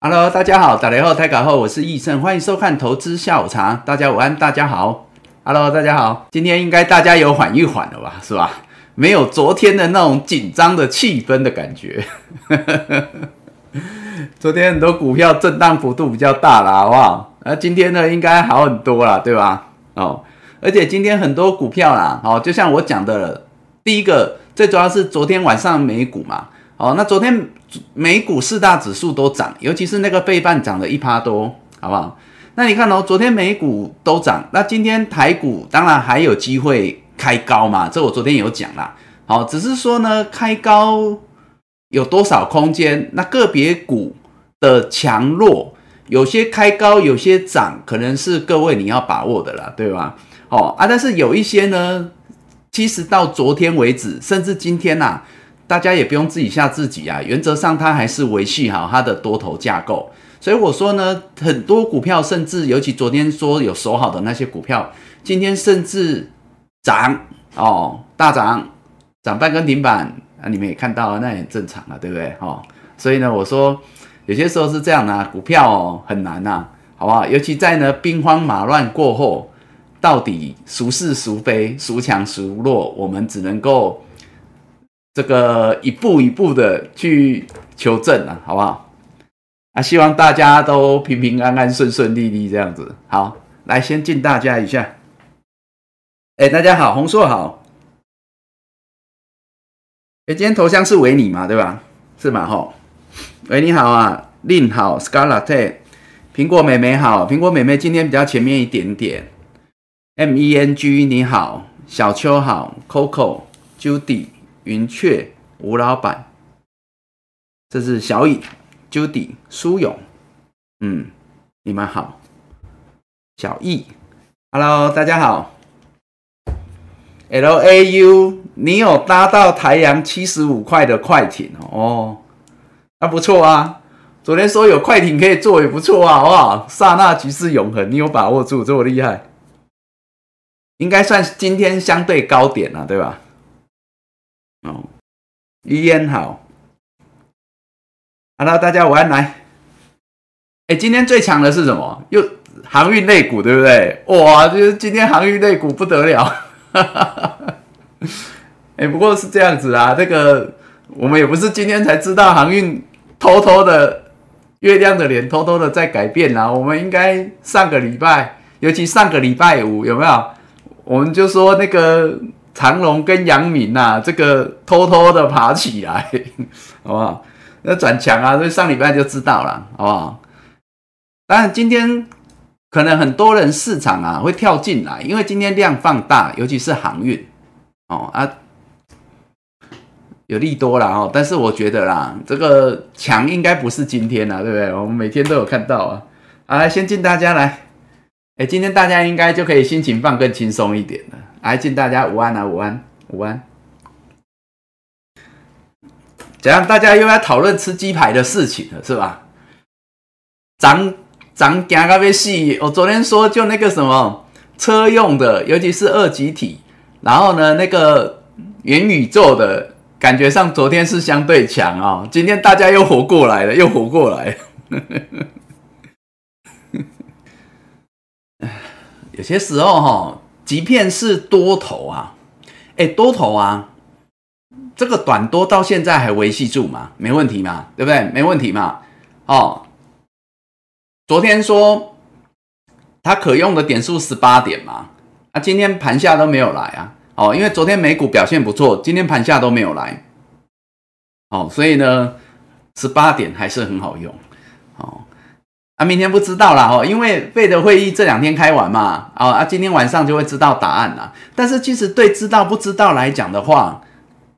Hello，大家好，打雷后台港后，我是易胜，欢迎收看投资下午茶。大家午安，大家好。Hello，大家好，今天应该大家有缓一缓了吧，是吧？没有昨天的那种紧张的气氛的感觉。昨天很多股票震荡幅度比较大了，好不好？那今天呢，应该好很多了，对吧？哦，而且今天很多股票啦，哦，就像我讲的，第一个最主要是昨天晚上美股嘛。哦，那昨天美股四大指数都涨，尤其是那个费半涨了一趴多，好不好？那你看哦，昨天美股都涨，那今天台股当然还有机会开高嘛，这我昨天有讲啦。好，只是说呢，开高有多少空间？那个别股的强弱，有些开高，有些涨，可能是各位你要把握的啦，对吧？哦啊，但是有一些呢，其实到昨天为止，甚至今天呐。大家也不用自己吓自己啊，原则上它还是维系好它的多头架构，所以我说呢，很多股票甚至尤其昨天说有守好的那些股票，今天甚至涨哦，大涨，涨半根停板啊，你们也看到了，那也很正常啊，对不对？哦，所以呢，我说有些时候是这样的，股票哦很难呐，好不好？尤其在呢兵荒马乱过后，到底孰是孰非，孰强孰弱，我们只能够。这个一步一步的去求证啊，好不好？啊，希望大家都平平安安、顺顺利利这样子。好，来先敬大家一下。哎，大家好，洪硕好。哎，今天头像是维尼嘛，对吧？是嘛？吼，喂，你好啊，令好，Scarlett，苹果妹妹好，苹果妹妹今天比较前面一点点。M E N G 你好，小秋好，Coco，Judy。云雀吴老板，这是小乙、Judy、苏勇，嗯，你们好，小易，Hello，大家好，L A U，你有搭到台阳七十五块的快艇哦，那不错啊，昨天说有快艇可以坐也不错啊，好不好？刹那即是永恒，你有把握住，这么厉害，应该算是今天相对高点了，对吧？哦，一烟好，Hello，大家午安来。哎，今天最强的是什么？又航运类股，对不对？哇，就是今天航运类股不得了。哎，不过是这样子啊，这个我们也不是今天才知道航运偷偷的月亮的脸偷偷的在改变啊。我们应该上个礼拜，尤其上个礼拜五有没有？我们就说那个。长隆跟杨明呐，这个偷偷的爬起来，好不好？那转强啊，所以上礼拜就知道了，好不好？当然今天可能很多人市场啊会跳进来，因为今天量放大，尤其是航运哦啊，有利多了哦。但是我觉得啦，这个强应该不是今天啊，对不对？我们每天都有看到啊。来，先敬大家来，哎，今天大家应该就可以心情放更轻松一点了。来敬大家午安啊，午安，午安。怎样？大家又要讨论吃鸡排的事情了，是吧？涨涨惊到要死！我昨天说就那个什么车用的，尤其是二级体，然后呢，那个元宇宙的感觉上，昨天是相对强啊。今天大家又活过来了，又活过来。有些时候哈。即便是多头啊，哎，多头啊，这个短多到现在还维系住嘛？没问题嘛？对不对？没问题嘛？哦，昨天说它可用的点数十八点嘛，啊，今天盘下都没有来啊，哦，因为昨天美股表现不错，今天盘下都没有来，哦，所以呢，十八点还是很好用，啊，明天不知道啦哦，因为费的会议这两天开完嘛，啊啊，今天晚上就会知道答案啦。但是其实对知道不知道来讲的话，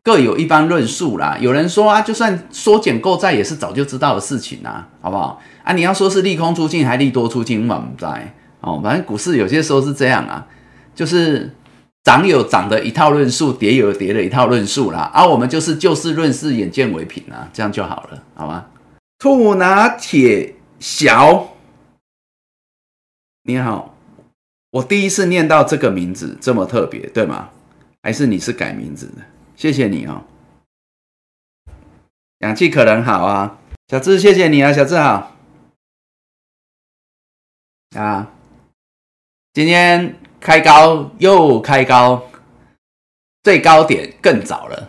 各有一番论述啦。有人说啊，就算缩减购债也是早就知道的事情啊，好不好？啊，你要说是利空出尽还利多出尽，我们在哦，反正股市有些时候是这样啊，就是涨有涨的一套论述，跌有跌的一套论述啦。而我们就是就事论事，眼见为凭啊，这样就好了，好吗？兔拿铁。小，你好，我第一次念到这个名字这么特别，对吗？还是你是改名字的？谢谢你哦。氧气可能好啊，小智，谢谢你啊，小智好。啊，今天开高又开高，最高点更早了，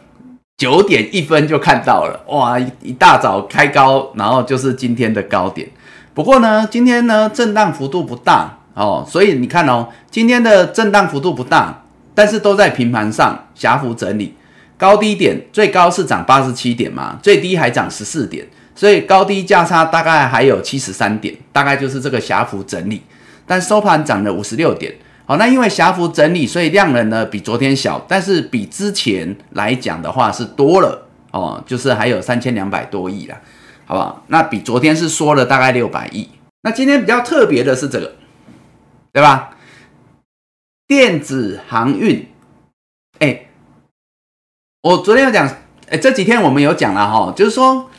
九点一分就看到了，哇，一大早开高，然后就是今天的高点。不过呢，今天呢震荡幅度不大哦，所以你看哦，今天的震荡幅度不大，但是都在平盘上狭幅整理，高低点最高是涨八十七点嘛，最低还涨十四点。所以高低价差大概还有七十三点，大概就是这个狭幅整理，但收盘涨了五十六点。好，那因为狭幅整理，所以量能呢比昨天小，但是比之前来讲的话是多了哦，就是还有三千两百多亿啦，好不好？那比昨天是缩了大概六百亿。那今天比较特别的是这个，对吧？电子航运，哎，我昨天有讲，哎，这几天我们有讲了哈，就是说。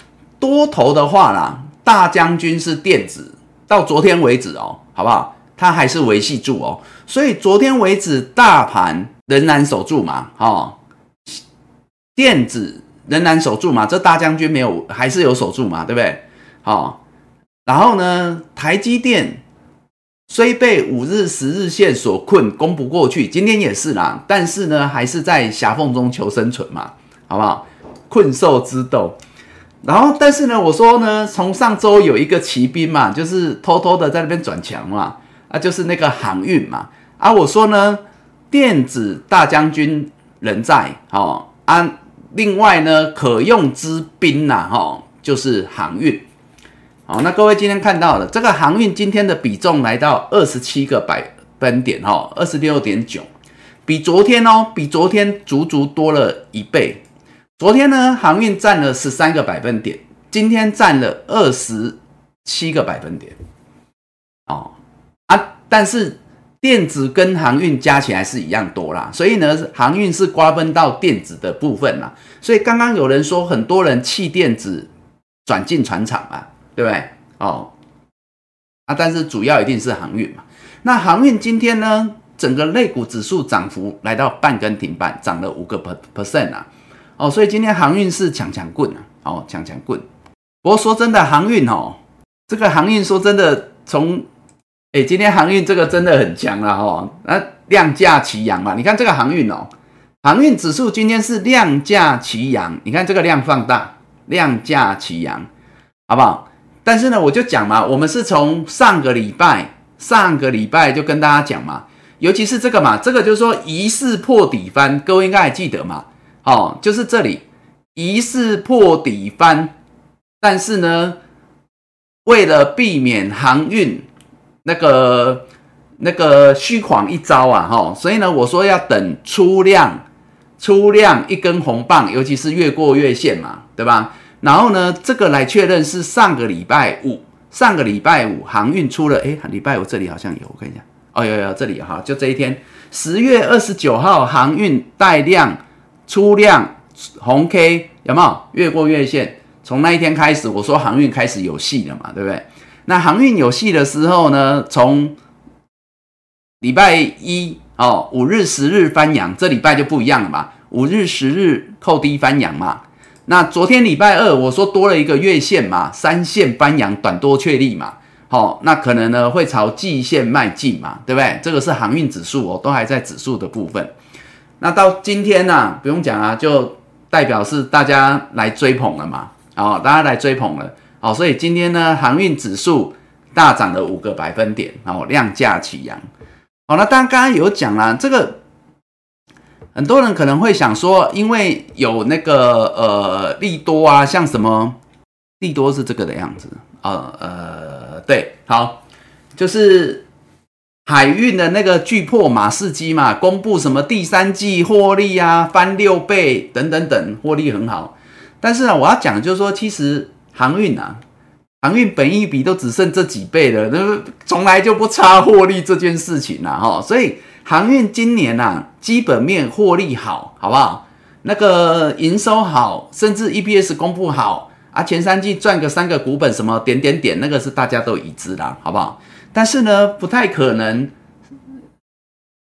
多头的话啦，大将军是电子，到昨天为止哦，好不好？它还是维系住哦，所以昨天为止大盘仍然守住嘛，哦，电子仍然守住嘛，这大将军没有，还是有守住嘛，对不对？好，然后呢，台积电虽被五日、十日线所困，攻不过去，今天也是啦，但是呢，还是在狭缝中求生存嘛，好不好？困兽之斗。然后，但是呢，我说呢，从上周有一个骑兵嘛，就是偷偷的在那边转墙嘛，啊，就是那个航运嘛，啊，我说呢，电子大将军人在，哦，啊，另外呢，可用之兵呐，哈，就是航运，好，那各位今天看到了这个航运今天的比重来到二十七个百分点，哈，二十六点九，比昨天哦，比昨天足足多了一倍。昨天呢，航运占了十三个百分点，今天占了二十七个百分点。哦啊，但是电子跟航运加起来是一样多啦，所以呢，航运是瓜分到电子的部分啦。所以刚刚有人说，很多人弃电子转进船厂嘛，对不对？哦啊，但是主要一定是航运嘛。那航运今天呢，整个类股指数涨幅来到半根停板，涨了五个 per percent 啊。哦，所以今天航运是强强棍啊！哦，强强棍。不过说真的，航运哦，这个航运说真的，从哎，今天航运这个真的很强了哦。那量价齐扬嘛，你看这个航运哦，航运指数今天是量价齐扬，你看这个量放大，量价齐扬，好不好？但是呢，我就讲嘛，我们是从上个礼拜，上个礼拜就跟大家讲嘛，尤其是这个嘛，这个就是说疑似破底翻，各位应该还记得嘛。哦，就是这里疑似破底翻，但是呢，为了避免航运那个那个虚晃一招啊，哈，所以呢，我说要等出量出量一根红棒，尤其是越过月线嘛，对吧？然后呢，这个来确认是上个礼拜五，上个礼拜五航运出了，哎，礼拜五这里好像有，我看一下，哦，有有这里哈，就这一天，十月二十九号航运带量。出量红 K 有没有越过月线？从那一天开始，我说航运开始有戏了嘛，对不对？那航运有戏的时候呢，从礼拜一哦，五日、十日翻阳，这礼拜就不一样了嘛。五日、十日扣低翻阳嘛。那昨天礼拜二，我说多了一个月线嘛，三线翻阳，短多确立嘛。好，那可能呢会朝季线迈进嘛，对不对？这个是航运指数哦，都还在指数的部分。那到今天呢，不用讲啊，就代表是大家来追捧了嘛，哦，大家来追捧了，哦，所以今天呢，航运指数大涨了五个百分点，哦，量价齐扬，好，那当然刚刚有讲啦，这个很多人可能会想说，因为有那个呃利多啊，像什么利多是这个的样子，呃呃，对，好，就是。海运的那个巨破马士基嘛，公布什么第三季获利啊，翻六倍等等等，获利很好。但是呢，我要讲就是说，其实航运啊，航运本一比都只剩这几倍了，那从来就不差获利这件事情啦，哈。所以航运今年呐，基本面获利好，好不好？那个营收好，甚至 EPS 公布好啊，前三季赚个三个股本什么点点点，那个是大家都已知的，好不好？但是呢，不太可能，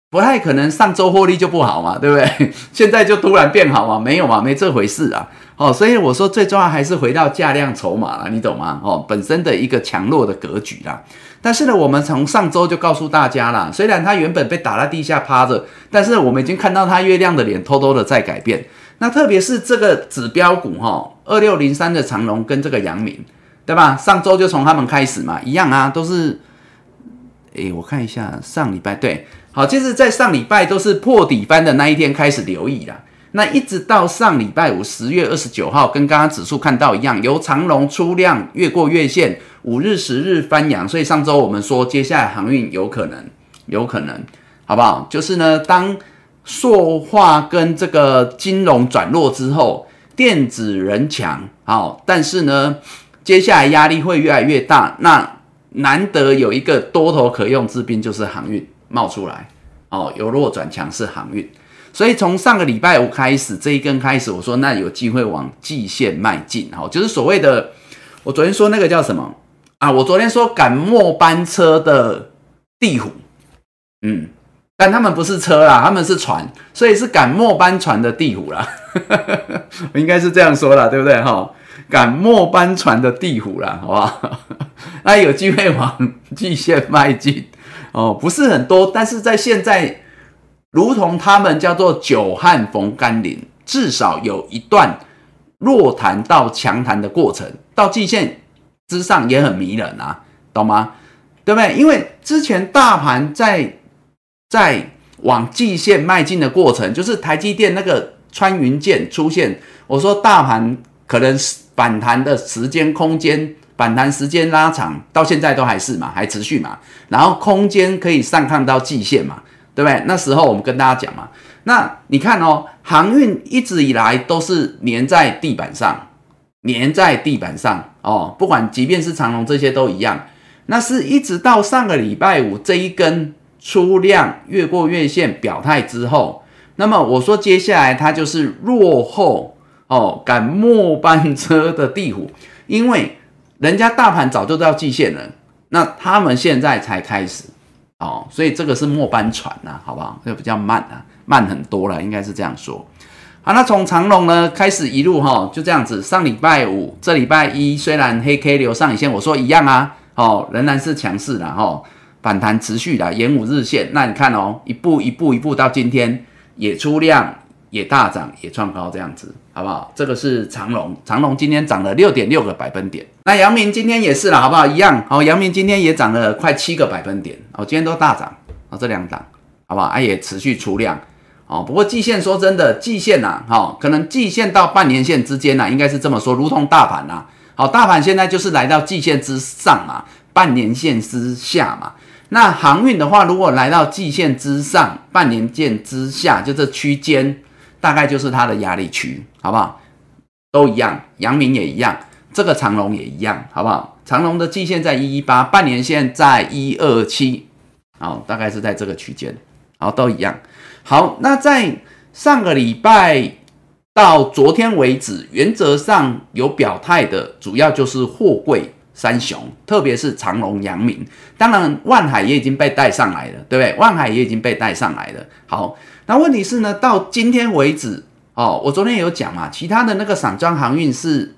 不太可能上周获利就不好嘛，对不对？现在就突然变好嘛？没有嘛，没这回事啊。哦，所以我说最重要还是回到价量筹码了，你懂吗？哦，本身的一个强弱的格局啦。但是呢，我们从上周就告诉大家啦，虽然它原本被打在地下趴着，但是我们已经看到它月亮的脸偷偷的在改变。那特别是这个指标股哈，二六零三的长龙跟这个阳明，对吧？上周就从他们开始嘛，一样啊，都是。诶，我看一下上礼拜对，好，就是在上礼拜都是破底翻的那一天开始留意啦。那一直到上礼拜五，十月二十九号，跟刚刚指数看到一样，由长龙出量越过月线，五日、十日翻阳，所以上周我们说，接下来航运有可能，有可能，好不好？就是呢，当塑化跟这个金融转弱之后，电子人强，好，但是呢，接下来压力会越来越大，那难得有一个多头可用之兵，就是航运冒出来，哦，由弱转强是航运。所以从上个礼拜五开始，这一根开始，我说那有机会往季线迈进，哈，就是所谓的我昨天说那个叫什么啊？我昨天说赶末班车的地虎，嗯，但他们不是车啦，他们是船，所以是赶末班船的地虎啦，我 应该是这样说啦，对不对？哈，赶末班船的地虎啦，好不好？那有机会往季线迈进哦，不是很多，但是在现在。如同他们叫做久旱逢甘霖，至少有一段弱弹到强弹的过程，到季线之上也很迷人啊，懂吗？对不对？因为之前大盘在在往季线迈进的过程，就是台积电那个穿云箭出现，我说大盘可能反弹的时间空间，反弹时间拉长，到现在都还是嘛，还持续嘛，然后空间可以上看到季线嘛。对不对？那时候我们跟大家讲嘛，那你看哦，航运一直以来都是粘在地板上，粘在地板上哦，不管即便是长龙这些都一样。那是一直到上个礼拜五这一根出量越过月线表态之后，那么我说接下来它就是落后哦赶末班车的地虎，因为人家大盘早就到季线了，那他们现在才开始。哦，所以这个是末班船呐，好不好？这比较慢啊，慢很多了，应该是这样说。好，那从长龙呢开始一路哈，就这样子。上礼拜五，这礼拜一虽然黑 K 流上影线，我说一样啊，哦，仍然是强势的哈，反弹持续的，延五日线。那你看哦，一步一步一步到今天也出量。也大涨，也创高，这样子好不好？这个是长隆，长隆今天涨了六点六个百分点。那阳明今天也是了，好不好？一样，好，阳明今天也涨了快七个百分点，哦，今天都大涨，哦，这两档，好不好？啊，也持续出量，哦，不过季线说真的，季线呐，哈，可能季线到半年线之间呐，应该是这么说，如同大盘呐，好，大盘现在就是来到季线之上嘛，半年线之下嘛。那航运的话，如果来到季线之上，半年线之下，就这区间。大概就是它的压力区，好不好？都一样，阳明也一样，这个长龙也一样，好不好？长龙的季线在一一八，半年线在一二七，好，大概是在这个区间，好，都一样。好，那在上个礼拜到昨天为止，原则上有表态的，主要就是货柜三雄，特别是长龙、阳明，当然万海也已经被带上来了，对不对？万海也已经被带上来了，好。那问题是呢？到今天为止，哦，我昨天有讲嘛，其他的那个散装航运是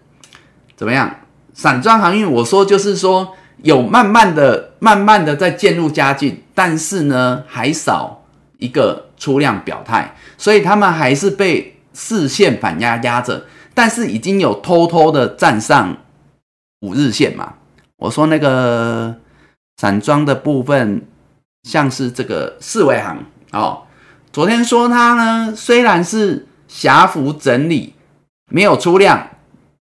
怎么样？散装航运，我说就是说有慢慢的、慢慢的在渐入佳境，但是呢，还少一个出量表态，所以他们还是被四线反压压着，但是已经有偷偷的站上五日线嘛。我说那个散装的部分，像是这个四维行哦。昨天说它呢，虽然是狭幅整理，没有出量，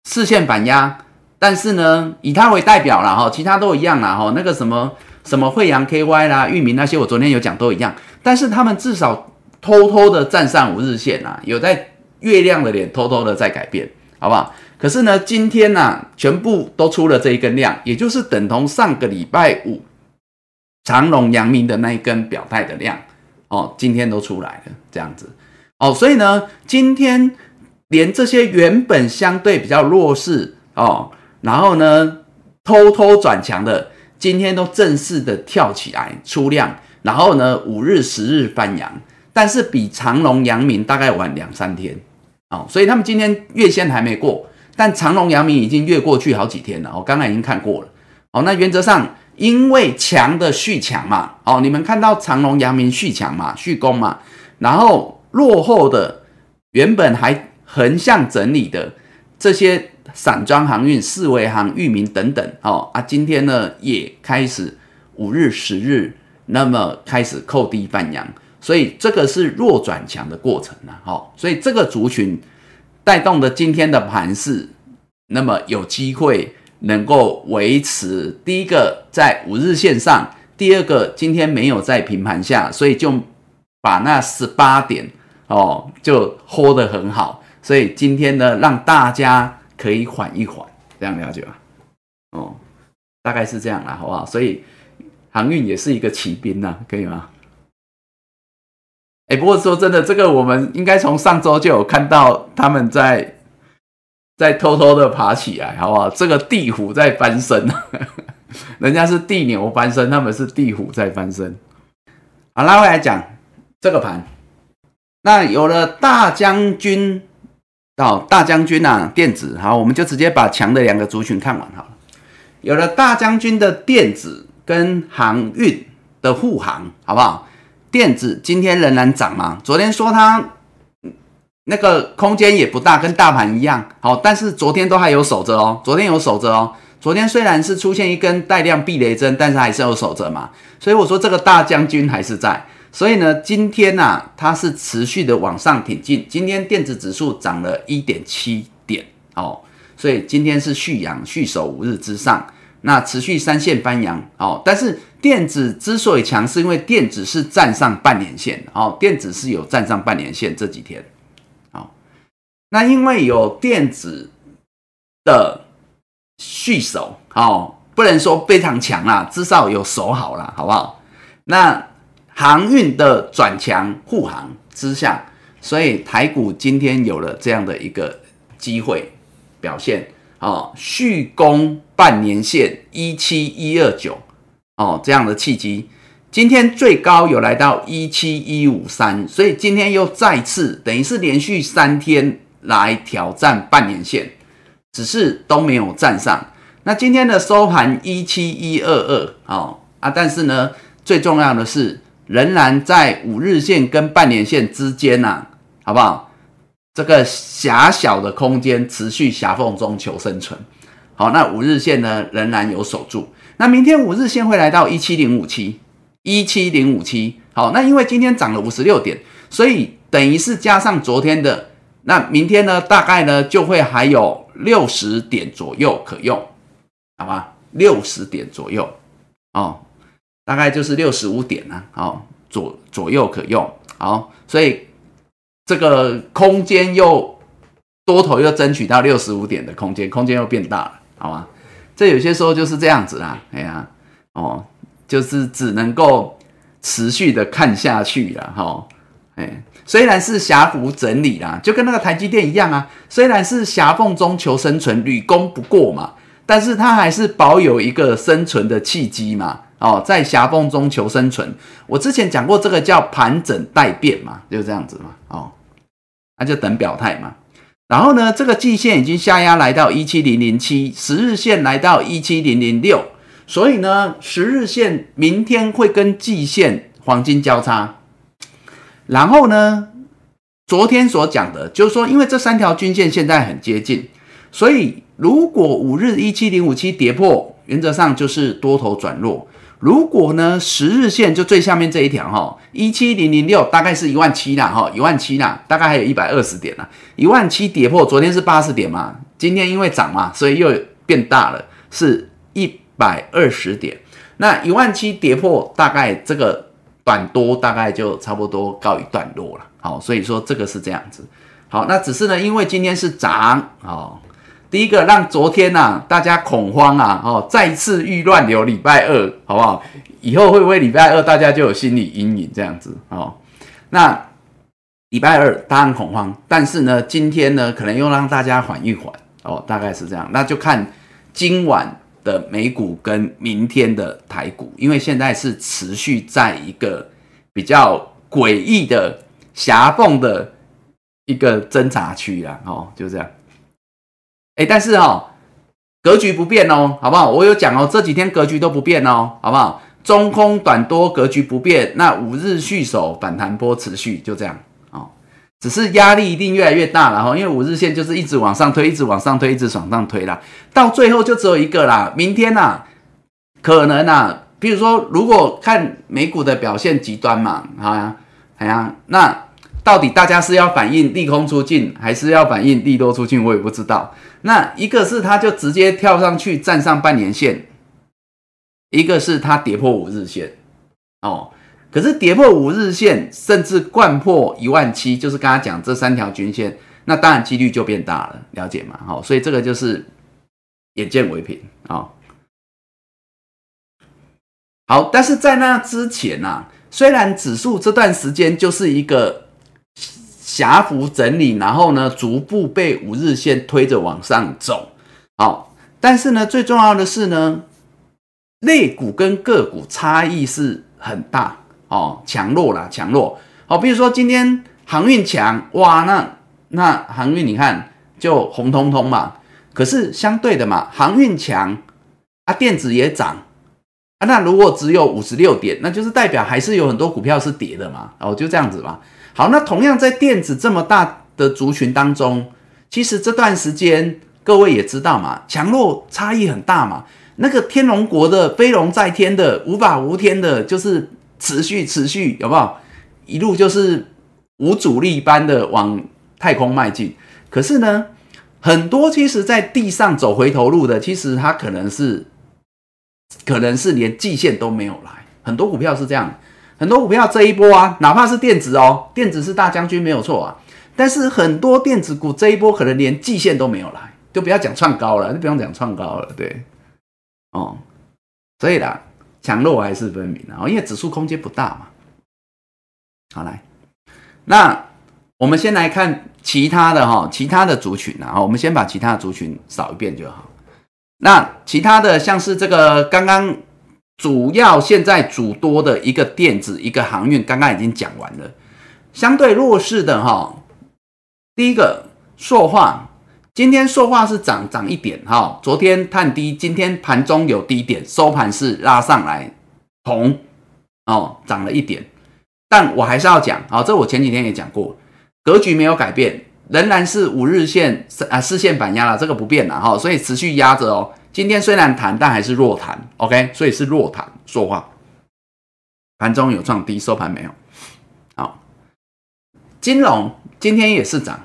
视线反压，但是呢，以它为代表了哈，其他都一样啦哈，那个什么什么惠阳 KY 啦、域名那些，我昨天有讲都一样，但是他们至少偷偷的站上五日线啊，有在月亮的脸偷偷的在改变，好不好？可是呢，今天呢，全部都出了这一根量，也就是等同上个礼拜五长隆、阳明的那一根表态的量。哦，今天都出来了，这样子，哦，所以呢，今天连这些原本相对比较弱势哦，然后呢，偷偷转强的，今天都正式的跳起来出量，然后呢，五日、十日翻阳，但是比长隆、阳明大概晚两三天，哦，所以他们今天月线还没过，但长隆、阳明已经越过去好几天了。我刚刚已经看过了。哦，那原则上因为强的续强嘛，哦，你们看到长隆、阳明续强嘛，续攻嘛，然后落后的原本还横向整理的这些散装航运、四维航、域名等等，哦啊，今天呢也开始五日、十日，那么开始扣低半阳。所以这个是弱转强的过程了，好，所以这个族群带动的今天的盘势，那么有机会能够维持第一个在五日线上，第二个今天没有在平盘下，所以就把那十八点哦就 hold 得很好，所以今天呢让大家可以缓一缓，这样了解吧？哦，大概是这样啦，好不好？所以航运也是一个骑兵呐，可以吗？哎，不过说真的，这个我们应该从上周就有看到他们在在偷偷的爬起来，好不好？这个地虎在翻身，人家是地牛翻身，他们是地虎在翻身。好，拉回来讲这个盘，那有了大将军哦，大将军啊，电子好，我们就直接把强的两个族群看完好了。有了大将军的电子跟航运的护航，好不好？电子今天仍然涨吗？昨天说它那个空间也不大，跟大盘一样好，但是昨天都还有守着哦。昨天有守着哦。昨天虽然是出现一根带量避雷针，但是还是有守着嘛。所以我说这个大将军还是在。所以呢，今天呢，它是持续的往上挺进。今天电子指数涨了一点七点哦，所以今天是续阳续守五日之上。那持续三线翻阳哦，但是电子之所以强，是因为电子是站上半年线哦，电子是有站上半年线这几天，好，那因为有电子的续守哦，不能说非常强啦，至少有守好了，好不好？那航运的转强护航之下，所以台股今天有了这样的一个机会表现。哦，续攻半年线一七一二九哦，这样的契机，今天最高有来到一七一五三，所以今天又再次等于是连续三天来挑战半年线，只是都没有站上。那今天的收盘一七一二二哦啊，但是呢，最重要的是仍然在五日线跟半年线之间呐，好不好？这个狭小的空间持续狭缝中求生存，好，那五日线呢仍然有守住，那明天五日线会来到一七零五七，一七零五七，好，那因为今天涨了五十六点，所以等于是加上昨天的，那明天呢大概呢就会还有六十点左右可用，好吧，六十点左右，哦，大概就是六十五点呢，好，左左右可用，好，所以。这个空间又多头又争取到六十五点的空间，空间又变大了，好吗？这有些时候就是这样子啦，哎呀，哦，就是只能够持续的看下去了，哈，哎，虽然是狭幅整理啦，就跟那个台积电一样啊，虽然是狭缝中求生存，屡攻不过嘛，但是它还是保有一个生存的契机嘛。哦，在狭缝中求生存。我之前讲过，这个叫盘整待变嘛，就这样子嘛。哦，那就等表态嘛。然后呢，这个季线已经下压来到一七零零七，十日线来到一七零零六，所以呢，十日线明天会跟季线黄金交叉。然后呢，昨天所讲的，就是说，因为这三条均线现在很接近，所以如果五日一七零五七跌破，原则上就是多头转弱。如果呢，十日线就最下面这一条哈，一七零零六大概是一万七啦哈，一万七啦，大概还有一百二十点啦，一万七跌破，昨天是八十点嘛，今天因为涨嘛，所以又变大了，是一百二十点。那一万七跌破，大概这个短多大概就差不多告一段落了。好，所以说这个是这样子。好，那只是呢，因为今天是涨哦。第一个让昨天呐大家恐慌啊，哦，再次遇乱流，礼拜二好不好？以后会不会礼拜二大家就有心理阴影这样子哦？那礼拜二当然恐慌，但是呢，今天呢可能又让大家缓一缓哦，大概是这样。那就看今晚的美股跟明天的台股，因为现在是持续在一个比较诡异的狭缝的一个侦查区啊，哦，就这样。但是哦，格局不变哦，好不好？我有讲哦，这几天格局都不变哦，好不好？中空短多格局不变，那五日续守反弹波持续，就这样哦。只是压力一定越来越大了哈，因为五日线就是一直往上推，一直往上推，一直往上推啦，到最后就只有一个啦。明天呐，可能呐，比如说如果看美股的表现极端嘛，好呀，好呀，那。到底大家是要反映利空出尽，还是要反映利多出尽？我也不知道。那一个是它就直接跳上去站上半年线，一个是它跌破五日线。哦，可是跌破五日线，甚至贯破一万七，就是刚刚讲这三条均线，那当然几率就变大了，了解吗？好，所以这个就是眼见为凭啊。好，但是在那之前呢，虽然指数这段时间就是一个。狭幅整理，然后呢，逐步被五日线推着往上走。好，但是呢，最重要的是呢，类股跟个股差异是很大哦，强弱啦，强弱。好，比如说今天航运强，哇，那那航运你看就红彤彤嘛。可是相对的嘛，航运强啊，电子也涨啊。那如果只有五十六点，那就是代表还是有很多股票是跌的嘛。哦，就这样子嘛。好，那同样在电子这么大的族群当中，其实这段时间各位也知道嘛，强弱差异很大嘛。那个天龙国的飞龙在天的无法无天的，就是持续持续，有没有？一路就是无阻力般的往太空迈进。可是呢，很多其实在地上走回头路的，其实它可能是可能是连季线都没有来，很多股票是这样。很多股票这一波啊，哪怕是电子哦，电子是大将军没有错啊，但是很多电子股这一波可能连季线都没有来，就不要讲创高了，就不用讲创高了，对，哦，所以啦，强弱还是分明的哦，因为指数空间不大嘛。好来，那我们先来看其他的哈，其他的族群啊，我们先把其他的族群扫一遍就好。那其他的像是这个刚刚。主要现在主多的一个电子，一个航运，刚刚已经讲完了。相对弱势的哈，第一个塑化，今天塑化是涨涨一点哈，昨天探低，今天盘中有低点，收盘是拉上来，红哦，涨了一点。但我还是要讲啊，这我前几天也讲过，格局没有改变，仍然是五日线啊四线反压了，这个不变了哈，所以持续压着哦。今天虽然弹，但还是弱弹，OK，所以是弱弹。说话，盘中有创低，收盘没有。好，金融今天也是涨。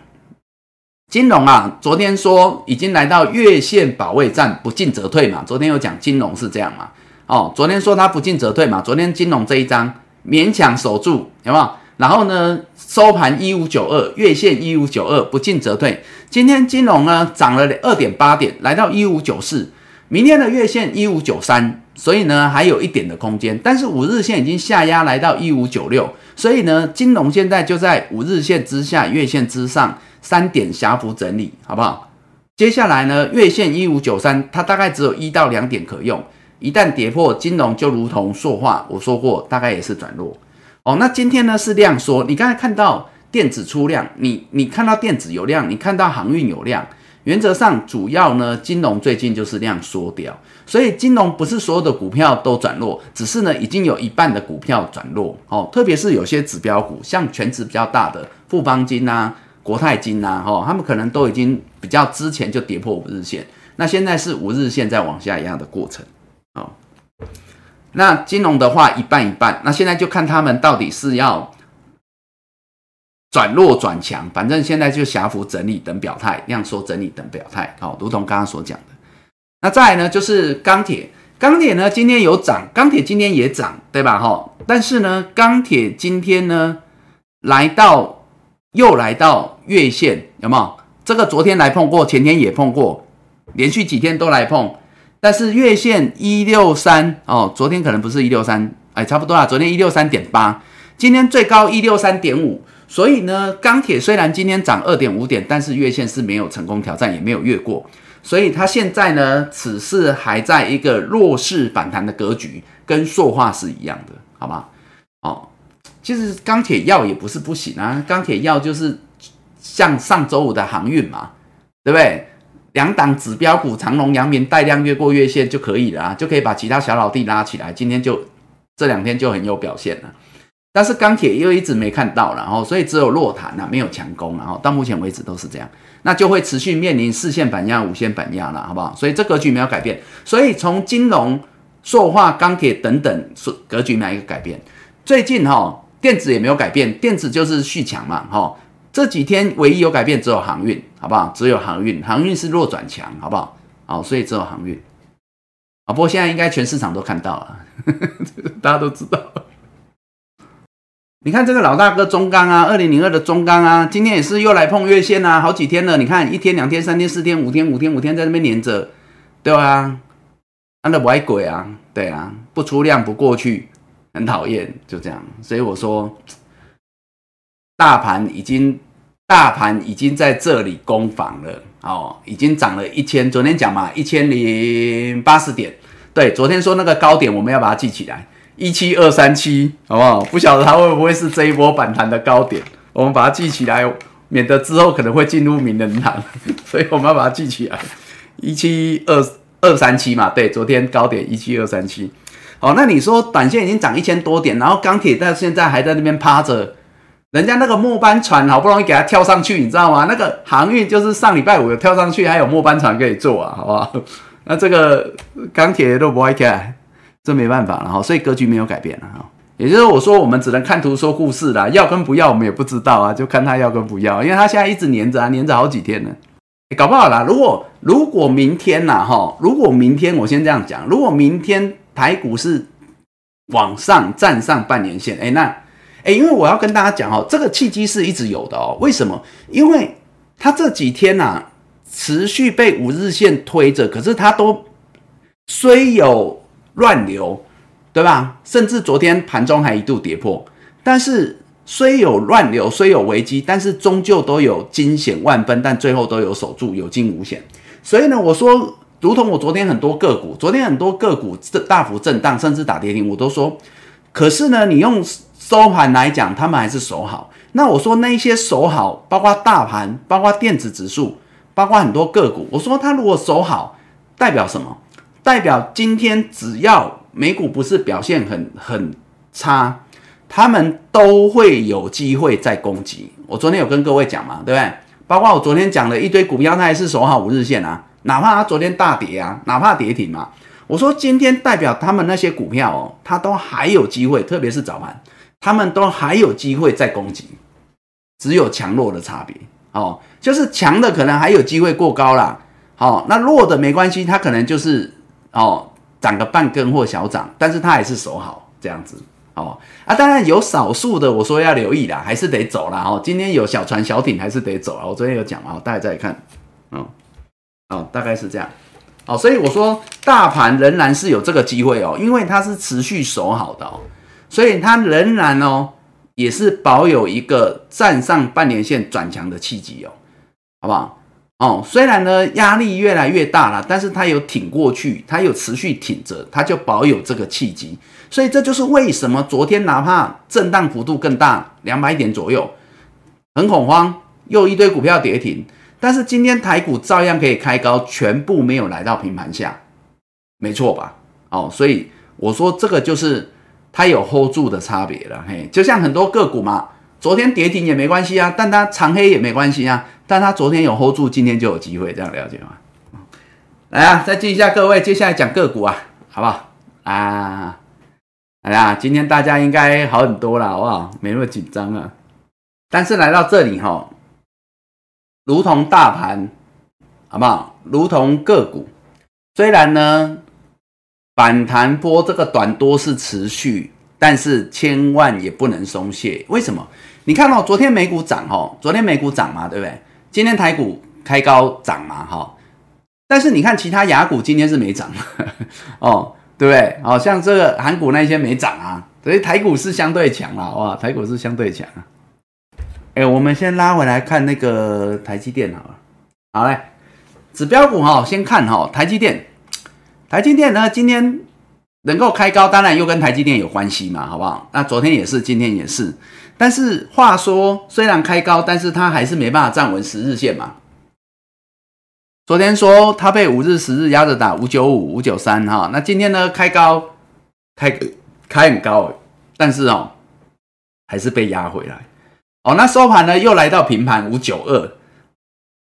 金融啊，昨天说已经来到月线保卫战，不进则退嘛。昨天有讲金融是这样嘛？哦，昨天说它不进则退嘛。昨天金融这一张勉强守住，有没有？然后呢，收盘一五九二，月线一五九二，不进则退。今天金融呢涨了二点八点，来到一五九四。明天的月线一五九三，所以呢还有一点的空间，但是五日线已经下压来到一五九六，所以呢金融现在就在五日线之下，月线之上三点狭幅整理，好不好？接下来呢月线一五九三，它大概只有一到两点可用，一旦跌破金融就如同塑化，我说过大概也是转弱哦。那今天呢是量缩，你刚才看到电子出量，你你看到电子有量，你看到航运有量。原则上，主要呢，金融最近就是量缩掉，所以金融不是所有的股票都转弱，只是呢，已经有一半的股票转弱哦。特别是有些指标股，像全值比较大的富邦金呐、国泰金呐，哈，他们可能都已经比较之前就跌破五日线，那现在是五日线在往下压的过程哦。那金融的话，一半一半，那现在就看他们到底是要。转弱转强，反正现在就狭幅整理等表态，量缩整理等表态，好，如同刚刚所讲的。那再来呢，就是钢铁，钢铁呢今天有涨，钢铁今天也涨，对吧？哈，但是呢，钢铁今天呢来到又来到月线，有没有？这个昨天来碰过，前天也碰过，连续几天都来碰，但是月线一六三哦，昨天可能不是一六三，哎，差不多啊，昨天一六三点八，今天最高一六三点五。所以呢，钢铁虽然今天涨二点五点，但是月线是没有成功挑战，也没有越过，所以它现在呢，此次还在一个弱势反弹的格局，跟塑化是一样的，好吗？哦，其实钢铁药也不是不行啊，钢铁药就是像上周五的航运嘛，对不对？两档指标股长隆、阳明带量越过月线就可以了啊，就可以把其他小老弟拉起来。今天就这两天就很有表现了。但是钢铁又一直没看到，然后所以只有弱弹啊，没有强攻，然后到目前为止都是这样，那就会持续面临四线板压、五线板压了，好不好？所以这格局没有改变。所以从金融、塑化、钢铁等等格局没有一个改变。最近哈电子也没有改变，电子就是续强嘛，哈。这几天唯一有改变只有航运，好不好？只有航运，航运是弱转强，好不好？好，所以只有航运。啊，不过现在应该全市场都看到了，大家都知道。你看这个老大哥中钢啊，二零零二的中钢啊，今天也是又来碰月线啊，好几天了。你看一天、两天、三天、四天、五天、五天、五天在那边连着，对啊，安的不爱鬼啊，对啊，不出量不过去，很讨厌，就这样。所以我说，大盘已经。大盘已经在这里攻防了，哦，已经涨了一千。昨天讲嘛，一千零八十点。对，昨天说那个高点，我们要把它记起来，一七二三七，好不好？不晓得它会不会是这一波反弹的高点，我们把它记起来，免得之后可能会进入名人堂。所以我们要把它记起来，一七二二三七嘛。对，昨天高点一七二三七。好，那你说短线已经涨一千多点，然后钢铁到现在还在那边趴着。人家那个末班船好不容易给他跳上去，你知道吗？那个航运就是上礼拜五有跳上去，还有末班船可以坐啊，好不好？那这个钢铁都不会开，这没办法了哈。所以格局没有改变了哈。也就是我说，我们只能看图说故事啦，要跟不要我们也不知道啊，就看他要跟不要，因为他现在一直黏着啊，黏着好几天了，搞不好啦。如果如果明天呐哈，如果明天我先这样讲，如果明天台股是往上站上半年线，哎那。哎，因为我要跟大家讲哦，这个契机是一直有的哦。为什么？因为他这几天呐，持续被五日线推着，可是他都虽有乱流，对吧？甚至昨天盘中还一度跌破，但是虽有乱流，虽有危机，但是终究都有惊险万分，但最后都有守住，有惊无险。所以呢，我说，如同我昨天很多个股，昨天很多个股这大幅震荡，甚至打跌停，我都说，可是呢，你用。收盘来讲，他们还是守好。那我说那一些守好，包括大盘，包括电子指数，包括很多个股。我说它如果守好，代表什么？代表今天只要美股不是表现很很差，他们都会有机会再攻击。我昨天有跟各位讲嘛，对不对？包括我昨天讲了一堆股票，它还是守好五日线啊，哪怕它昨天大跌啊，哪怕跌停嘛。我说今天代表他们那些股票哦，它都还有机会，特别是早盘。他们都还有机会再攻击，只有强弱的差别哦。就是强的可能还有机会过高啦，好，那弱的没关系，它可能就是哦涨个半根或小涨，但是它还是守好这样子哦啊。当然有少数的，我说要留意啦，还是得走啦。哦。今天有小船小艇还是得走啊。我昨天有讲啊，大家再看，嗯，哦，大概是这样，哦，所以我说大盘仍然是有这个机会哦，因为它是持续守好的哦。所以它仍然哦，也是保有一个站上半年线转强的契机哦，好不好？哦，虽然呢压力越来越大了，但是它有挺过去，它有持续挺着，它就保有这个契机。所以这就是为什么昨天哪怕震荡幅度更大，两百点左右，很恐慌，又一堆股票跌停，但是今天台股照样可以开高，全部没有来到平盘下，没错吧？哦，所以我说这个就是。它有 hold 住的差别了，嘿，就像很多个股嘛，昨天跌停也没关系啊，但它长黑也没关系啊，但它昨天有 hold 住，今天就有机会，这样了解吗？来啊，再记一下各位，接下来讲个股啊，好不好？啊，来啊，今天大家应该好很多了，好不好？没那么紧张啊。但是来到这里哈，如同大盘，好不好？如同个股，虽然呢。反弹波这个短多是持续，但是千万也不能松懈。为什么？你看哦，昨天美股涨哦，昨天美股涨嘛，对不对？今天台股开高涨嘛，哈。但是你看其他雅股今天是没涨 哦，对不对？哦，像这个韩股那些没涨啊，所以台股是相对强啊，哇，台股是相对强啊。哎，我们先拉回来看那个台积电好了，好嘞，指标股哈，先看哈台积电。台积电呢，今天能够开高，当然又跟台积电有关系嘛，好不好？那昨天也是，今天也是。但是话说，虽然开高，但是它还是没办法站稳十日线嘛。昨天说它被五日、十日压着打，五九五、五九三哈。那今天呢，开高，开开很高，但是哦，还是被压回来。哦，那收盘呢，又来到平盘五九二。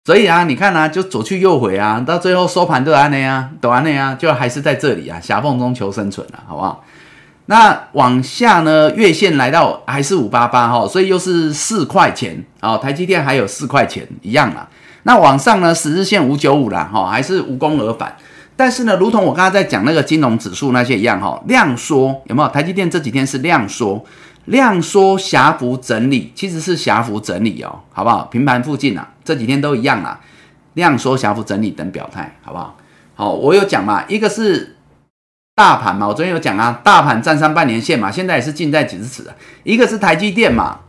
所以啊，你看啊，就左去右回啊，到最后收盘都安内啊，都安内啊，就还是在这里啊，狭缝中求生存了，好不好？那往下呢，月线来到还是五八八哈，所以又是四块钱啊，台积电还有四块钱一样啊。那往上呢，十日线五九五啦，哈，还是无功而返。但是呢，如同我刚刚在讲那个金融指数那些一样哈，量缩有没有？台积电这几天是量缩。量缩狭幅整理其实是狭幅整理哦，好不好？平盘附近啊，这几天都一样啊。量缩狭幅整理等表态，好不好？好，我有讲嘛，一个是大盘嘛，我昨天有讲啊，大盘站上半年线嘛，现在也是近在咫尺啊。一个是台积电嘛，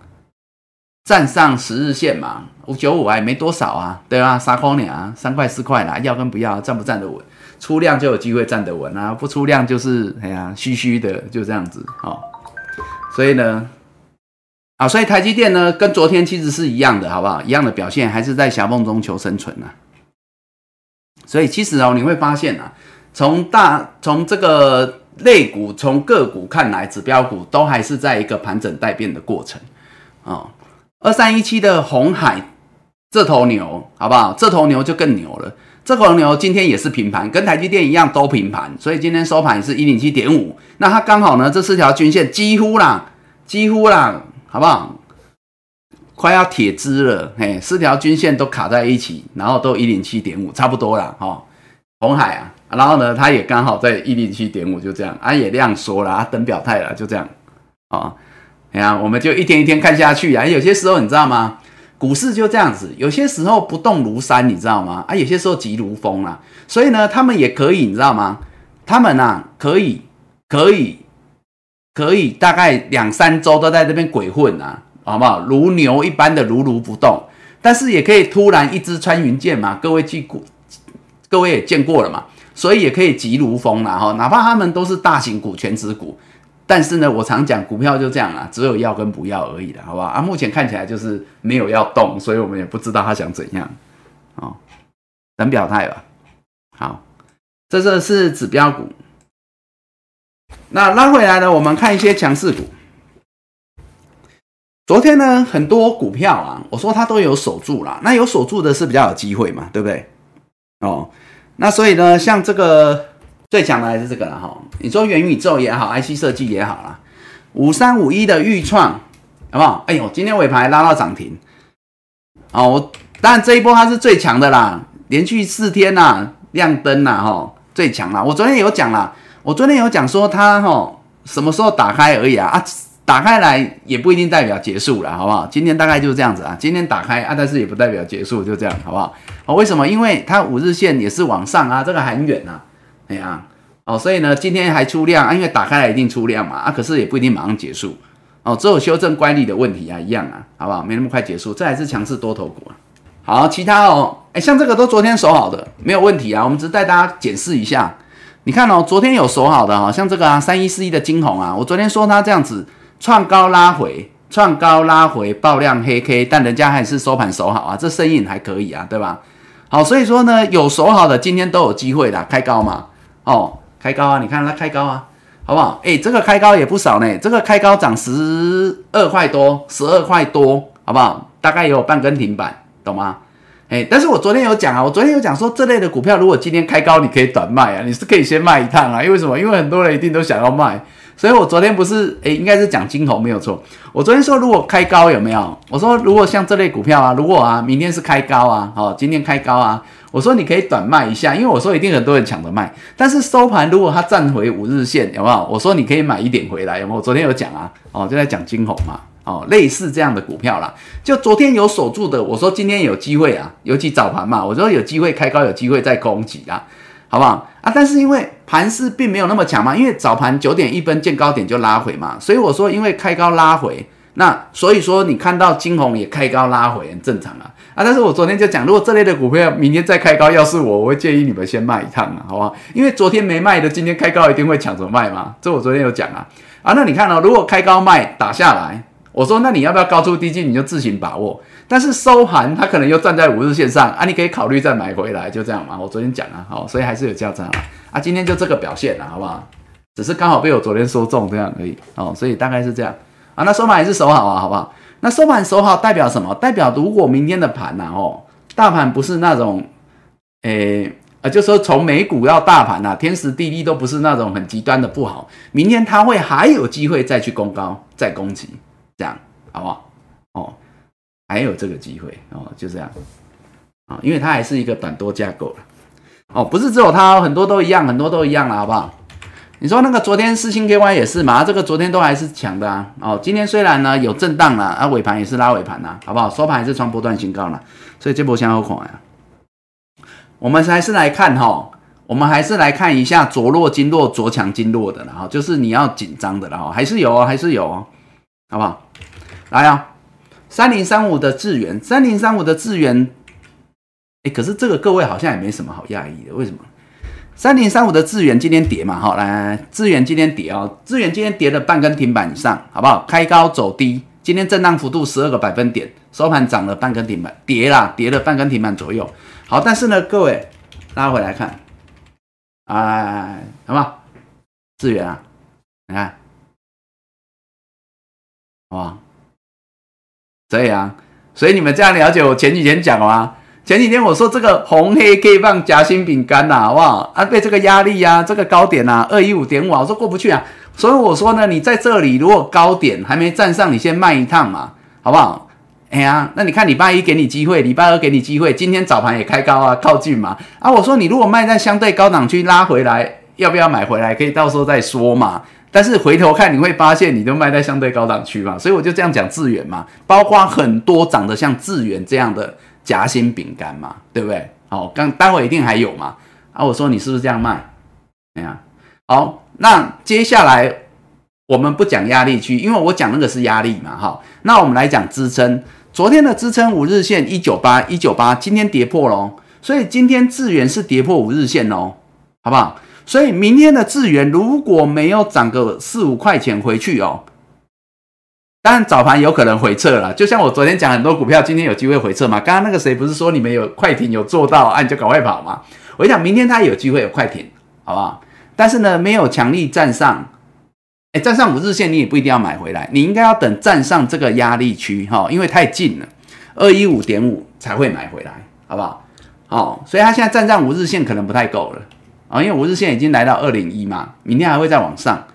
站上十日线嘛，五九五还没多少啊，对吧？三块两啊，三块四块啦，要跟不要，站不站得稳？出量就有机会站得稳啊，不出量就是哎呀，虚虚的，就这样子哦。所以呢，啊，所以台积电呢，跟昨天其实是一样的，好不好？一样的表现，还是在狭缝中求生存啊。所以其实哦，你会发现啊，从大从这个类股，从个股看来，指标股都还是在一个盘整待变的过程啊。二三一七的红海这头牛，好不好？这头牛就更牛了。这头牛今天也是平盘，跟台积电一样都平盘，所以今天收盘是一零七点五。那它刚好呢，这四条均线几乎啦，几乎啦，好不好？快要铁支了，嘿，四条均线都卡在一起，然后都一零七点五，差不多了哈。红海啊，然后呢，它也刚好在一零七点五，就这样，啊也量缩了，啊等表态了，就这样啊。哎呀，我们就一天一天看下去啊。有些时候你知道吗？股市就这样子，有些时候不动如山，你知道吗？啊，有些时候急如风啊。所以呢，他们也可以，你知道吗？他们呐，可以，可以，可以，大概两三周都在这边鬼混啊，好不好？如牛一般的如如不动，但是也可以突然一支穿云箭嘛。各位记过，各位也见过了嘛，所以也可以急如风了哈。哪怕他们都是大型股、全值股。但是呢，我常讲股票就这样啊，只有要跟不要而已的，好不好啊？目前看起来就是没有要动，所以我们也不知道他想怎样，哦，等表态吧。好，这个是指标股。那拉回来呢，我们看一些强势股。昨天呢，很多股票啊，我说它都有守住啦，那有守住的是比较有机会嘛，对不对？哦，那所以呢，像这个。最强的还是这个了哈，你说元宇宙也好，IC 设计也好啦，五三五一的预创，好不好？哎呦，今天尾盘拉到涨停，哦，我当然这一波它是最强的啦，连续四天呐亮灯呐哈，最强啦。我昨天有讲啦，我昨天有讲说它哈什么时候打开而已啊啊，打开来也不一定代表结束了，好不好？今天大概就是这样子啊，今天打开啊，但是也不代表结束，就这样，好不好？哦，为什么？因为它五日线也是往上啊，这个很远呐。哎呀，哦，所以呢，今天还出量啊，因为打开来一定出量嘛，啊，可是也不一定马上结束，哦，只有修正乖离的问题啊，一样啊，好不好？没那么快结束，这还是强势多头股啊。好，其他哦，哎，像这个都昨天守好的，没有问题啊。我们只是带大家检视一下，你看哦，昨天有守好的哈，像这个啊，三一四一的金红啊，我昨天说它这样子创高拉回，创高拉回爆量黑 K，但人家还是收盘守好啊，这声音还可以啊，对吧？好，所以说呢，有守好的今天都有机会的开高嘛。哦，开高啊！你看它开高啊，好不好？哎，这个开高也不少呢，这个开高涨十二块多，十二块多，好不好？大概也有半根停板，懂吗？哎，但是我昨天有讲啊，我昨天有讲说这类的股票，如果今天开高，你可以短卖啊，你是可以先卖一趟啊，因为什么？因为很多人一定都想要卖，所以我昨天不是哎，应该是讲金红没有错。我昨天说如果开高有没有？我说如果像这类股票啊，如果啊明天是开高啊，好，今天开高啊。我说你可以短卖一下，因为我说一定很多人抢着卖。但是收盘如果它站回五日线，有没有？我说你可以买一点回来，有没有？昨天有讲啊，哦，就在讲金红嘛，哦，类似这样的股票啦。就昨天有守住的，我说今天有机会啊，尤其早盘嘛，我说有机会开高，有机会再攻击啊，好不好啊？但是因为盘势并没有那么强嘛，因为早盘九点一分见高点就拉回嘛，所以我说因为开高拉回，那所以说你看到金红也开高拉回很正常啊。啊，但是我昨天就讲，如果这类的股票明天再开高，要是我，我会建议你们先卖一趟啊，好不好？因为昨天没卖的，今天开高一定会抢着卖嘛。这我昨天有讲啊。啊，那你看哦，如果开高卖打下来，我说那你要不要高出低进，你就自行把握。但是收盘它可能又站在五日线上啊，你可以考虑再买回来，就这样嘛。我昨天讲了，好，所以还是有价差啊。今天就这个表现了，好不好？只是刚好被我昨天说中这样而已哦，所以大概是这样啊。那收盘还是守好啊，好不好？那收盘守好代表什么？代表如果明天的盘呐，哦，大盘不是那种，诶，啊，就说从美股到大盘呐，天时地利都不是那种很极端的不好，明天它会还有机会再去攻高，再攻击，这样好不好？还有这个机会哦，就这样啊，因为它还是一个短多架构了，哦，不是只有它，很多都一样，很多都一样了，好不好？你说那个昨天四星 KY 也是嘛？这个昨天都还是强的啊。哦，今天虽然呢有震荡了，啊尾盘也是拉尾盘呐，好不好？收盘还是创波段新高了，所以这波先好看呀。我们还是来看哈，我们还是来看一下着弱金弱、着强金弱的了哈，就是你要紧张的了哈，还是有哦，还是有哦，好不好？来啊，三零三五的智源，三零三五的智源，哎，可是这个各位好像也没什么好讶异的，为什么？三零三五的智源今天跌嘛，好来，智源今天跌哦，智源今天跌了半根停板以上，好不好？开高走低，今天震荡幅度十二个百分点，收盘涨了半根停板，跌啦，跌了半根停板左右。好，但是呢，各位拉回来看，哎，好不好？智源啊，你看，好不好？所以啊，所以你们这样了解我前几天讲了吗？前几天我说这个红黑 K 棒夹心饼干呐，好不好？啊，被这个压力呀，这个高点呐，二一五点五，我说过不去啊。所以我说呢，你在这里如果高点还没站上，你先卖一趟嘛，好不好？哎呀，那你看礼拜一给你机会，礼拜二给你机会，今天早盘也开高啊，靠近嘛。啊，我说你如果卖在相对高档区拉回来，要不要买回来？可以到时候再说嘛。但是回头看你会发现，你都卖在相对高档区嘛，所以我就这样讲智远嘛，包括很多长得像智远这样的。夹心饼干嘛，对不对？好，刚待会一定还有嘛。啊，我说你是不是这样卖？哎呀，好，那接下来我们不讲压力区，因为我讲那个是压力嘛。哈，那我们来讲支撑。昨天的支撑五日线一九八一九八，今天跌破喽，所以今天智源是跌破五日线哦，好不好？所以明天的智源如果没有涨个四五块钱回去哦。当然早盘有可能回撤了，就像我昨天讲很多股票今天有机会回撤嘛。刚刚那个谁不是说你们有快艇有做到，啊你就赶快跑嘛。我讲明天它有机会有快艇，好不好？但是呢，没有强力站上，哎，站上五日线你也不一定要买回来，你应该要等站上这个压力区哈，因为太近了，二一五点五才会买回来，好不好？好，所以它现在站上五日线可能不太够了啊，因为五日线已经来到二零一嘛，明天还会再往上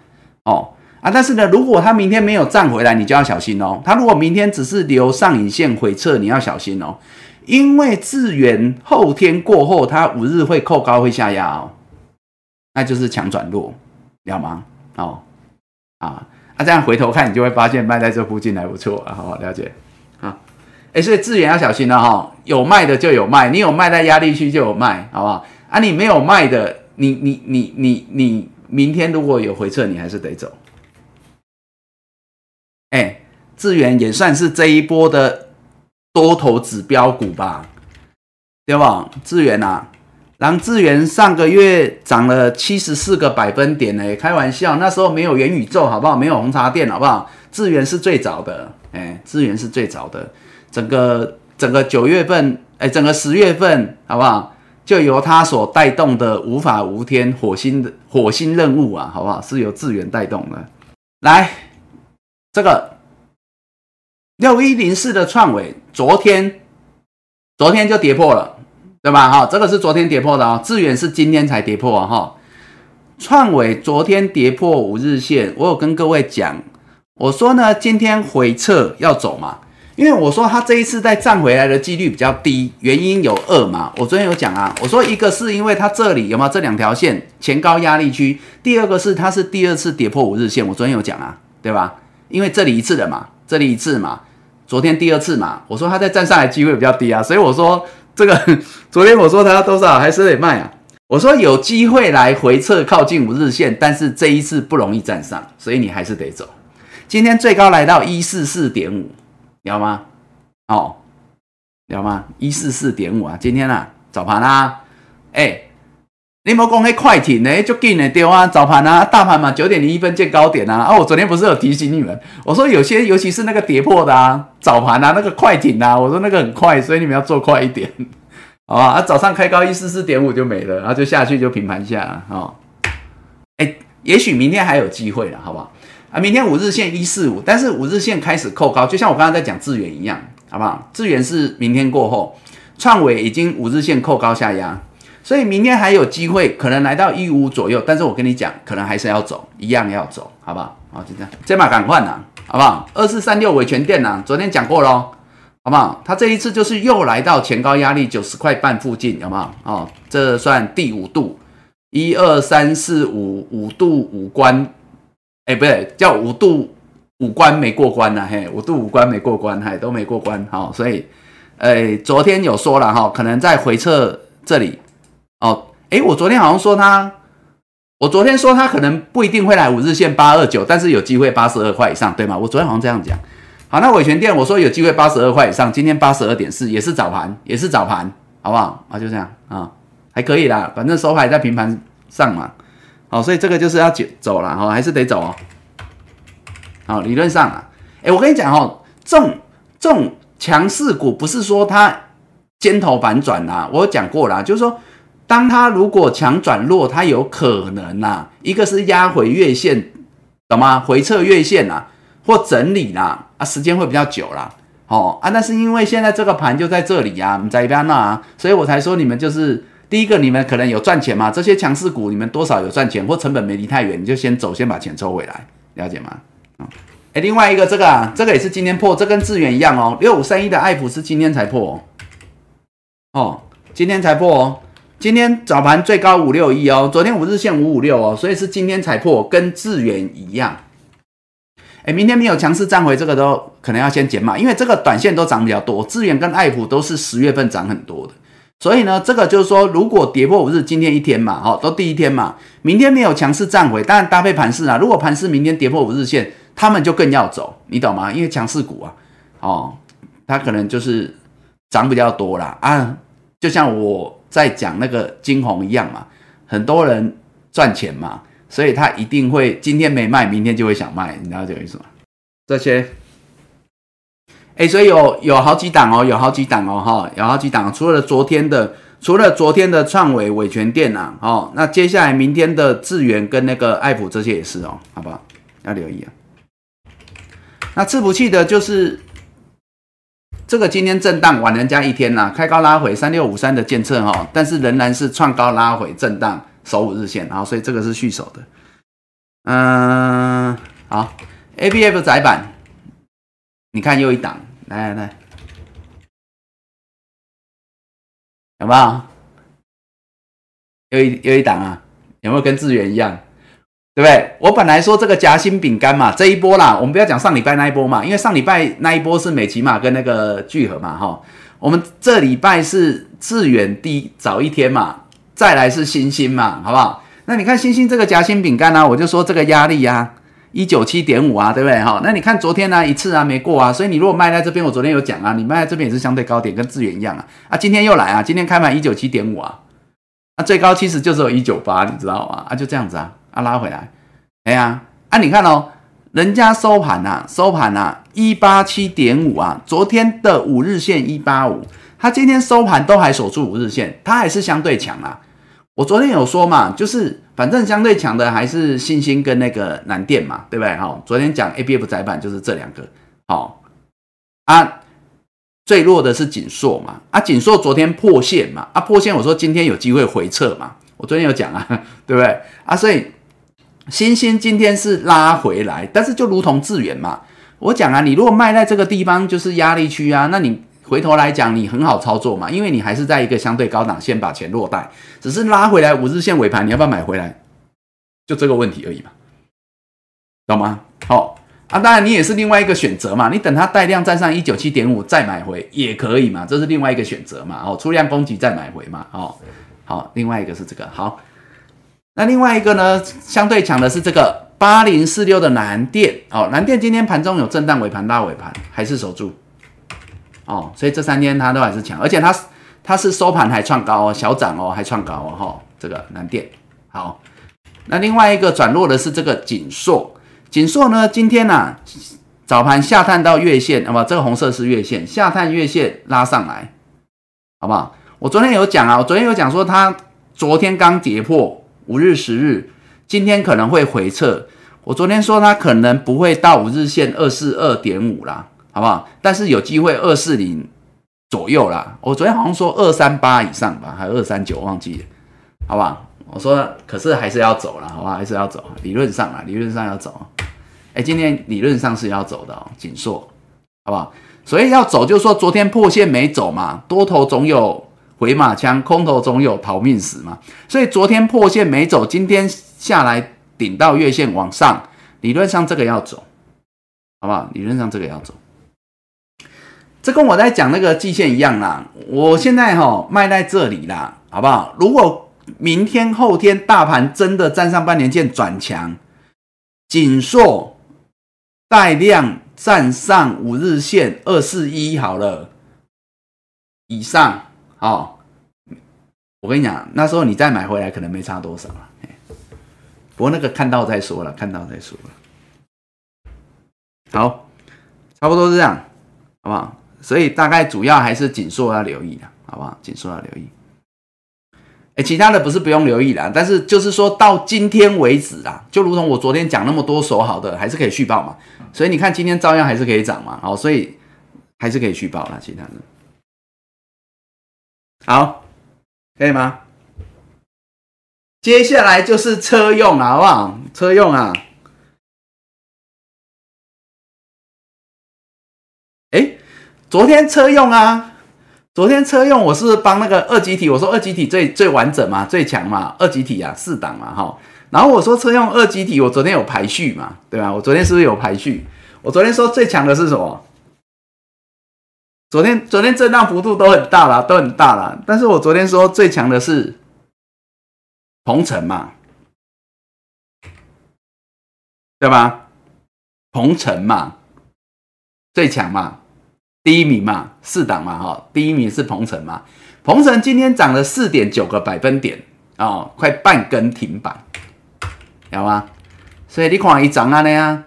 哦。啊，但是呢，如果它明天没有站回来，你就要小心哦。它如果明天只是留上影线回撤，你要小心哦。因为智源后天过后，它五日会扣高会下压哦，那就是强转弱，了吗？哦，啊，那这样回头看，你就会发现卖在这附近还不错啊，好好了解啊。哎，所以智源要小心了哈，有卖的就有卖，你有卖在压力区就有卖，好不好？啊，你没有卖的，你你你你你明天如果有回撤，你还是得走。哎，智源也算是这一波的多头指标股吧，对吧？智源啊，然后智源上个月涨了七十四个百分点呢，开玩笑，那时候没有元宇宙，好不好？没有红茶店，好不好？智源是最早的，哎，智源是最早的，整个整个九月份，哎，整个十月份，好不好？就由它所带动的无法无天火星的火星任务啊，好不好？是由智源带动的，来。这个六一零四的创伟，昨天昨天就跌破了，对吧？哈，这个是昨天跌破的啊。智源是今天才跌破啊。哈，创伟昨天跌破五日线，我有跟各位讲，我说呢，今天回撤要走嘛，因为我说它这一次再站回来的几率比较低，原因有二嘛。我昨天有讲啊，我说一个是因为它这里有没有这两条线前高压力区，第二个是它是第二次跌破五日线，我昨天有讲啊，对吧？因为这里一次的嘛，这里一次嘛，昨天第二次嘛，我说他再站上来机会比较低啊，所以我说这个 昨天我说他要多少还是得卖啊，我说有机会来回撤靠近五日线，但是这一次不容易站上，所以你还是得走。今天最高来到一四四点五，了吗？哦，知道吗？一四四点五啊，今天啊早盘啊，哎，你莫讲那快艇呢，就紧的对啊，早盘啊，大盘嘛九点零一分见高点啊，啊，我昨天不是有提醒你们，我说有些尤其是那个跌破的啊，早盘啊那个快艇啊，我说那个很快，所以你们要做快一点，好 吧？啊，早上开高一四四点五就没了，然后就下去就平盘下哦，哎，也许明天还有机会了，好不好？啊，明天五日线一四五，但是五日线开始扣高，就像我刚刚在讲智远一样。好不好？智源是明天过后，创伟已经五日线扣高下压，所以明天还有机会，可能来到一五左右。但是我跟你讲，可能还是要走，一样要走，好不好？好，就这样，这马赶快呐，好不好？二四三六维权电呐，昨天讲过喽，好不好？它这一次就是又来到前高压力九十块半附近，有没有？哦，这算第五度，一二三四五五度五关，哎，不对，叫五度。五关没过关呐，嘿，五度五关没过关，嘿，都没过关，好，所以，诶，昨天有说了哈，可能在回撤这里，哦，诶，我昨天好像说他，我昨天说他可能不一定会来五日线八二九，但是有机会八十二块以上，对吗？我昨天好像这样讲。好，那伟权店我说有机会八十二块以上，今天八十二点四，也是早盘，也是早盘，好不好？啊，就这样啊，还可以啦，反正收盘在平盘上嘛，好，所以这个就是要走走了哈，还是得走哦。好，理论上啊，哎，我跟你讲哦，这种这种强势股不是说它尖头反转呐，我讲过啦，就是说，当它如果强转弱，它有可能呐，一个是压回月线，懂吗？回撤月线呐，或整理啦，啊，时间会比较久啦。哦啊，那是因为现在这个盘就在这里呀，你在边那啊，所以我才说你们就是第一个，你们可能有赚钱嘛，这些强势股你们多少有赚钱，或成本没离太远，你就先走，先把钱抽回来，了解吗？啊哎，另外一个这个啊，这个也是今天破，这跟智远一样哦。六五三一的爱普是今天才破哦，哦今天才破哦。今天早盘最高五六一哦，昨天五日线五五六哦，所以是今天才破，跟智远一样。哎，明天没有强势站回，这个都可能要先减码，因为这个短线都涨比较多，智远跟爱普都是十月份涨很多的。所以呢，这个就是说，如果跌破五日，今天一天嘛，好，都第一天嘛，明天没有强势站回，当然搭配盘势啊。如果盘势明天跌破五日线，他们就更要走，你懂吗？因为强势股啊，哦，它可能就是涨比较多啦啊，就像我在讲那个金红一样嘛，很多人赚钱嘛，所以他一定会今天没卖，明天就会想卖，你知道这个意思吗？这些。哎，所以有有好几档哦，有好几档哦，哈，有好几档。除了昨天的，除了昨天的创伟伟权店呐，哦，那接下来明天的智源跟那个爱普这些也是哦，好不好？要留意啊。那伺服器的就是这个今天震荡晚人家一天呐，开高拉回三六五三的监测哈，但是仍然是创高拉回震荡守五日线，然后所以这个是续守的。嗯，好，A B F 窄板。你看又一档，来来来，有没有？又一又一档啊？有没有跟智源一样？对不对？我本来说这个夹心饼干嘛，这一波啦，我们不要讲上礼拜那一波嘛，因为上礼拜那一波是美琪玛跟那个聚合嘛，哈。我们这礼拜是志远低早一天嘛，再来是星星嘛，好不好？那你看星星这个夹心饼干呢，我就说这个压力呀。一九七点五啊，对不对哈？那你看昨天呢一次啊没过啊，所以你如果卖在这边，我昨天有讲啊，你卖在这边也是相对高点，跟资源一样啊。啊，今天又来啊，今天开盘一九七点五啊，啊最高其实就只有一九八，你知道吗？啊就这样子啊，啊拉回来，哎呀，啊你看哦，人家收盘呐，收盘呐一八七点五啊，昨天的五日线一八五，它今天收盘都还守住五日线，它还是相对强啊。我昨天有说嘛，就是反正相对强的还是新兴跟那个南电嘛，对不对？哈，昨天讲 A B F 窄板就是这两个，好啊，最弱的是锦硕嘛，啊，锦硕昨天破线嘛，啊，破线我说今天有机会回撤嘛，我昨天有讲啊，对不对？啊，所以新兴今天是拉回来，但是就如同智远嘛，我讲啊，你如果卖在这个地方就是压力区啊，那你。回头来讲，你很好操作嘛，因为你还是在一个相对高档线把钱落袋，只是拉回来五日线尾盘，你要不要买回来？就这个问题而已嘛，懂吗？好啊，当然你也是另外一个选择嘛，你等它带量站上一九七点五再买回也可以嘛，这是另外一个选择嘛。哦，出量攻击再买回嘛。哦，好，另外一个是这个好，那另外一个呢，相对强的是这个八零四六的蓝电哦，蓝电今天盘中有震荡尾盘拉尾盘，还是守住。哦，所以这三天它都还是强，而且它它是收盘还创高哦，小涨哦，还创高哦，哈，这个南电好。那另外一个转弱的是这个锦硕，锦硕呢，今天呢早盘下探到月线，好不好？这个红色是月线，下探月线拉上来，好不好？我昨天有讲啊，我昨天有讲说它昨天刚跌破五日、十日，今天可能会回撤。我昨天说它可能不会到五日线二四二点五啦，好不好？但是有机会二四零左右啦。我昨天好像说二三八以上吧，还是二三九，忘记了，好不好？我说，可是还是要走了，好吧？还是要走，理论上啊，理论上要走。哎，今天理论上是要走的哦，紧缩，好不好？所以要走，就是说昨天破线没走嘛，多头总有回马枪，空头总有逃命死嘛。所以昨天破线没走，今天下来顶到月线往上，理论上这个要走，好不好？理论上这个要走。这跟我在讲那个季线一样啦，我现在哈卖在这里啦，好不好？如果明天后天大盘真的站上半年线转强，紧缩带量站上五日线二四一好了以上，好，我跟你讲，那时候你再买回来可能没差多少了。不过那个看到再说了，看到再说了。好，差不多是这样，好不好？所以大概主要还是紧缩要留意的，好不好？紧缩要留意。哎，其他的不是不用留意啦，但是就是说到今天为止啦，就如同我昨天讲那么多手好的，还是可以续报嘛。所以你看今天照样还是可以涨嘛，好，所以还是可以续报啦。其他的，好，可以吗？接下来就是车用啊，好不好？车用啊，昨天车用啊。昨天车用我是帮那个二级体，我说二级体最最完整嘛，最强嘛，二级体啊，四档嘛，哈。然后我说车用二级体，我昨天有排序嘛，对吧？我昨天是不是有排序？我昨天说最强的是什么？昨天昨天震荡幅度都很大啦，都很大啦。但是我昨天说最强的是鹏程嘛，对吧？鹏程嘛，最强嘛。第一名嘛，四档嘛，哈，第一名是鹏城嘛，鹏城今天涨了四点九个百分点哦，快半根停板，有吗？所以你看一涨啊那样，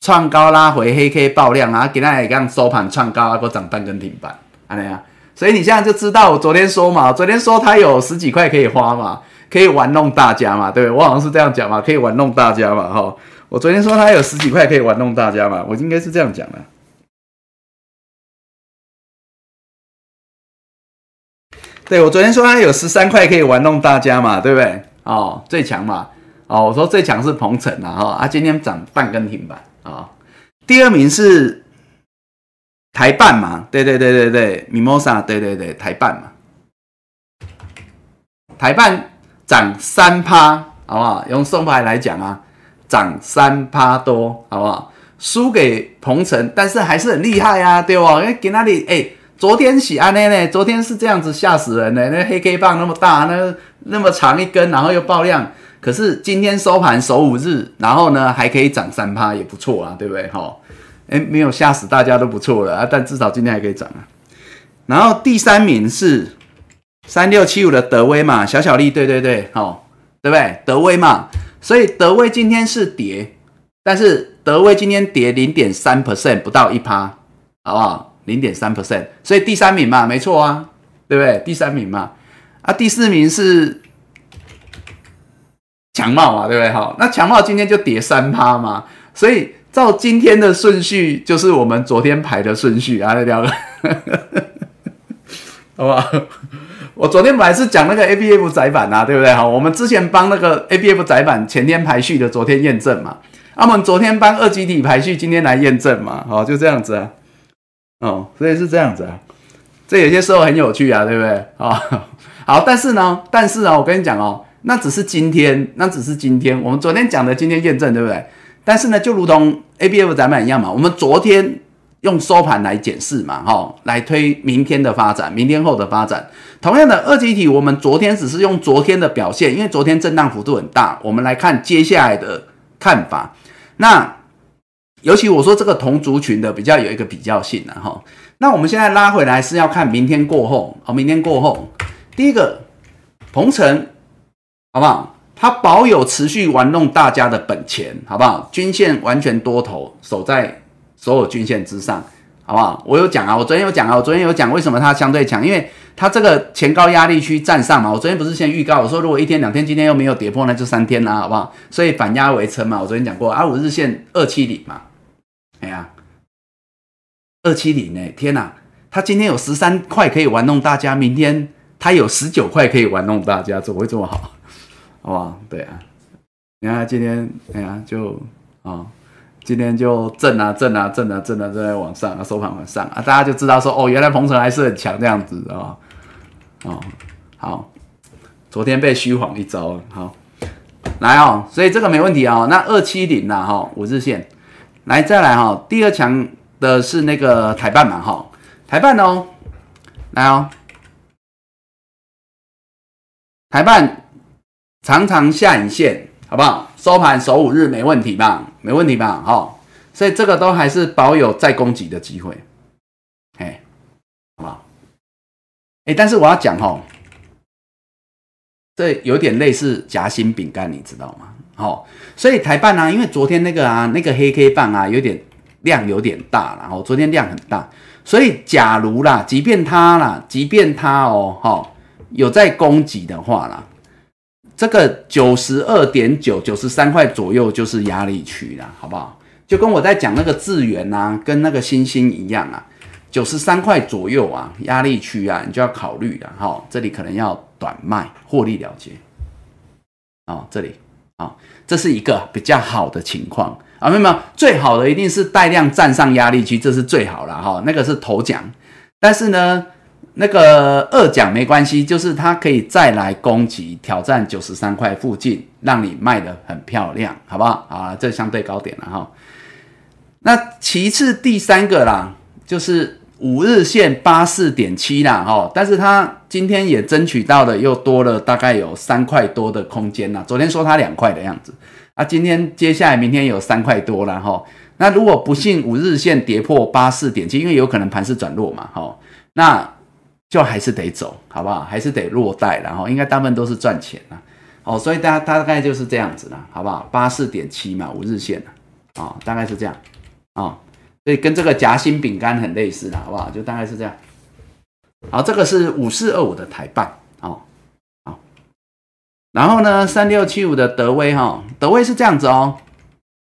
创高拉回黑 K 爆量啊，今天也刚收盘创高啊，给我涨半根停板，啊那样，所以你现在就知道我昨天说嘛，昨天说它有十几块可以花嘛，可以玩弄大家嘛，对不对？我好像是这样讲嘛，可以玩弄大家嘛，哈，我昨天说它有十几块可以玩弄大家嘛，我应该是这样讲的。对我昨天说它有十三块可以玩弄大家嘛，对不对？哦，最强嘛，哦，我说最强是鹏程啊，哈，啊，今天涨半根停板啊。第二名是台办嘛，对对对对对，Mimosa，对对对，台办嘛，台办涨三趴，好不好？用送牌来讲啊，涨三趴多，好不好？输给鹏程，但是还是很厉害啊，对不？因为给那里哎。昨天喜安呢？呢，昨天是这样子吓死人呢。那黑 K 棒那么大，那那么长一根，然后又爆量。可是今天收盘首五日，然后呢还可以涨三趴，也不错啊，对不对？哈，哎，没有吓死大家都不错了啊。但至少今天还可以涨啊。然后第三名是三六七五的德威嘛，小小利，对对对，好，对不对？德威嘛，所以德威今天是跌，但是德威今天跌零点三 percent，不到一趴，好不好？零点三 percent，所以第三名嘛，没错啊，对不对？第三名嘛，啊，第四名是强茂嘛，对不对？好，那强茂今天就跌三趴嘛，所以照今天的顺序，就是我们昨天排的顺序啊，聊了，好不好？我昨天本来是讲那个 A B F 窄板啊，对不对？好，我们之前帮那个 A B F 窄板前天排序的，昨天验证嘛，那我们昨天帮二级体排序，今天来验证嘛，好，就这样子啊。哦，所以是这样子啊，这有些时候很有趣啊，对不对？啊，好，但是呢，但是呢，我跟你讲哦，那只是今天，那只是今天，我们昨天讲的，今天验证，对不对？但是呢，就如同 A B F 咱们一样嘛，我们昨天用收盘来检视嘛，哈，来推明天的发展，明天后的发展。同样的二级体，我们昨天只是用昨天的表现，因为昨天震荡幅度很大，我们来看接下来的看法。那尤其我说这个同族群的比较有一个比较性的哈。那我们现在拉回来是要看明天过后哦，明天过后，第一个鹏程好不好？它保有持续玩弄大家的本钱，好不好？均线完全多头，守在所有均线之上，好不好？我有讲啊，我昨天有讲啊，我昨天有讲为什么它相对强，因为它这个前高压力区站上嘛。我昨天不是先预告我说，如果一天两天，今天又没有跌破，那就三天啦，好不好？所以反压为撑嘛。我昨天讲过，啊，五日线二七零嘛，哎呀，二七零呢？天哪，他今天有十三块可以玩弄大家，明天他有十九块可以玩弄大家，怎么会这么好？哇，对啊，你看今天，哎呀，就啊，今天就震啊震啊震啊震啊震在往上啊，收盘往上啊，大家就知道说，哦，原来鹏程还是很强这样子啊，哦，好，昨天被虚晃一招，好，来哦，所以这个没问题啊，那二七零呐，哈，五日线，来再来哈，第二强的是那个台办嘛，哈，台办哦，来哦，台办。常常下影线，好不好？收盘守五日没问题吧？没问题吧？好，所以这个都还是保有再攻击的机会，哎，好不好？哎，但是我要讲哈，这有点类似夹心饼干，你知道吗？好，所以台办呢，因为昨天那个啊，那个黑 K 棒啊，有点量有点大，然后昨天量很大，所以假如啦，即便它啦，即便它哦，哈，有在攻击的话啦。这个九十二点九九十三块左右就是压力区了，好不好？就跟我在讲那个智源呐，跟那个星星一样啊，九十三块左右啊，压力区啊，你就要考虑了哈。这里可能要短卖获利了结啊，这里啊，这是一个比较好的情况啊，没有没有，最好的一定是带量站上压力区，这是最好了哈。那个是头奖，但是呢。那个二奖没关系，就是它可以再来攻击挑战九十三块附近，让你卖的很漂亮，好不好？啊，这相对高点了哈。那其次第三个啦，就是五日线八四点七啦，哈，但是它今天也争取到了又多了大概有三块多的空间啦。昨天说它两块的样子，啊，今天接下来明天有三块多了哈。那如果不幸五日线跌破八四点七，因为有可能盘势转弱嘛，哈，那。就还是得走，好不好？还是得落袋，然后应该大部分都是赚钱啊。哦，所以大家大概就是这样子了，好不好？八四点七嘛，五日线啊，大概是这样啊，所以跟这个夹心饼干很类似的，好不好？就大概是这样。好，这个是五四二五的台办哦，好，然后呢，三六七五的德威哈，德威是这样子哦，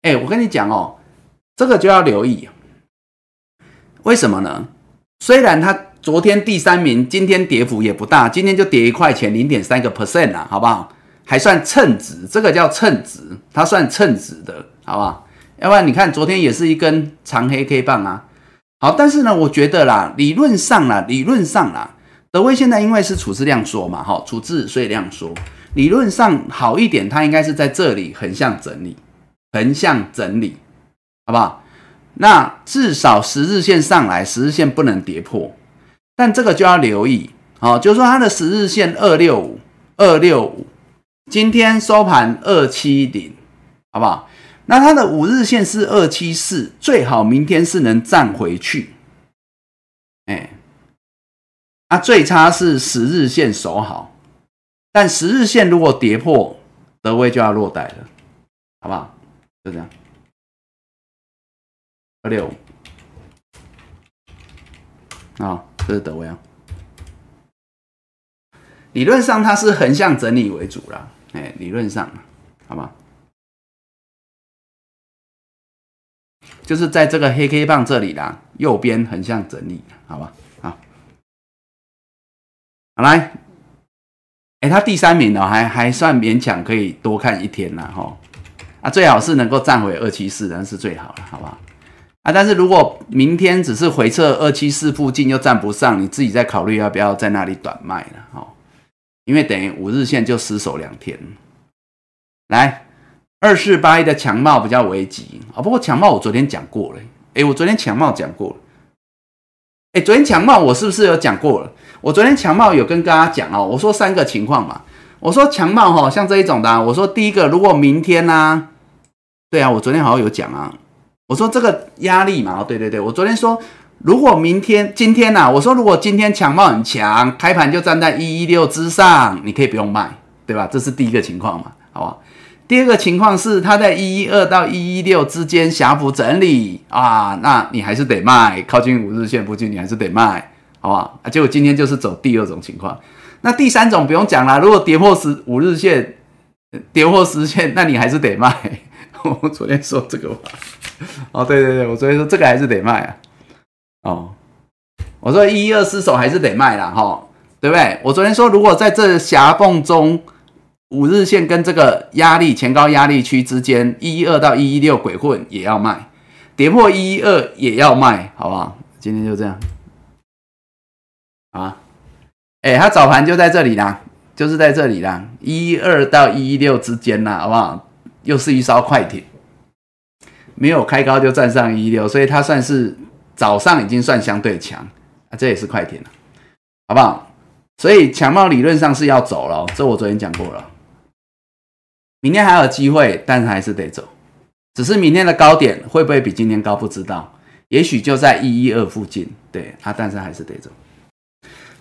哎，我跟你讲哦，这个就要留意，为什么呢？虽然它。昨天第三名，今天跌幅也不大，今天就跌一块钱，零点三个 percent 啊，好不好？还算称值，这个叫称值，它算称值的，好不好？要不然你看昨天也是一根长黑 K 棒啊，好，但是呢，我觉得啦，理论上啦，理论上啦，德威现在因为是处置量缩嘛，哈，处置所以量缩，理论上好一点，它应该是在这里横向整理，横向整理，好不好？那至少十日线上来，十日线不能跌破。但这个就要留意，好，就是说它的十日线二六五二六五，今天收盘二七零，好不好？那它的五日线是二七四，最好明天是能站回去，哎，那最差是十日线守好，但十日线如果跌破，德威就要落袋了，好不好？就这样，二六五，啊。这是德威啊，理论上它是横向整理为主啦，哎，理论上，好吗？就是在这个黑 K 棒这里啦，右边横向整理，好吧？好，好来，哎，它第三名哦，还还算勉强可以多看一天啦，哈，啊，最好是能够站回二七四，那是最好了，好不好？啊，但是如果明天只是回撤二七四附近又站不上，你自己再考虑要不要在那里短卖了哦，因为等于五日线就失守两天。来，二四八一的强貌比较危急啊，不过强貌我昨天讲过了，哎，我昨天强貌讲过了，哎，昨天强茂我是不是有讲过了？我昨天强茂有跟大家讲哦，我说三个情况嘛，我说强貌哈，像这一种的，我说第一个，如果明天呢，对啊，我昨天好像有讲啊。我说这个压力嘛，哦，对对对，我昨天说，如果明天、今天呐，我说如果今天强貌很强，开盘就站在一一六之上，你可以不用卖，对吧？这是第一个情况嘛，好吧？第二个情况是它在一一二到一一六之间狭幅整理啊，那你还是得卖，靠近五日线附近你还是得卖，好不好？啊，结果今天就是走第二种情况，那第三种不用讲了，如果跌破十五日线，跌破十线，那你还是得卖。我昨天说这个话，哦，对对对，我昨天说这个还是得卖啊，哦，我说一一二失手还是得卖啦，哈，对不对？我昨天说如果在这狭缝中。五日线跟这个压力前高压力区之间，一一二到一一六鬼混也要卖，跌破一一二也要卖，好不好？今天就这样啊！哎，它早盘就在这里啦，就是在这里啦，一一二到一一六之间啦，好不好？又是一艘快艇，没有开高就站上一一六，所以它算是早上已经算相对强啊，这也是快艇了，好不好？所以强貌理论上是要走了，这我昨天讲过了。明天还有机会，但是还是得走。只是明天的高点会不会比今天高，不知道。也许就在一一二附近，对啊，但是还是得走。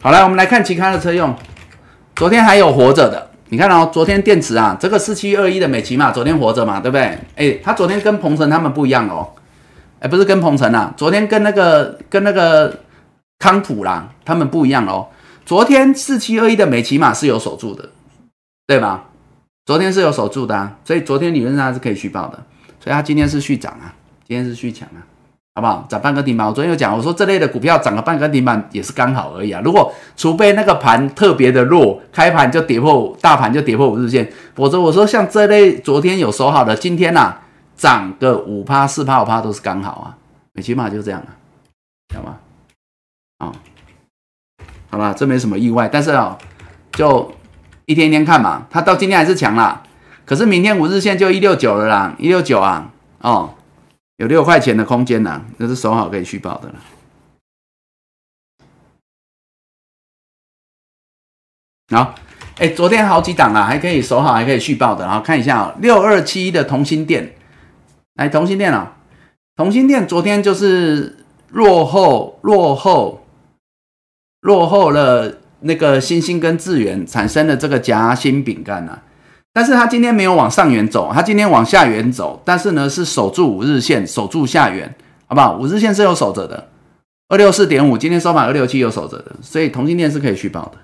好了，我们来看其他的车用。昨天还有活着的，你看哦，昨天电池啊，这个四七二一的美骑嘛，昨天活着嘛，对不对？哎，它昨天跟鹏程他们不一样哦，哎，不是跟鹏程啊，昨天跟那个跟那个康普啦，他们不一样哦。昨天四七二一的美骑马是有守住的，对吧？昨天是有守住的啊，所以昨天理论上是可以续报的，所以它今天是续涨啊，今天是续强啊，好不好？涨半个顶板，我昨天有讲，我说这类的股票涨个半个顶板也是刚好而已啊。如果除非那个盘特别的弱，开盘就跌破大盘就跌破五日线，否则我说像这类昨天有守好的，今天呐涨个五趴四趴五趴都是刚好啊，起码就这样啊，好吗？啊，好吧，这没什么意外，但是啊，就。一天天看嘛，它到今天还是强啦，可是明天五日线就一六九了啦，一六九啊，哦，有六块钱的空间呐，这是守好可以续报的了。好，哎，昨天好几档啊，还可以守好，还可以续报的，然后看一下啊，六二七的同心店，来同心店啊，同心店昨天就是落后，落后，落后了。那个星星跟智源产生的这个夹心饼干啊，但是它今天没有往上缘走，它今天往下缘走，但是呢是守住五日线，守住下缘，好不好？五日线是有守着的，二六四点五，今天收盘二六七有守着的，所以同性恋是可以续报的，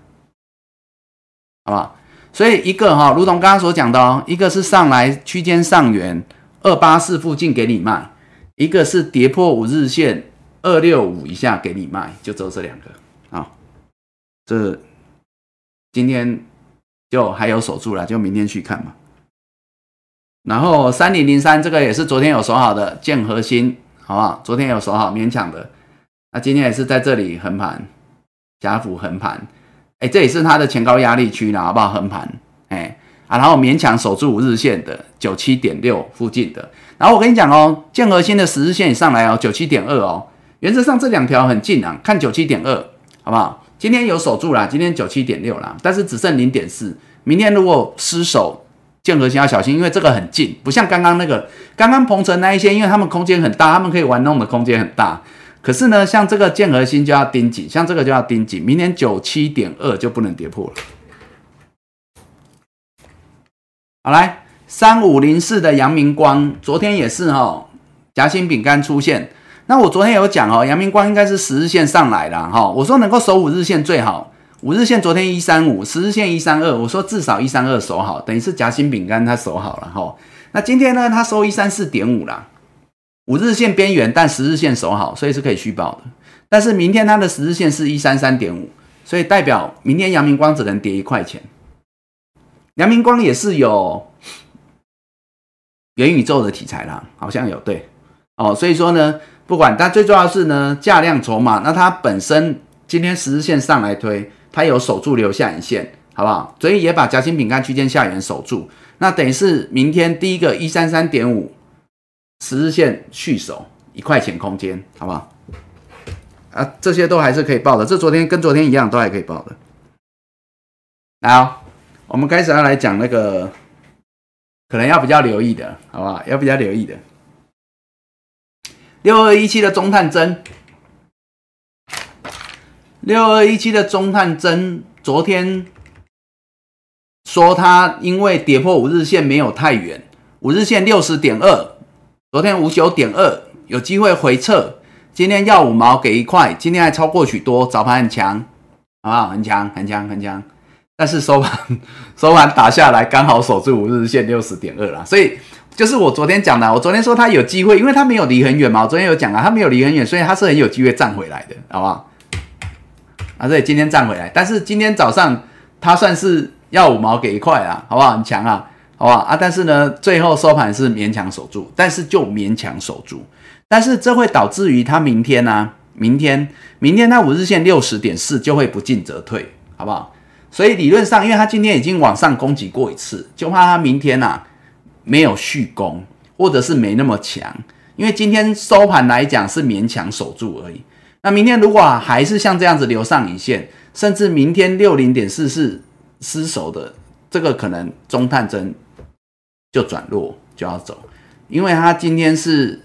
好不好？所以一个哈，如同刚刚所讲的哦，一个是上来区间上缘二八四附近给你卖，一个是跌破五日线二六五以下给你卖，就只有这两个。这今天就还有守住了，就明天去看嘛。然后三零零三这个也是昨天有守好的建核心，好不好？昨天有守好，勉强的。那今天也是在这里横盘，加幅横盘，哎，这也是它的前高压力区了，好不好？横盘，哎啊，然后勉强守住五日线的九七点六附近的。然后我跟你讲哦，建核心的十日线也上来哦，九七点二哦，原则上这两条很近啊，看九七点二，好不好？今天有守住啦，今天九七点六啦，但是只剩零点四。明天如果失守，建核心要小心，因为这个很近，不像刚刚那个，刚刚鹏程那一些，因为他们空间很大，他们可以玩弄的空间很大。可是呢，像这个建核心就要盯紧，像这个就要盯紧，明天九七点二就不能跌破了。好来，三五零四的阳明光，昨天也是哈，夹心饼干出现。那我昨天有讲哦，阳明光应该是十日线上来了哈。我说能够守五日线最好，五日线昨天一三五，十日线一三二，我说至少一三二守好，等于是夹心饼干它守好了哈。那今天呢，它收一三四点五啦，五日线边缘，但十日线守好，所以是可以续报的。但是明天它的十日线是一三三点五，所以代表明天阳明光只能跌一块钱。阳明光也是有元宇宙的题材啦，好像有对哦，所以说呢。不管，但最重要是呢，价量筹码。那它本身今天十日线上来推，它有守住留下影线，好不好？所以也把夹心饼干区间下缘守住。那等于是明天第一个一三三点五十日线续守一块钱空间，好不好？啊，这些都还是可以报的。这昨天跟昨天一样，都还可以报的。好，我们开始要来讲那个可能要比较留意的，好不好？要比较留意的。六二一七的中探针，六二一七的中探针，昨天说它因为跌破五日线没有太远，五日线六十点二，昨天五九点二有机会回撤，今天要五毛给一块，今天还超过许多，早盘很强，好不好？很强，很强，很强。但是收盘 收盘打下来，刚好守住五日线六十点二啦，所以就是我昨天讲的，我昨天说它有机会，因为它没有离很远嘛，我昨天有讲啊，它没有离很远，所以它是很有机会站回来的，好不好？啊，对，今天站回来，但是今天早上它算是要五毛给一块啊，好不好？很强啊，好不好啊？但是呢，最后收盘是勉强守住，但是就勉强守住，但是这会导致于它明天呢，明天明天它五日线六十点四就会不进则退，好不好？所以理论上，因为它今天已经往上攻击过一次，就怕它明天呐没有续攻，或者是没那么强。因为今天收盘来讲是勉强守住而已。那明天如果还是像这样子留上影线，甚至明天六零点四四失守的，这个可能中探针就转弱就要走，因为它今天是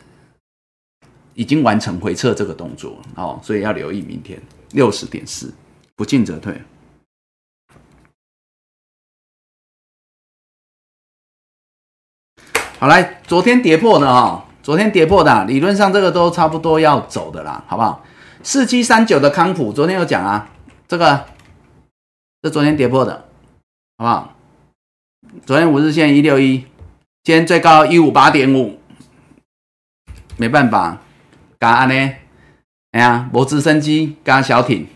已经完成回撤这个动作哦，所以要留意明天六十点四不进则退。好来，昨天跌破的哈，昨天跌破的，理论上这个都差不多要走的啦，好不好？四七三九的康普，昨天有讲啊，这个是昨天跌破的，好不好？昨天五日线一六一，今天最高一五八点五，没办法，干安呢？哎呀，摩直升机加小艇、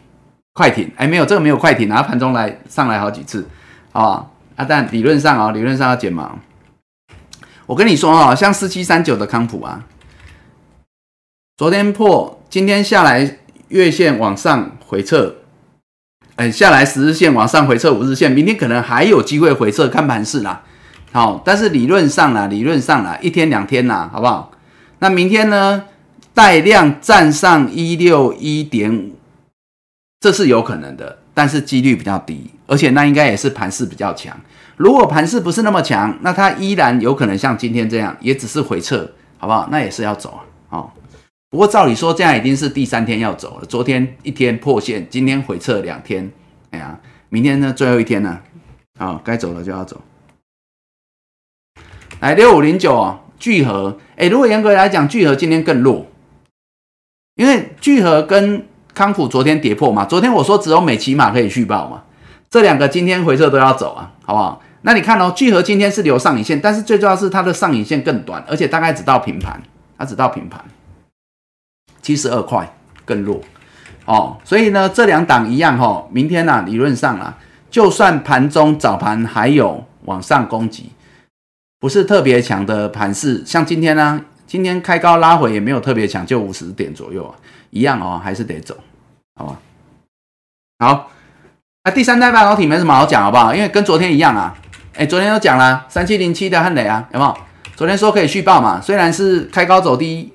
快艇，哎，没有这个没有快艇，然后盘中来上来好几次，好不好？啊，但理论上啊，理论上要减码。我跟你说啊，像四七三九的康普啊，昨天破，今天下来月线往上回撤，哎，下来十日线往上回撤五日线，明天可能还有机会回撤，看盘势啦。好，但是理论上啦，理论上啦，一天两天啦，好不好？那明天呢，带量站上一六一点五，这是有可能的，但是几率比较低，而且那应该也是盘势比较强。如果盘势不是那么强，那它依然有可能像今天这样，也只是回撤，好不好？那也是要走啊。哦，不过照理说，这样已经是第三天要走了。昨天一天破线，今天回撤两天，哎呀，明天呢最后一天呢，好，该走了就要走。来六五零九聚合，哎，如果严格来讲，聚合今天更弱，因为聚合跟康普昨天跌破嘛，昨天我说只有美骑马可以续报嘛，这两个今天回撤都要走啊，好不好？那你看哦，聚合今天是留上影线，但是最重要是它的上影线更短，而且大概只到平盘，它只到平盘，七十二块更弱哦。所以呢，这两档一样哈，明天呢，理论上啊，就算盘中早盘还有往上攻击，不是特别强的盘势，像今天呢，今天开高拉回也没有特别强，就五十点左右啊，一样哦，还是得走，好吧？好，那第三代半导体没什么好讲，好不好？因为跟昨天一样啊。哎，昨天都讲了三七零七的汉雷啊，有没有？昨天说可以续报嘛，虽然是开高走低，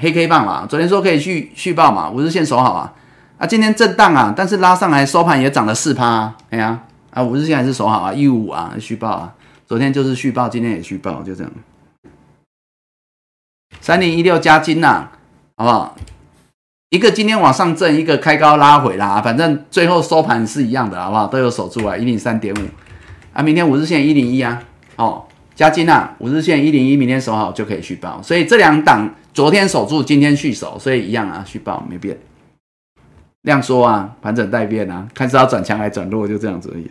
黑 K 棒嘛，昨天说可以续续报嘛，五日线守好啊。啊，今天震荡啊，但是拉上来收盘也涨了四趴，哎呀，啊五日线还是守好啊，一五啊续报啊，昨天就是续报，今天也续报，就这样。三零一六加金呐，好不好？一个今天往上震，一个开高拉回啦，反正最后收盘是一样的，好不好？都有守住啊，一零三点五。啊，明天五日线一零一啊，哦，加金啊，五日线一零一，明天守好就可以续报，所以这两档昨天守住，今天续守，所以一样啊，续报没变。量缩啊，盘整待变啊，看是要转强还转弱，就这样子而已。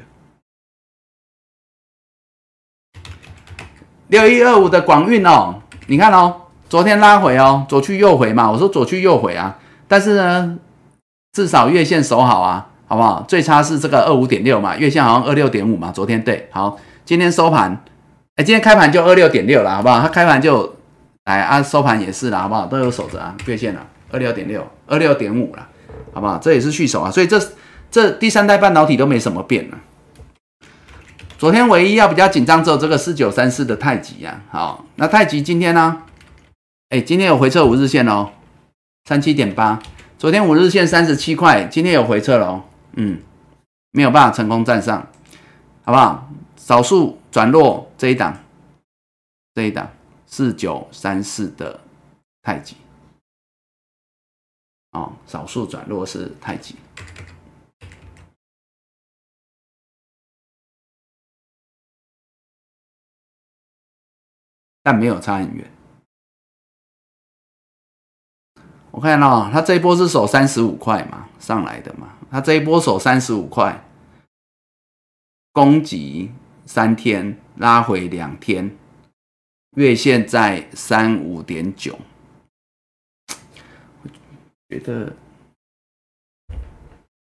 六一二五的广运哦，你看哦，昨天拉回哦，左去右回嘛，我说左去右回啊，但是呢，至少月线守好啊。好不好？最差是这个二五点六嘛，月线好像二六点五嘛。昨天对，好，今天收盘，哎，今天开盘就二六点六了，好不好？它开盘就，哎，啊收盘也是了，好不好？都有守着啊，月线了，二六点六，二六点五了，好不好？这也是续守啊，所以这这第三代半导体都没什么变了。昨天唯一要比较紧张只有这个四九三四的太极啊，好，那太极今天呢？哎，今天有回撤五日线哦，三七点八，昨天五日线三十七块，今天有回撤了哦。嗯，没有办法成功站上，好不好？少数转弱这一档，这一档四九三四的太极，哦，少数转弱是太极，但没有差很远。我看到它这一波是守三十五块嘛，上来的嘛，它这一波守三十五块，攻击三天，拉回两天，月线在三五点九。觉得，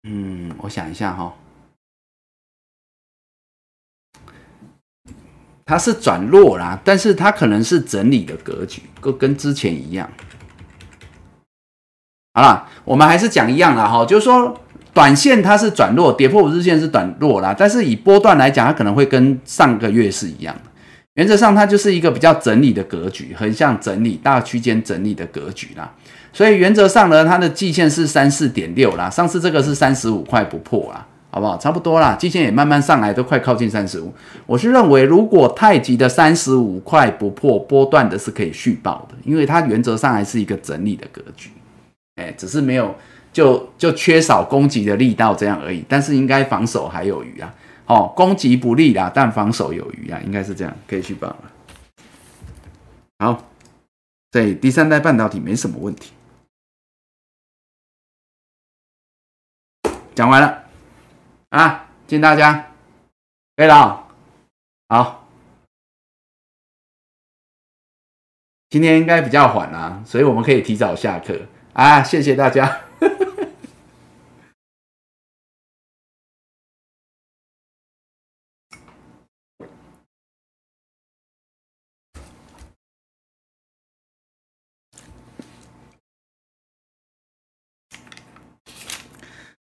嗯，我想一下哈，它是转弱啦，但是它可能是整理的格局，跟跟之前一样。好了，我们还是讲一样啦哈，就是说，短线它是转弱，跌破五日线是短弱啦，但是以波段来讲，它可能会跟上个月是一样的。原则上，它就是一个比较整理的格局，很像整理大区间整理的格局啦。所以原则上呢，它的季线是三四点六啦，上次这个是三十五块不破啦，好不好？差不多啦，季线也慢慢上来，都快靠近三十五。我是认为，如果太极的三十五块不破，波段的是可以续报的，因为它原则上还是一个整理的格局，哎，只是没有就就缺少攻击的力道这样而已。但是应该防守还有余啊，哦，攻击不利啦，但防守有余啊，应该是这样，可以去报了。好，对第三代半导体没什么问题。讲完了啊，敬大家，可以了，好，今天应该比较缓啊，所以我们可以提早下课啊，谢谢大家。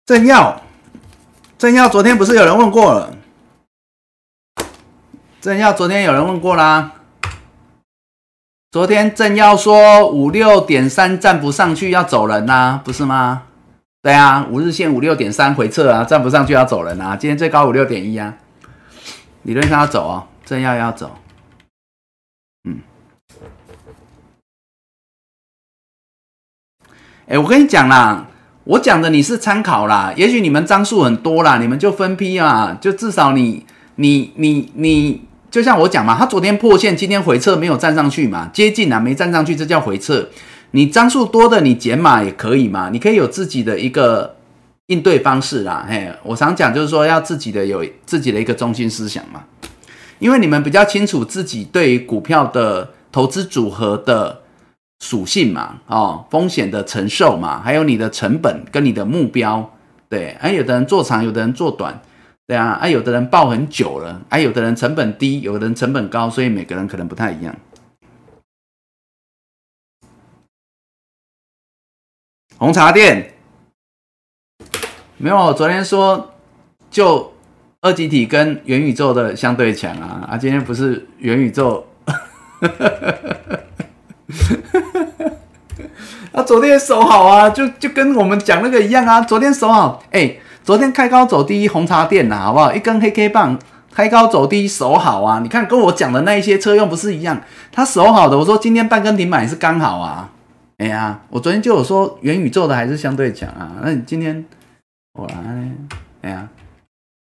正耀，正耀，昨天不是有人问过了？正耀，昨天有人问过啦。昨天正要说五六点三站不上去要走人呐，不是吗？对啊，五日线五六点三回撤啊，站不上去要走人啊。今天最高五六点一啊，理论上要走哦，正要要走。嗯，哎，我跟你讲啦。我讲的你是参考啦，也许你们张数很多啦，你们就分批啊，就至少你你你你，就像我讲嘛，他昨天破线，今天回撤没有站上去嘛，接近啊，没站上去，这叫回撤。你张数多的，你减码也可以嘛，你可以有自己的一个应对方式啦。嘿，我常讲就是说要自己的有自己的一个中心思想嘛，因为你们比较清楚自己对于股票的投资组合的。属性嘛，哦，风险的承受嘛，还有你的成本跟你的目标，对，哎，有的人做长，有的人做短，对啊，哎，有的人报很久了，哎，有的人成本低，有的人成本高，所以每个人可能不太一样。红茶店没有，昨天说就二级体跟元宇宙的相对强啊，啊，今天不是元宇宙。啊，昨天守好啊，就就跟我们讲那个一样啊。昨天守好，哎，昨天开高走低，红茶店呐，好不好？一根黑 K 棒，开高走低，守好啊。你看，跟我讲的那一些车用不是一样？他守好的，我说今天半根停板是刚好啊。哎呀，我昨天就有说元宇宙的还是相对强啊。那你今天，我来，哎呀，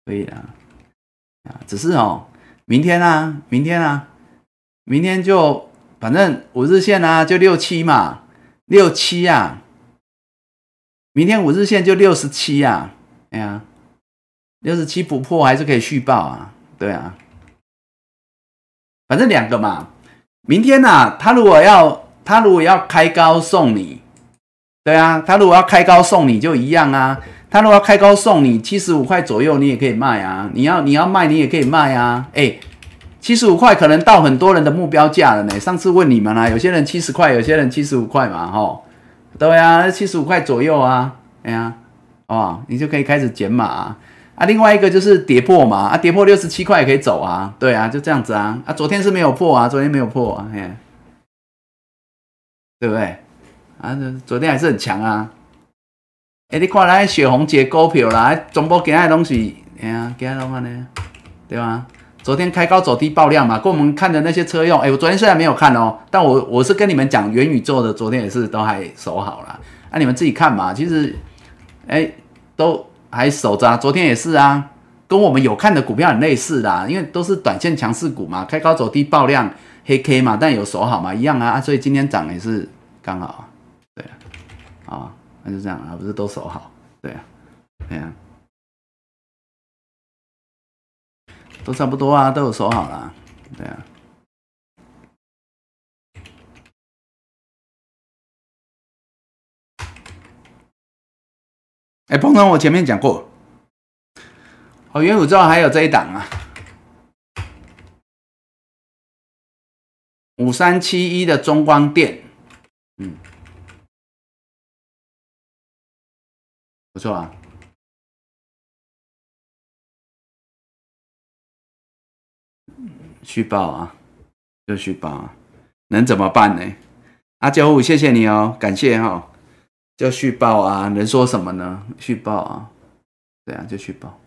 可以啊。只是哦，明天啊，明天啊，明天就。反正五日线啊，就六七嘛，六七啊。明天五日线就六十七啊，哎呀，六十七不破还是可以续报啊，对啊。反正两个嘛，明天呐，他如果要他如果要开高送你，对啊，他如果要开高送你就一样啊，他如果要开高送你七十五块左右，你也可以卖啊，你要你要卖你也可以卖啊，哎。七十五块可能到很多人的目标价了呢。上次问你们啦，有些人七十块，有些人七十五块嘛，吼，对啊，七十五块左右啊，哎呀，哦，你就可以开始减码啊。啊，另外一个就是跌破嘛，啊，跌破六十七块也可以走啊，对啊，就这样子啊。啊，昨天是没有破啊，昨天没有破啊，嘿，对不对？啊，昨天还是很强啊。哎，你看来血红节股票啦，中波给他的东西，哎呀，给他的话呢，对吧？昨天开高走低爆量嘛，跟我们看的那些车用，哎，我昨天虽然没有看哦，但我我是跟你们讲元宇宙的，昨天也是都还守好了啊，你们自己看嘛。其实，哎，都还守着啊，昨天也是啊，跟我们有看的股票很类似的，啊因为都是短线强势股嘛，开高走低爆量黑 K 嘛，但有守好嘛，一样啊，所以今天涨也是刚好，对啊，啊，那就这样啊，不是都守好，对啊，对啊，都差不多啊，都有守好了，对啊。哎，鹏程，我前面讲过，哦，元宇宙还有这一档啊，五三七一的中光电，嗯，不错啊，续报啊，就续报啊，能怎么办呢？阿九五，谢谢你哦，感谢哈。就续报啊，能说什么呢？续报啊，对啊，就续报。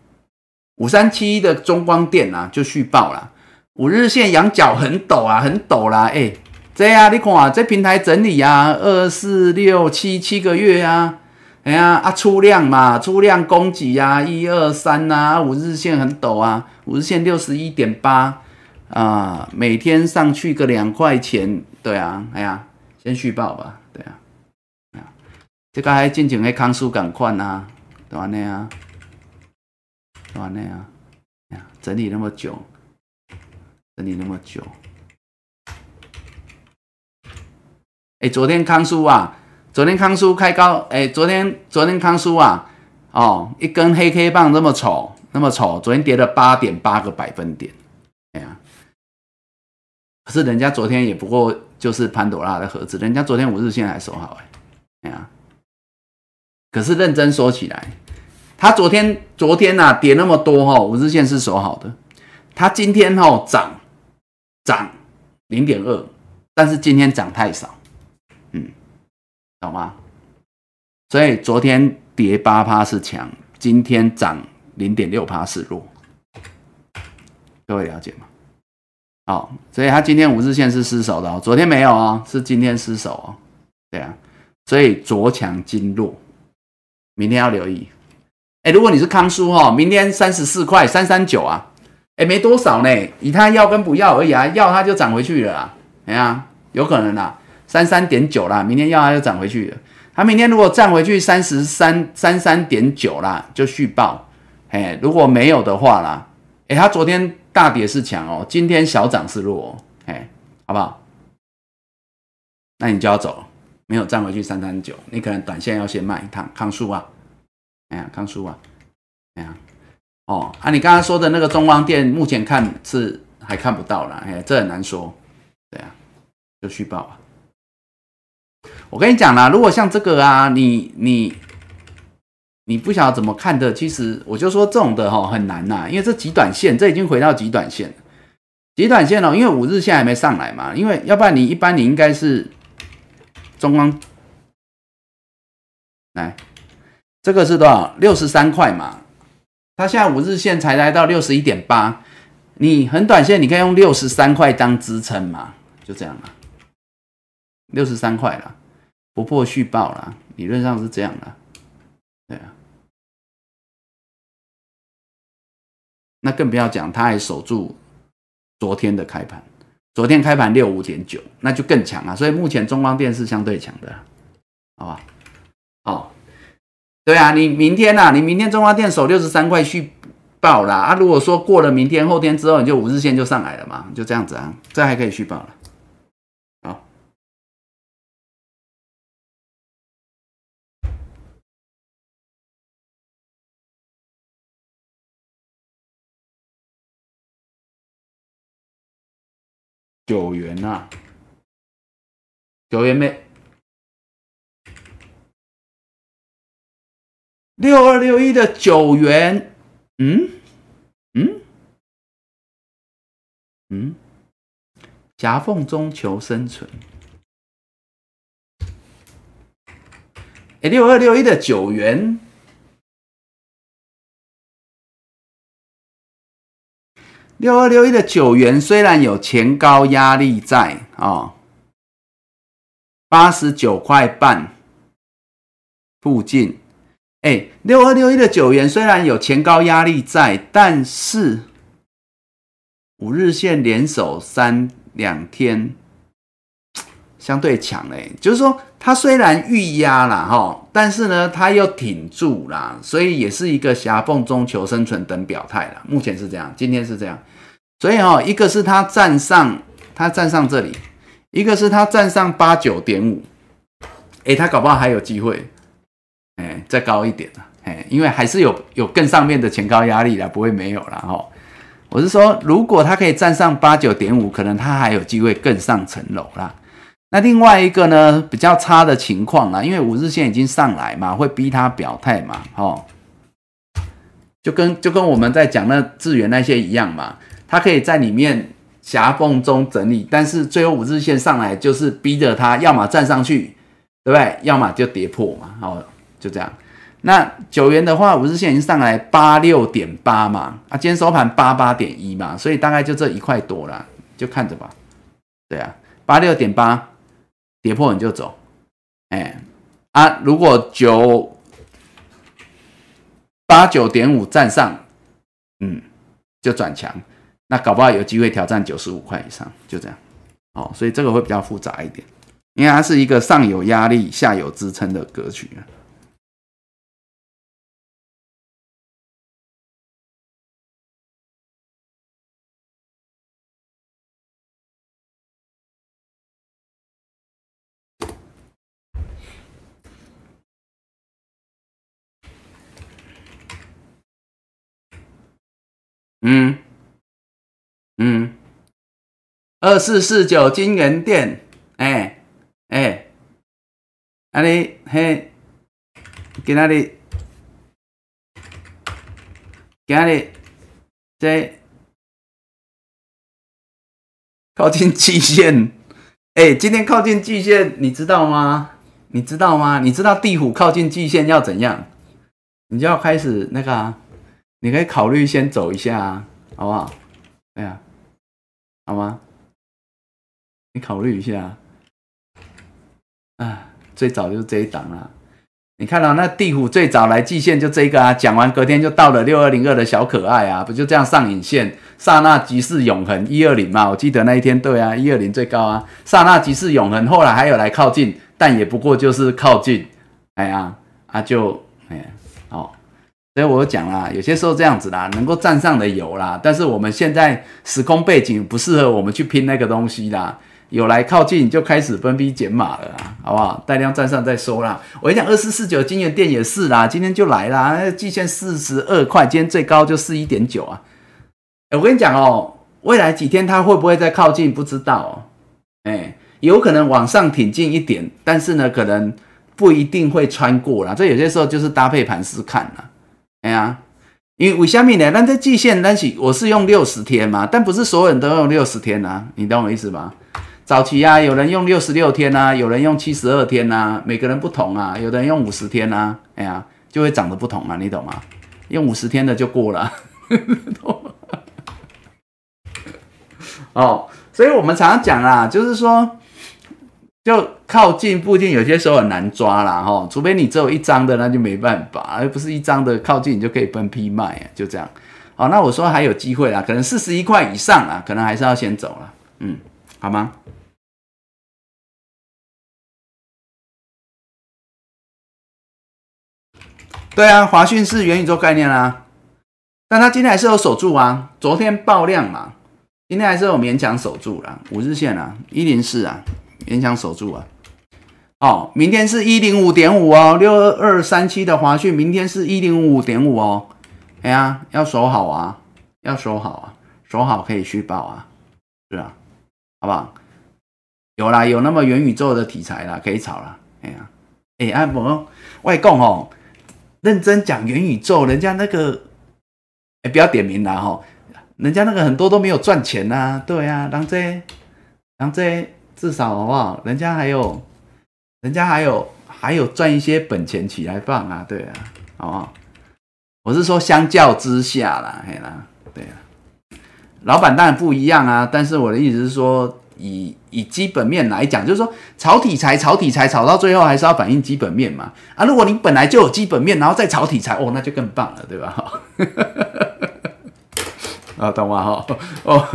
五三七一的中光电啊，就续报啦。五日线仰角很陡啊，很陡啦。哎，这啊，你看啊，这平台整理啊，二四六七七个月啊，哎呀啊，出量嘛，出量供给呀，一二三呐，五日线很陡啊，五日线六十一点八啊，每天上去个两块钱，对啊，哎呀，先续报吧。这个还进前的康叔赶快啊，对吧？那样，对吧？那样，整理那么久，整理那么久。哎，昨天康叔啊，昨天康叔开高，哎，昨天昨天康叔啊，哦，一根黑 K 棒那么丑，那么丑，昨天跌了八点八个百分点，哎呀，可是人家昨天也不过就是潘朵拉的盒子，人家昨天五日线还守好，哎，哎呀。可是认真说起来，它昨天昨天呐跌那么多哈，五日线是守好的。它今天哈涨涨零点二，但是今天涨太少，嗯，懂吗？所以昨天跌八趴是强，今天涨零点六趴是弱，各位了解吗？好，所以它今天五日线是失守的哦，昨天没有哦，是今天失守哦，对啊，所以昨强今弱。明天要留意，哎，如果你是康叔哈，明天三十四块三三九啊，哎，没多少呢，以他要跟不要而已啊，要他就涨回去了啦，哎呀，有可能啦，三三点九啦，明天要它就涨回去了，它明天如果涨回去三十三三三点九啦，就续报，哎，如果没有的话啦，哎，它昨天大跌是强哦，今天小涨是弱，哦。哎，好不好？那你就要走。没有站回去三三九，你可能短线要先卖一趟康叔啊，哎呀康叔啊，哎呀，哦啊，你刚刚说的那个中光电，目前看是还看不到了，哎，这很难说，对啊，就续报啊。我跟你讲啦，如果像这个啊，你你你不晓得怎么看的，其实我就说这种的哈很难呐，因为这极短线，这已经回到极短线，极短线哦，因为五日线还没上来嘛，因为要不然你一般你应该是。中光，来，这个是多少？六十三块嘛。它现在五日线才来到六十一点八，你很短线，你可以用六十三块当支撑嘛，就这样了。六十三块了，不破续报了，理论上是这样的。对啊，那更不要讲，它还守住昨天的开盘。昨天开盘六五点九，那就更强啊！所以目前中光电是相对强的，好吧？好，对啊，你明天呐，你明天中光电守六十三块续报啦啊！如果说过了明天后天之后，你就五日线就上来了嘛，就这样子啊，这还可以续报了。九元呐，九元没，六二六一的九元，嗯嗯嗯，夹缝中求生存。哎，六二六一的九元。六二六一的九元虽然有前高压力在啊，八十九块半，附近。哎，六二六一的九元虽然有前高压力在，但是五日线连守三两天，相对强嘞。就是说，它虽然遇压了哈，但是呢，它又挺住啦，所以也是一个狭缝中求生存等表态了。目前是这样，今天是这样。所以哈，一个是它站上，它站上这里；一个是它站上八九点五，哎，它搞不好还有机会。哎，再高一点了，哎，因为还是有有更上面的前高压力的，不会没有了哈。我是说，如果它可以站上八九点五，可能它还有机会更上层楼啦。那另外一个呢，比较差的情况啦，因为五日线已经上来嘛，会逼他表态嘛，哦，就跟就跟我们在讲那资源那些一样嘛，它可以在里面狭缝中整理，但是最后五日线上来就是逼着它要么站上去，对不对？要么就跌破嘛，哦。就这样，那九元的话，五日线已经上来八六点八嘛，啊，今天收盘八八点一嘛，所以大概就这一块多了，就看着吧。对啊，八六点八跌破你就走，哎，啊，如果九八九点五站上，嗯，就转强，那搞不好有机会挑战九十五块以上，就这样。哦，所以这个会比较复杂一点，因为它是一个上有压力、下有支撑的格局啊。嗯嗯，二四四九金源店，哎哎，啊你嘿，今仔日，今仔日这靠近季线，哎，今天靠近季线，你知道吗？你知道吗？你知道地虎靠近季线要怎样？你就要开始那个啊。你可以考虑先走一下啊，好不好？哎呀，好吗？你考虑一下。啊，啊最早就是这一档了。你看到那地虎最早来季线就这个啊，讲完隔天就到了六二零二的小可爱啊，不就这样上影线，刹那即是永恒一二零嘛？我记得那一天对啊，一二零最高啊，刹那即是永恒。后来还有来靠近，但也不过就是靠近。哎呀，啊就哎，哦。所以我讲啦，有些时候这样子啦，能够站上的有啦，但是我们现在时空背景不适合我们去拼那个东西啦。有来靠近就开始分批减码了，好不好？带量站上再说啦。我跟你讲，二四四九金源店也是啦，今天就来啦，季线四十二块，今天最高就四一点九啊。我跟你讲哦，未来几天它会不会再靠近？不知道哦。哎，有可能往上挺进一点，但是呢，可能不一定会穿过啦。这有些时候就是搭配盘势看啦。哎呀，因为为虾米呢？那这季线，但是我是用六十天嘛，但不是所有人都用六十天呐，你懂我意思吧？早期啊，有人用六十六天呐，有人用七十二天呐，每个人不同啊，有的人用五十天呐，哎呀，就会长得不同啊，你懂吗？用五十天的就过了，哦，所以我们常常讲啊，就是说。就靠近附近，有些时候很难抓啦，哈，除非你只有一张的，那就没办法，而不是一张的靠近你就可以分批卖，就这样。好，那我说还有机会啦，可能四十一块以上啊，可能还是要先走了，嗯，好吗？对啊，华讯是元宇宙概念啦，但它今天还是有守住啊，昨天爆量嘛，今天还是有勉强守住了五日线啊，一零四啊。勉强守住啊！哦，明天是一零五点五哦，六二二三七的华讯，明天是一零五点五哦。哎呀，要守好啊，要守好啊，守好可以续报啊，是啊，好不好？有啦，有那么元宇宙的题材啦，可以炒了。哎呀，哎阿伯外公哦，认真讲元宇宙，人家那个哎不要点名了哈，人家那个很多都没有赚钱呐，对啊，让这让这。至少好不好？人家还有，人家还有还有赚一些本钱起来放啊，对啊，好不好？我是说相较之下啦，嘿啦，对啊，老板当然不一样啊，但是我的意思是说，以以基本面来讲，就是说炒题材、炒题材、炒到最后还是要反映基本面嘛。啊，如果你本来就有基本面，然后再炒题材，哦，那就更棒了，对吧？啊，懂吗？哈，哦，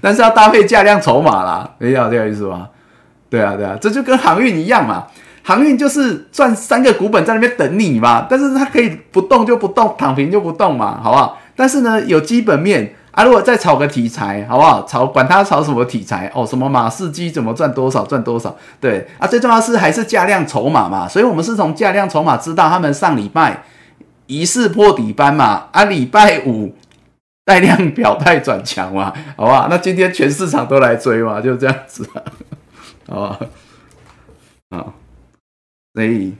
但是要搭配价量筹码啦，没要这个意思吗？对啊，对啊，这就跟航运一样嘛。航运就是赚三个股本在那边等你嘛，但是它可以不动就不动，躺平就不动嘛，好不好？但是呢，有基本面啊，如果再炒个题材，好不好？炒管它炒什么题材哦，什么马士基怎么赚多少赚多少，对啊，最重要是还是价量筹码嘛，所以我们是从价量筹码知道他们上礼拜疑似破底班嘛，啊，礼拜五带量表态转强嘛，好不好？那今天全市场都来追嘛，就这样子，好吧？好。所以，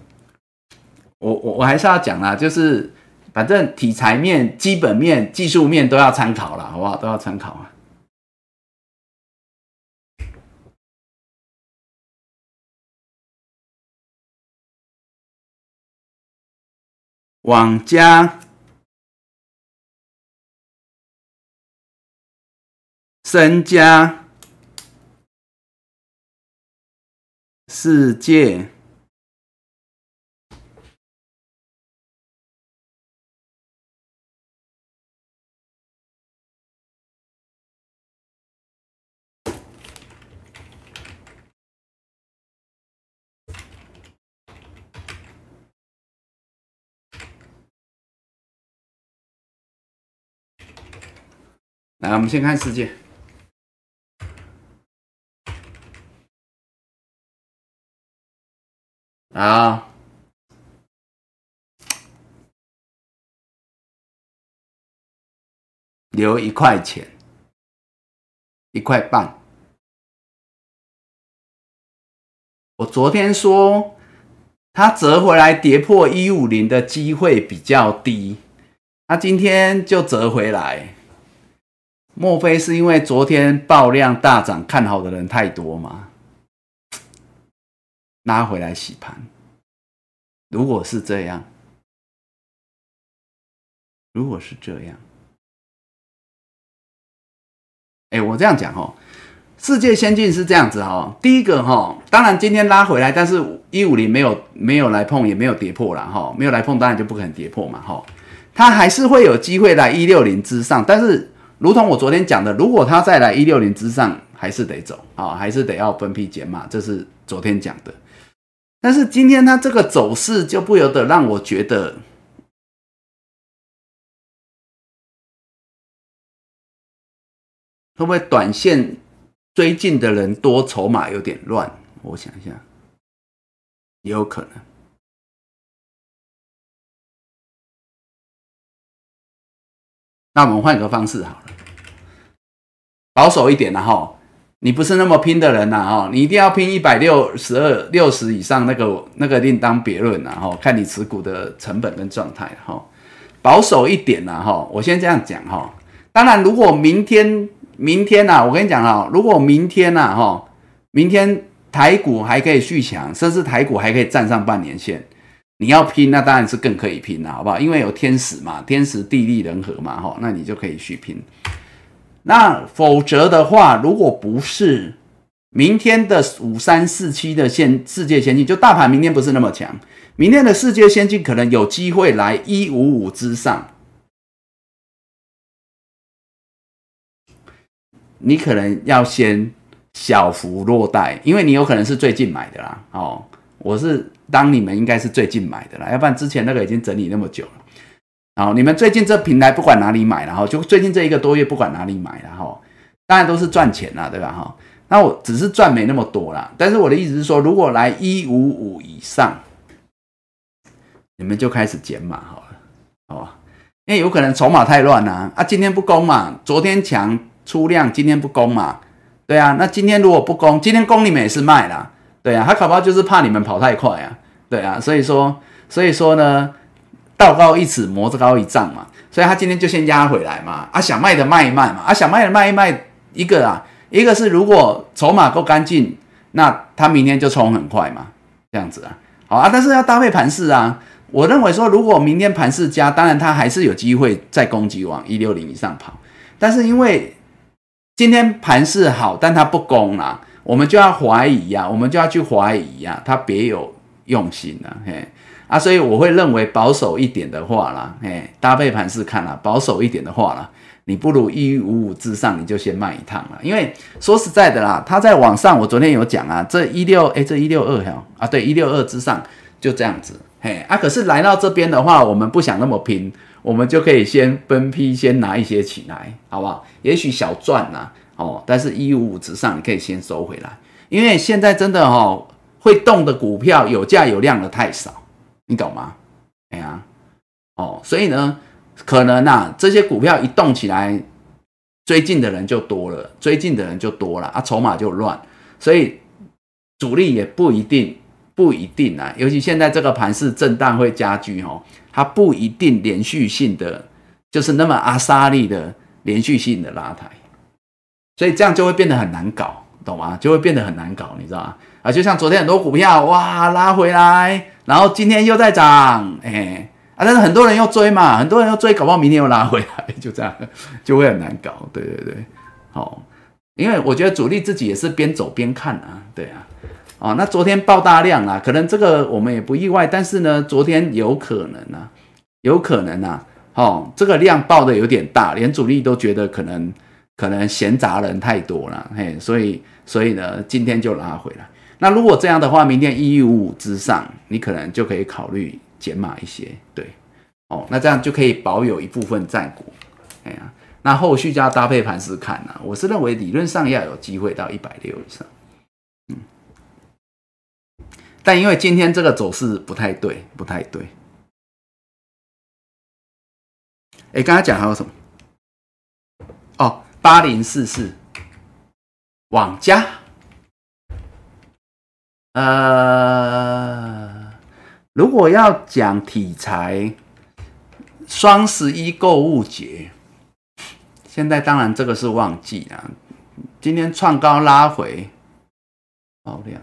我我我还是要讲啦，就是反正题材面、基本面、技术面都要参考了，好不好？都要参考啊。网加、身家、世界。来，我们先看世界。啊，留一块钱，一块半。我昨天说，它折回来跌破一五零的机会比较低，它今天就折回来。莫非是因为昨天爆量大涨，看好的人太多吗？拉回来洗盘。如果是这样，如果是这样，哎，我这样讲哦，世界先进是这样子哈。第一个哈，当然今天拉回来，但是一五零没有没有来碰，也没有跌破了哈，没有来碰，当然就不可能跌破嘛哈。它还是会有机会来一六零之上，但是。如同我昨天讲的，如果它再来一六零之上，还是得走啊，还是得要分批减码，这是昨天讲的。但是今天它这个走势就不由得让我觉得，会不会短线追进的人多，筹码有点乱？我想一下，也有可能。那我们换个方式好了，保守一点的哈，你不是那么拼的人呐哈，你一定要拼一百六十二、六十以上，那个那个另当别论呐哈，看你持股的成本跟状态哈，保守一点呐哈，我先这样讲哈。当然，如果明天明天呐，我跟你讲啊，如果明天呐哈，明天台股还可以续强，甚至台股还可以站上半年线。你要拼，那当然是更可以拼了，好不好？因为有天时嘛，天时地利人和嘛，哈，那你就可以去拼。那否则的话，如果不是明天的五三四七的现世界先进，就大盘明天不是那么强，明天的世界先进可能有机会来一五五之上，你可能要先小幅落袋，因为你有可能是最近买的啦，哦，我是。当你们应该是最近买的啦，要不然之前那个已经整理那么久了。好，你们最近这平台不管哪里买，然后就最近这一个多月不管哪里买，然后当然都是赚钱啦，对吧？哈，那我只是赚没那么多啦。但是我的意思是说，如果来一五五以上，你们就开始减码好了，好吧？因为有可能筹码太乱啦，啊，今天不攻嘛，昨天强出量，今天不攻嘛，对啊，那今天如果不攻，今天攻你们也是卖啦。对啊，他考不好就是怕你们跑太快啊？对啊，所以说，所以说呢，道高一尺，魔高一丈嘛。所以他今天就先压回来嘛。啊，想卖的卖一卖嘛。啊，想卖的卖一卖。一个啊，一个是如果筹码够干净，那他明天就冲很快嘛。这样子啊，好啊，但是要搭配盘势啊。我认为说，如果明天盘势加，当然他还是有机会再攻击往一六零以上跑。但是因为今天盘势好，但他不攻啦，我们就要怀疑呀，我们就要去怀疑呀，他别有用心啊，嘿啊，所以我会认为保守一点的话啦，嘿，搭配盘势看啦，保守一点的话啦，你不如一五五之上，你就先卖一趟了，因为说实在的啦，它在网上，我昨天有讲啊，这一六哎，这一六二哈啊，对，一六二之上就这样子，嘿啊，可是来到这边的话，我们不想那么拼。我们就可以先分批先拿一些起来，好不好？也许小赚呐，哦，但是一五五之上你可以先收回来，因为现在真的哦，会动的股票有价有量的太少，你懂吗？哎呀，哦，所以呢，可能呐，这些股票一动起来，追进的人就多了，追进的人就多了啊，筹码就乱，所以主力也不一定。不一定啊，尤其现在这个盘是震荡会加剧哦，它不一定连续性的就是那么阿萨利的连续性的拉抬，所以这样就会变得很难搞，懂吗？就会变得很难搞，你知道吗？啊，就像昨天很多股票哇拉回来，然后今天又在涨，哎啊，但是很多人又追嘛，很多人又追，搞不好明天又拉回来，就这样就会很难搞，对对对，好，因为我觉得主力自己也是边走边看啊，对啊。哦，那昨天爆大量啊，可能这个我们也不意外，但是呢，昨天有可能啊，有可能啊，哦，这个量爆的有点大，连主力都觉得可能可能闲杂人太多了，嘿，所以所以呢，今天就拉回来。那如果这样的话，明天一五五之上，你可能就可以考虑减码一些，对，哦，那这样就可以保有一部分战股，哎呀，那后续就要搭配盘势看啊，我是认为理论上要有机会到一百六以上。嗯但因为今天这个走势不太对，不太对。哎，刚才讲还有什么？哦，八零四四，网家。呃，如果要讲题材，双十一购物节，现在当然这个是旺季啊。今天创高拉回，爆量。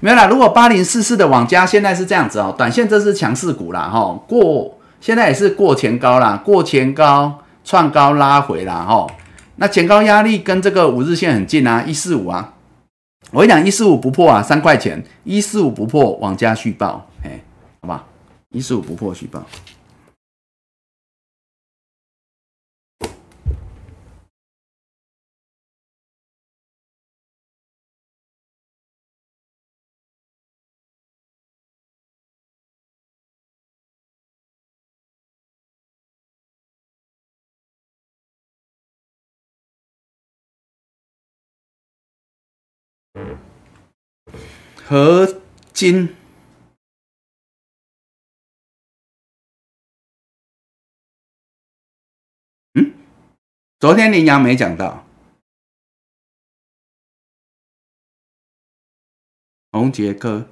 没有啦，如果八零四四的网加现在是这样子哦，短线这是强势股啦，哈，过现在也是过前高啦，过前高创高拉回啦，哈，那前高压力跟这个五日线很近啊，一四五啊，我跟你讲一四五不破啊，三块钱，一四五不破往家续报，哎，好吧，一四五不破续报。合金，嗯，昨天林阳没讲到，红杰科，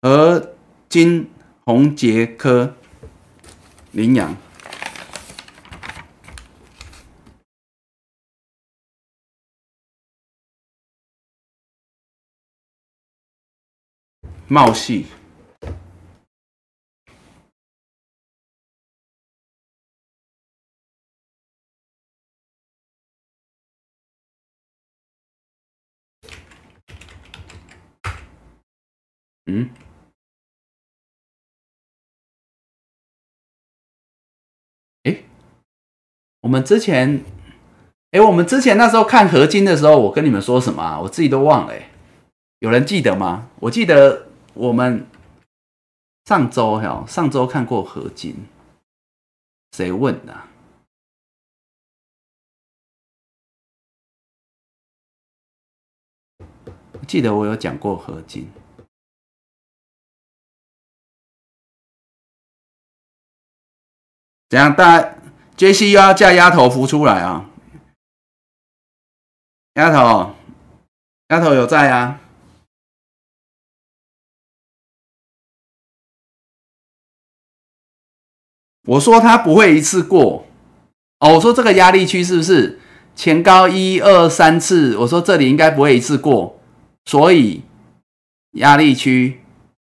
合金，红杰科，羚羊。茂系，嗯，哎，我们之前，哎，我们之前那时候看合金的时候，我跟你们说什么啊？我自己都忘了，哎，有人记得吗？我记得。我们上周哈，上周看过合金，谁问的？记得我有讲过合金，怎样？大家杰西又要叫丫头浮出来啊？丫头，丫头有在啊？我说它不会一次过哦，我说这个压力区是不是前高一二三次？我说这里应该不会一次过，所以压力区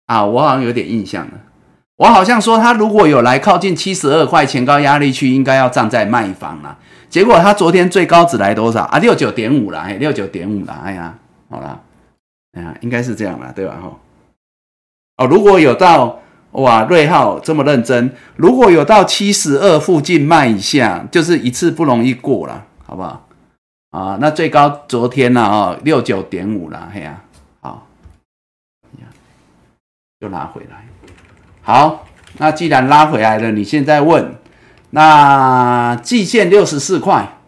啊，我好像有点印象了。我好像说他如果有来靠近七十二块前高压力区，应该要站在卖方了。结果它昨天最高只来多少啊？六九点五了，哎，六九点五了，哎呀，好了，哎呀，应该是这样了，对吧？哈，哦，如果有到哇，瑞浩这么认真，如果有到七十二附近卖一下，就是一次不容易过了，好不好？啊，那最高昨天呢？哦，六九点五了，嘿呀，好，又拉回来，好，那既然拉回来了，你现在问，那季线六十四块，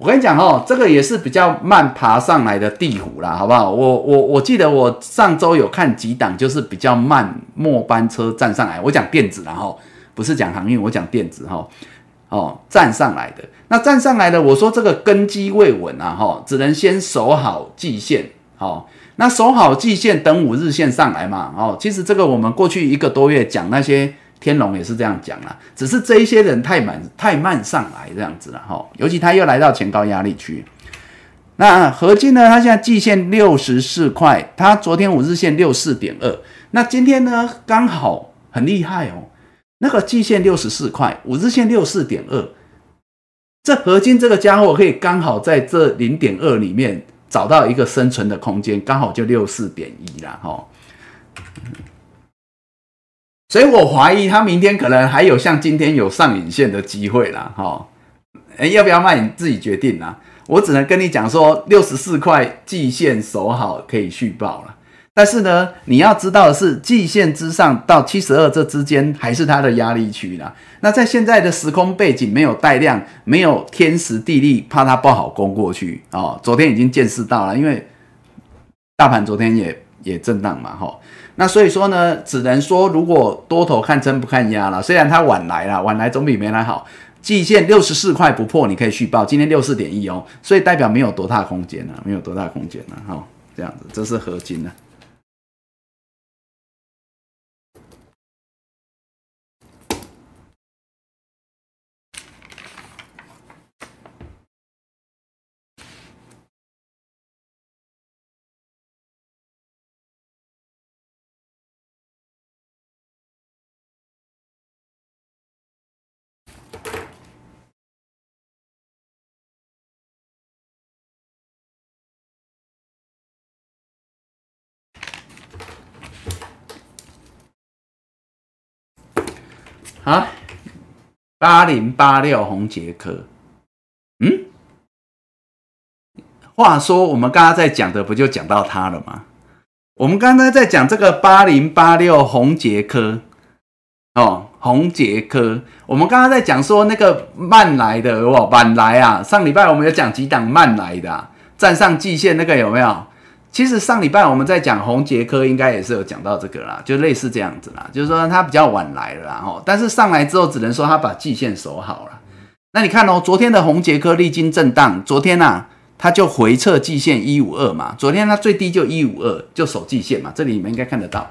我跟你讲哦，这个也是比较慢爬上来的地虎啦，好不好？我我我记得我上周有看几档，就是比较慢末班车站上来，我讲电子然后不是讲航运，我讲电子哈。哦，站上来的那站上来的，我说这个根基未稳啊，哈，只能先守好季线，好，那守好季线，等五日线上来嘛，哦，其实这个我们过去一个多月讲那些天龙也是这样讲啦，只是这一些人太慢太慢上来这样子了，哈，尤其他又来到前高压力区，那合金呢，它现在季线六十四块，它昨天五日线六四点二，那今天呢刚好很厉害哦。那个季线六十四块，五日线六四点二，这合金这个家伙可以刚好在这零点二里面找到一个生存的空间，刚好就六四点一了哈。所以我怀疑他明天可能还有像今天有上影线的机会啦哈。哎，要不要卖你自己决定啦。我只能跟你讲说，六十四块季线守好可以续报了。但是呢，你要知道的是，季线之上到七十二这之间还是它的压力区啦。那在现在的时空背景，没有带量，没有天时地利，怕它不好攻过去哦。昨天已经见识到了，因为大盘昨天也也震荡嘛，哈。那所以说呢，只能说如果多头看真不看压了，虽然它晚来了，晚来总比没来好。季线六十四块不破，你可以续报。今天六四点一哦，所以代表没有多大空间了，没有多大空间了，哈。这样子，这是合金了。啊，啊？八零八六红杰科，嗯，话说我们刚刚在讲的不就讲到它了吗？我们刚才在讲这个八零八六红杰科，哦，红杰科，我们刚刚在讲说那个慢来的哦，晚来啊，上礼拜我们有讲几档慢来的，站上季线那个有没有？其实上礼拜我们在讲红杰科，应该也是有讲到这个啦，就类似这样子啦，就是说它比较晚来了，然后但是上来之后，只能说它把季线守好了。那你看哦，昨天的红杰科历经震荡，昨天呐，它就回撤季线一五二嘛，昨天它最低就一五二，就守季线嘛，这里你们应该看得到，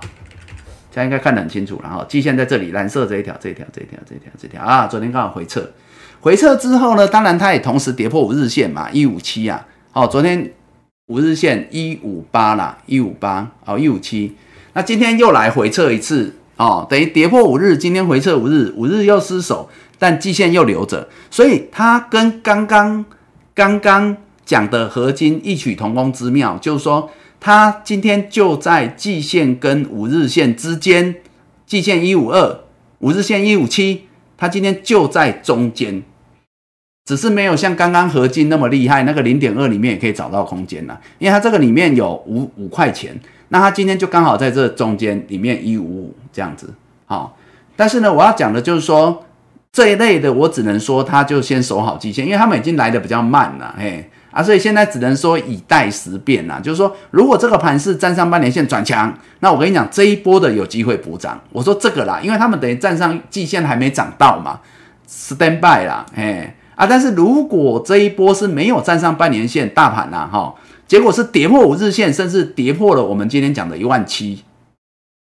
现在应该看得很清楚然后季线在这里，蓝色这一条，这一条，这一条，这一条，这条啊，昨天刚好回撤，回撤之后呢，当然它也同时跌破五日线嘛，一五七啊，哦，昨天。五日线一五八啦，一五八哦，一五七。那今天又来回撤一次哦，等于跌破五日，今天回撤五日，五日又失守，但季线又留着，所以它跟刚刚刚刚讲的合金异曲同工之妙，就是说它今天就在季线跟五日线之间，季线一五二，五日线一五七，它今天就在中间。只是没有像刚刚合金那么厉害，那个零点二里面也可以找到空间了，因为它这个里面有五五块钱，那它今天就刚好在这中间里面一五五这样子，好，但是呢，我要讲的就是说这一类的，我只能说它就先守好季线，因为他们已经来的比较慢了，嘿。啊，所以现在只能说以待时变啦，就是说如果这个盘是站上半年线转强，那我跟你讲这一波的有机会补涨，我说这个啦，因为他们等于站上季线还没涨到嘛，stand by 啦，嘿。啊！但是如果这一波是没有站上半年线大盘呐，哈，结果是跌破五日线，甚至跌破了我们今天讲的一万七，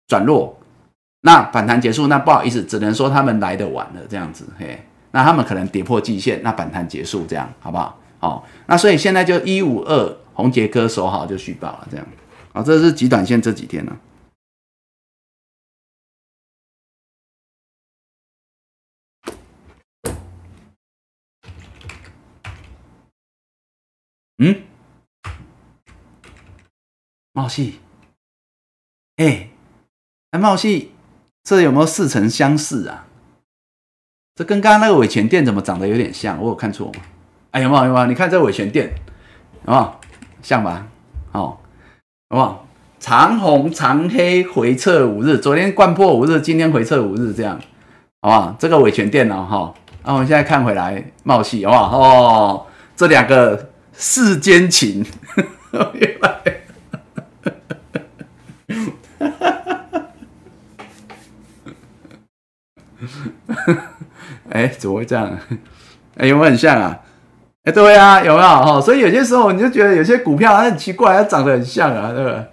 转弱，那反弹结束，那不好意思，只能说他们来的晚了，这样子，嘿，那他们可能跌破季线，那反弹结束，这样好不好？好，那所以现在就一五二红杰哥守好就续报了，这样，好，这是极短线这几天呢。嗯，茂系，哎，哎，茂系，这有没有似曾相识啊？这跟刚刚那个伟全店怎么长得有点像？我有看错吗？哎，有没有？有没有？你看这伟全店，好像吧？哦，好不好？长红长黑回撤五日，昨天贯破五日，今天回撤五日，这样，好不好？这个伟全电脑哈，那我们现在看回来茂系，好不好？哦，这两个世间情，原来，哎，怎么会这样？哎，有没有很像啊？哎，对啊，有没有？哈，所以有些时候你就觉得有些股票它很奇怪，它长得很像啊，对吧？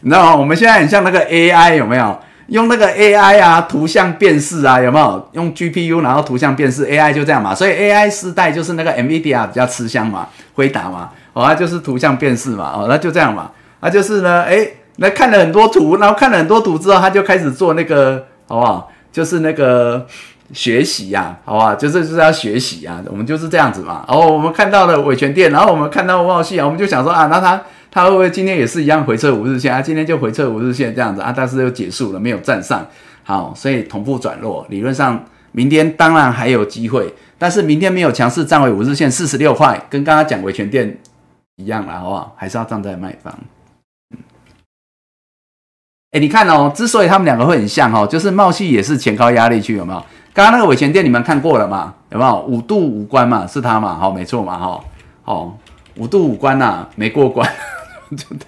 你知道吗？我们现在很像那个 AI 有没有？用那个 AI 啊，图像辨识啊，有没有？用 GPU 然后图像辨识 AI 就这样嘛。所以 AI 时代就是那个 NVIDIA 比较吃香嘛，回答嘛，哦，那就是图像辨识嘛，哦，那就这样嘛。那就是呢，诶，那看了很多图，然后看了很多图之后，他就开始做那个，好不好？就是那个学习呀，好吧？就是就是要学习啊，我们就是这样子嘛。然后我们看到了维权店，然后我们看到茂系啊，我们就想说啊，那他。他会不会今天也是一样回撤五日线啊？今天就回撤五日线这样子啊，但是又结束了，没有站上。好，所以同步转弱，理论上明天当然还有机会，但是明天没有强势站回五日线四十六块，跟刚刚讲维权店一样了，好不好？还是要站在卖方。哎，你看哦，之所以他们两个会很像哦，就是茂系也是前高压力区，有没有？刚刚那个维权店你们看过了嘛？有没有五度五关嘛？是他嘛？好，没错嘛？哈，好，五度五关呐，没过关。真的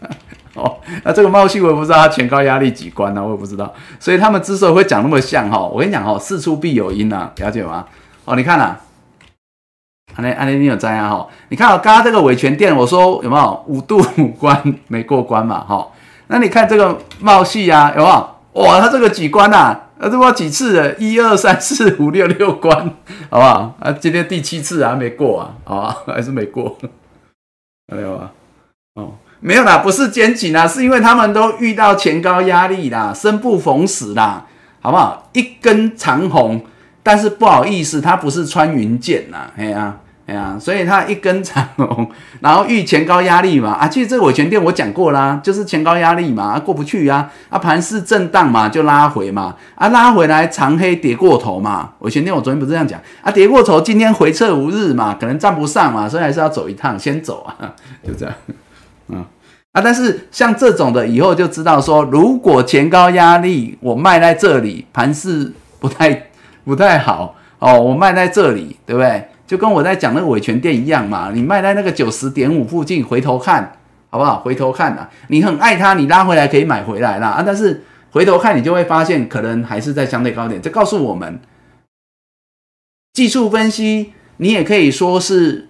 哦，那这个茂系我也不知道他前高压力几关呢，我也不知道，所以他们之所以会讲那么像哈，我跟你讲哈，事出必有因呐，了解吗？哦，你看呐，安利安利你有在啊哈？你看哦，刚刚这个维权店，我说有没有五度五关没过关嘛哈？那你看这个茂系啊，有没有？哇，它这个几关呐？呃，这不几次了？一二三四五六六关，好不好？啊，今天第七次还没过啊，好？还是没过，没有啊？哦。没有啦，不是肩颈啦，是因为他们都遇到前高压力啦，生不逢时啦，好不好？一根长红，但是不好意思，它不是穿云箭呐，哎呀，哎呀，所以它一根长红，然后遇前高压力嘛，啊，其实这个尾权店我讲过啦，就是前高压力嘛，啊过不去呀，啊盘势震荡嘛，就拉回嘛，啊拉回来长黑跌过头嘛，尾权店我昨天不是这样讲，啊跌过头，今天回撤无日嘛，可能站不上嘛，所以还是要走一趟，先走啊，就这样。嗯啊，但是像这种的，以后就知道说，如果前高压力我卖在这里，盘势不太不太好哦，我卖在这里，对不对？就跟我在讲那个尾权店一样嘛，你卖在那个九十点五附近，回头看好不好？回头看啊，你很爱它，你拉回来可以买回来啦啊，但是回头看你就会发现，可能还是在相对高点。这告诉我们，技术分析你也可以说是。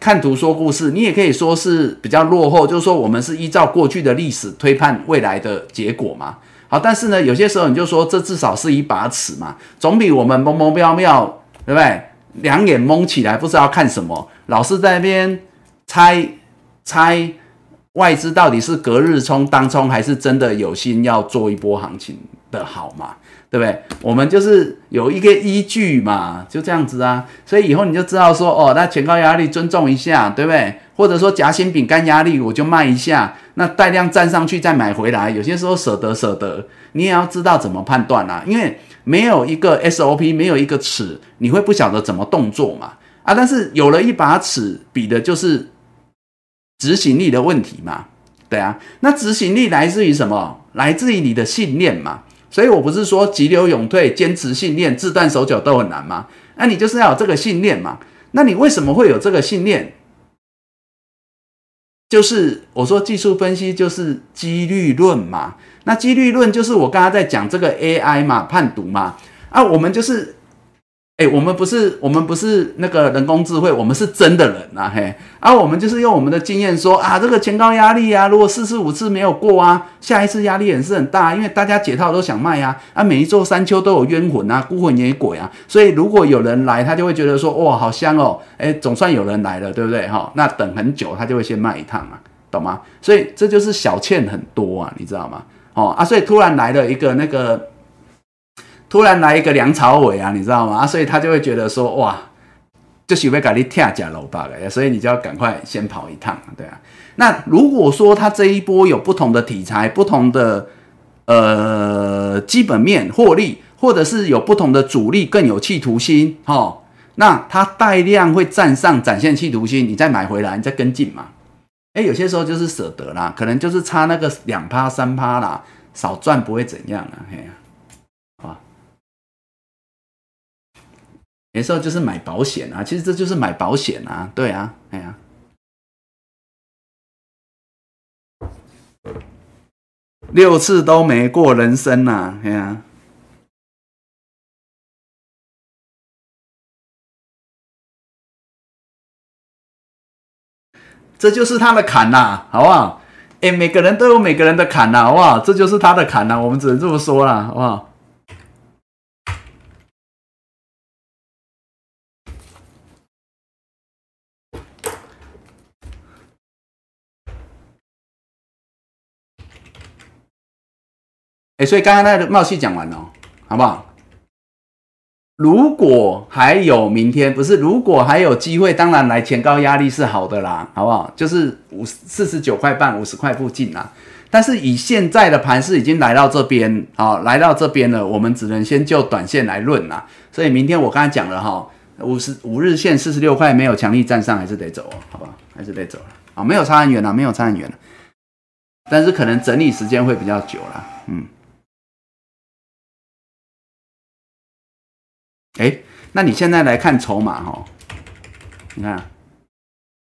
看图说故事，你也可以说是比较落后，就是说我们是依照过去的历史推判未来的结果嘛。好，但是呢，有些时候你就说这至少是一把尺嘛，总比我们懵懵飘飘，对不对？两眼蒙起来不知道看什么，老是在那边猜猜外资到底是隔日冲、当冲，还是真的有心要做一波行情的好吗？对不对？我们就是有一个依据嘛，就这样子啊。所以以后你就知道说，哦，那前高压力尊重一下，对不对？或者说夹心饼干压力我就卖一下，那带量站上去再买回来。有些时候舍得舍得，你也要知道怎么判断啦。因为没有一个 SOP，没有一个尺，你会不晓得怎么动作嘛。啊，但是有了一把尺，比的就是执行力的问题嘛。对啊，那执行力来自于什么？来自于你的信念嘛。所以我不是说急流勇退、坚持信念、自断手脚都很难吗？那你就是要有这个信念嘛。那你为什么会有这个信念？就是我说技术分析就是几率论嘛。那几率论就是我刚刚在讲这个 AI 嘛，判读嘛。啊，我们就是。哎，我们不是我们不是那个人工智慧，我们是真的人呐，嘿，而我们就是用我们的经验说啊，这个前高压力啊，如果四次五次没有过啊，下一次压力也是很大，因为大家解套都想卖呀，啊，每一座山丘都有冤魂啊，孤魂野鬼啊，所以如果有人来，他就会觉得说，哇，好香哦，哎，总算有人来了，对不对？哈，那等很久，他就会先卖一趟啊，懂吗？所以这就是小欠很多啊，你知道吗？哦啊，所以突然来了一个那个。突然来一个梁朝伟啊，你知道吗？所以他就会觉得说，哇，就是被搞你跳假楼吧了，所以你就要赶快先跑一趟，对啊。那如果说他这一波有不同的题材、不同的呃基本面获利，或者是有不同的主力更有企图心，哈，那它带量会站上展现企图心，你再买回来，你再跟进嘛。哎，有些时候就是舍得啦，可能就是差那个两趴三趴啦，少赚不会怎样啊，嘿。有时候就是买保险啊，其实这就是买保险啊，对啊，哎呀，六次都没过人生呐，哎呀，这就是他的坎呐，好不好？哎，每个人都有每个人的坎呐，好不好？这就是他的坎呐，我们只能这么说了，好不好？哎，所以刚刚那个冒气讲完了，好不好？如果还有明天，不是如果还有机会，当然来前高压力是好的啦，好不好？就是五四十九块半、五十块附近啦。但是以现在的盘势已经来到这边，好，来到这边了，我们只能先就短线来论啦。所以明天我刚才讲了哈，五十五日线四十六块没有强力站上，还是得走哦，好不好？还是得走了啊，没有差很远了，没有差很远了，但是可能整理时间会比较久了，嗯。哎，那你现在来看筹码哈，你看，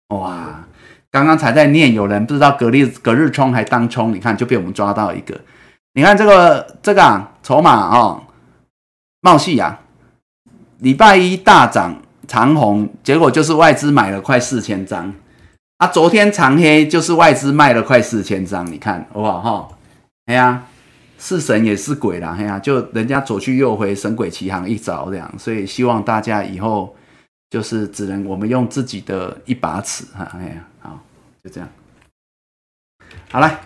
哇，刚刚才在念，有人不知道隔日隔日冲还当冲，你看就被我们抓到一个，你看这个这个啊，筹码哦，茂系啊，礼拜一大涨长红，结果就是外资买了快四千张，啊，昨天长黑就是外资卖了快四千张，你看哇哈，哎呀。是神也是鬼啦，哎呀，就人家左去右回，神鬼齐行一招这样，所以希望大家以后就是只能我们用自己的一把尺哈，哎呀，好，就这样，好了，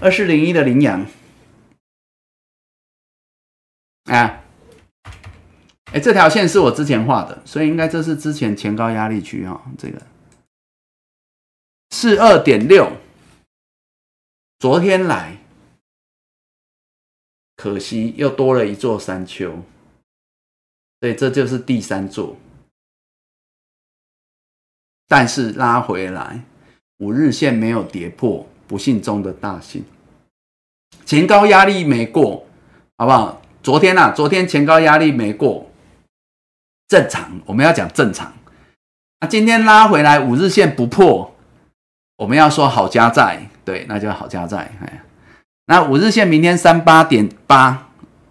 二四零一的羚羊，哎，哎，这条线是我之前画的，所以应该这是之前前高压力区哈，这个。四二点六，昨天来。可惜又多了一座山丘，所以这就是第三座。但是拉回来，五日线没有跌破，不幸中的大幸。前高压力没过，好不好？昨天啊，昨天前高压力没过，正常。我们要讲正常。那今天拉回来，五日线不破，我们要说好加在，对，那就好加在，哎。那五日线明天三八点八，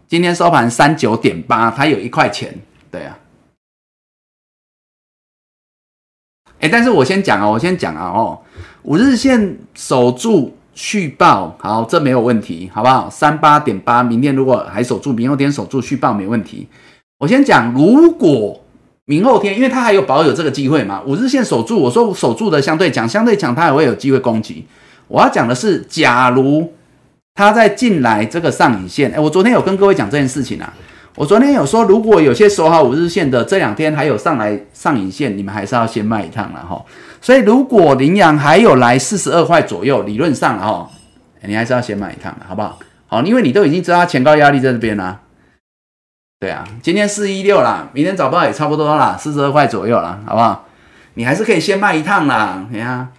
今天收盘三九点八，它有一块钱，对啊。哎，但是我先讲啊，我先讲啊，哦，五日线守住续报，好，这没有问题，好不好？三八点八，明天如果还守住，明后天守住续报没问题。我先讲，如果明后天，因为它还有保有这个机会嘛，五日线守住，我说守住的相对强，相对强，它也会有机会攻击。我要讲的是，假如。它在进来这个上影线，哎，我昨天有跟各位讲这件事情啊。我昨天有说，如果有些守好五日线的，这两天还有上来上影线，你们还是要先卖一趟了哈。所以如果羚羊还有来四十二块左右，理论上哈，你还是要先买一趟的，好不好？好，因为你都已经知道它前高压力在这边啦。对啊，今天四一六啦，明天早报也差不多啦，四十二块左右啦，好不好？你还是可以先卖一趟啦，你看。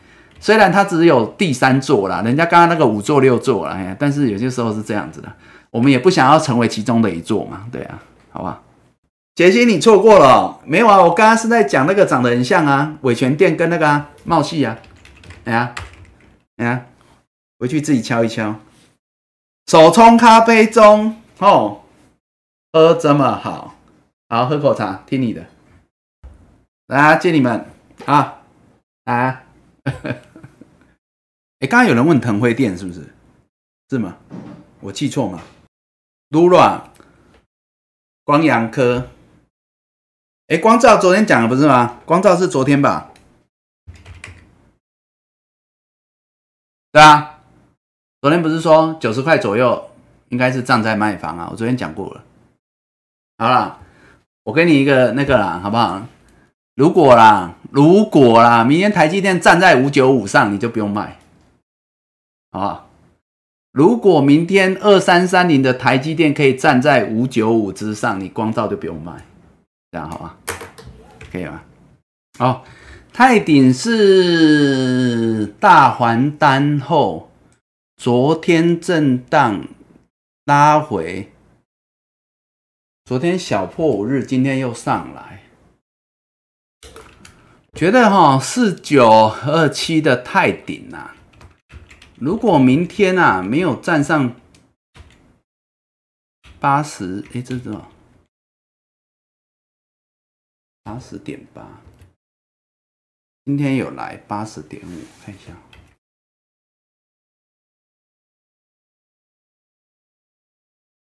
虽然它只有第三座啦，人家刚刚那个五座六座了，哎，但是有些时候是这样子的，我们也不想要成为其中的一座嘛，对啊，好吧？杰西，你错过了，没有啊？我刚刚是在讲那个长得很像啊，伟全店跟那个茂系啊，哎呀，哎呀，回去自己敲一敲。手冲咖啡中，哦，喝这么好，好喝口茶，听你的，来接你们啊，来。刚刚有人问腾辉店是不是？是吗？我记错吗？Lura 光阳科，哎，光照昨天讲的不是吗？光照是昨天吧？对啊，昨天不是说九十块左右应该是站在卖方啊？我昨天讲过了。好了，我给你一个那个啦，好不好？如果啦，如果啦，明天台积电站在五九五上，你就不用卖，好不好？如果明天二三三零的台积电可以站在五九五之上，你光照就不用卖，这样好吧？可以吗？好，泰鼎是大还单后，昨天震荡拉回，昨天小破五日，今天又上来。觉得哈四九二七的泰顶啊，如果明天啊没有站上八十，哎，这是什么？八十点八，今天有来八十点五，看一下。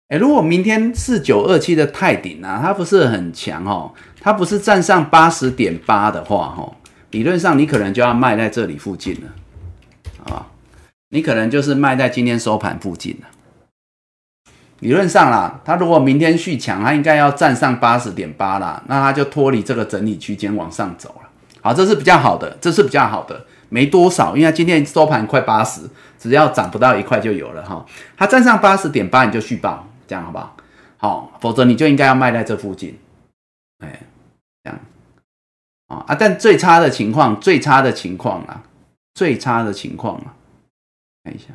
哎，如果明天四九二七的泰顶啊，它不是很强哦。它不是站上八十点八的话，哦，理论上你可能就要卖在这里附近了，啊，你可能就是卖在今天收盘附近了。理论上啦，它如果明天续强，它应该要站上八十点八啦，那它就脱离这个整理区间往上走了。好，这是比较好的，这是比较好的，没多少，因为今天收盘快八十，只要涨不到一块就有了哈。它站上八十点八，你就续报，这样好不好？好，否则你就应该要卖在这附近，哎。这样啊啊！但最差的情况，最差的情况啊，最差的情况啊，看一下。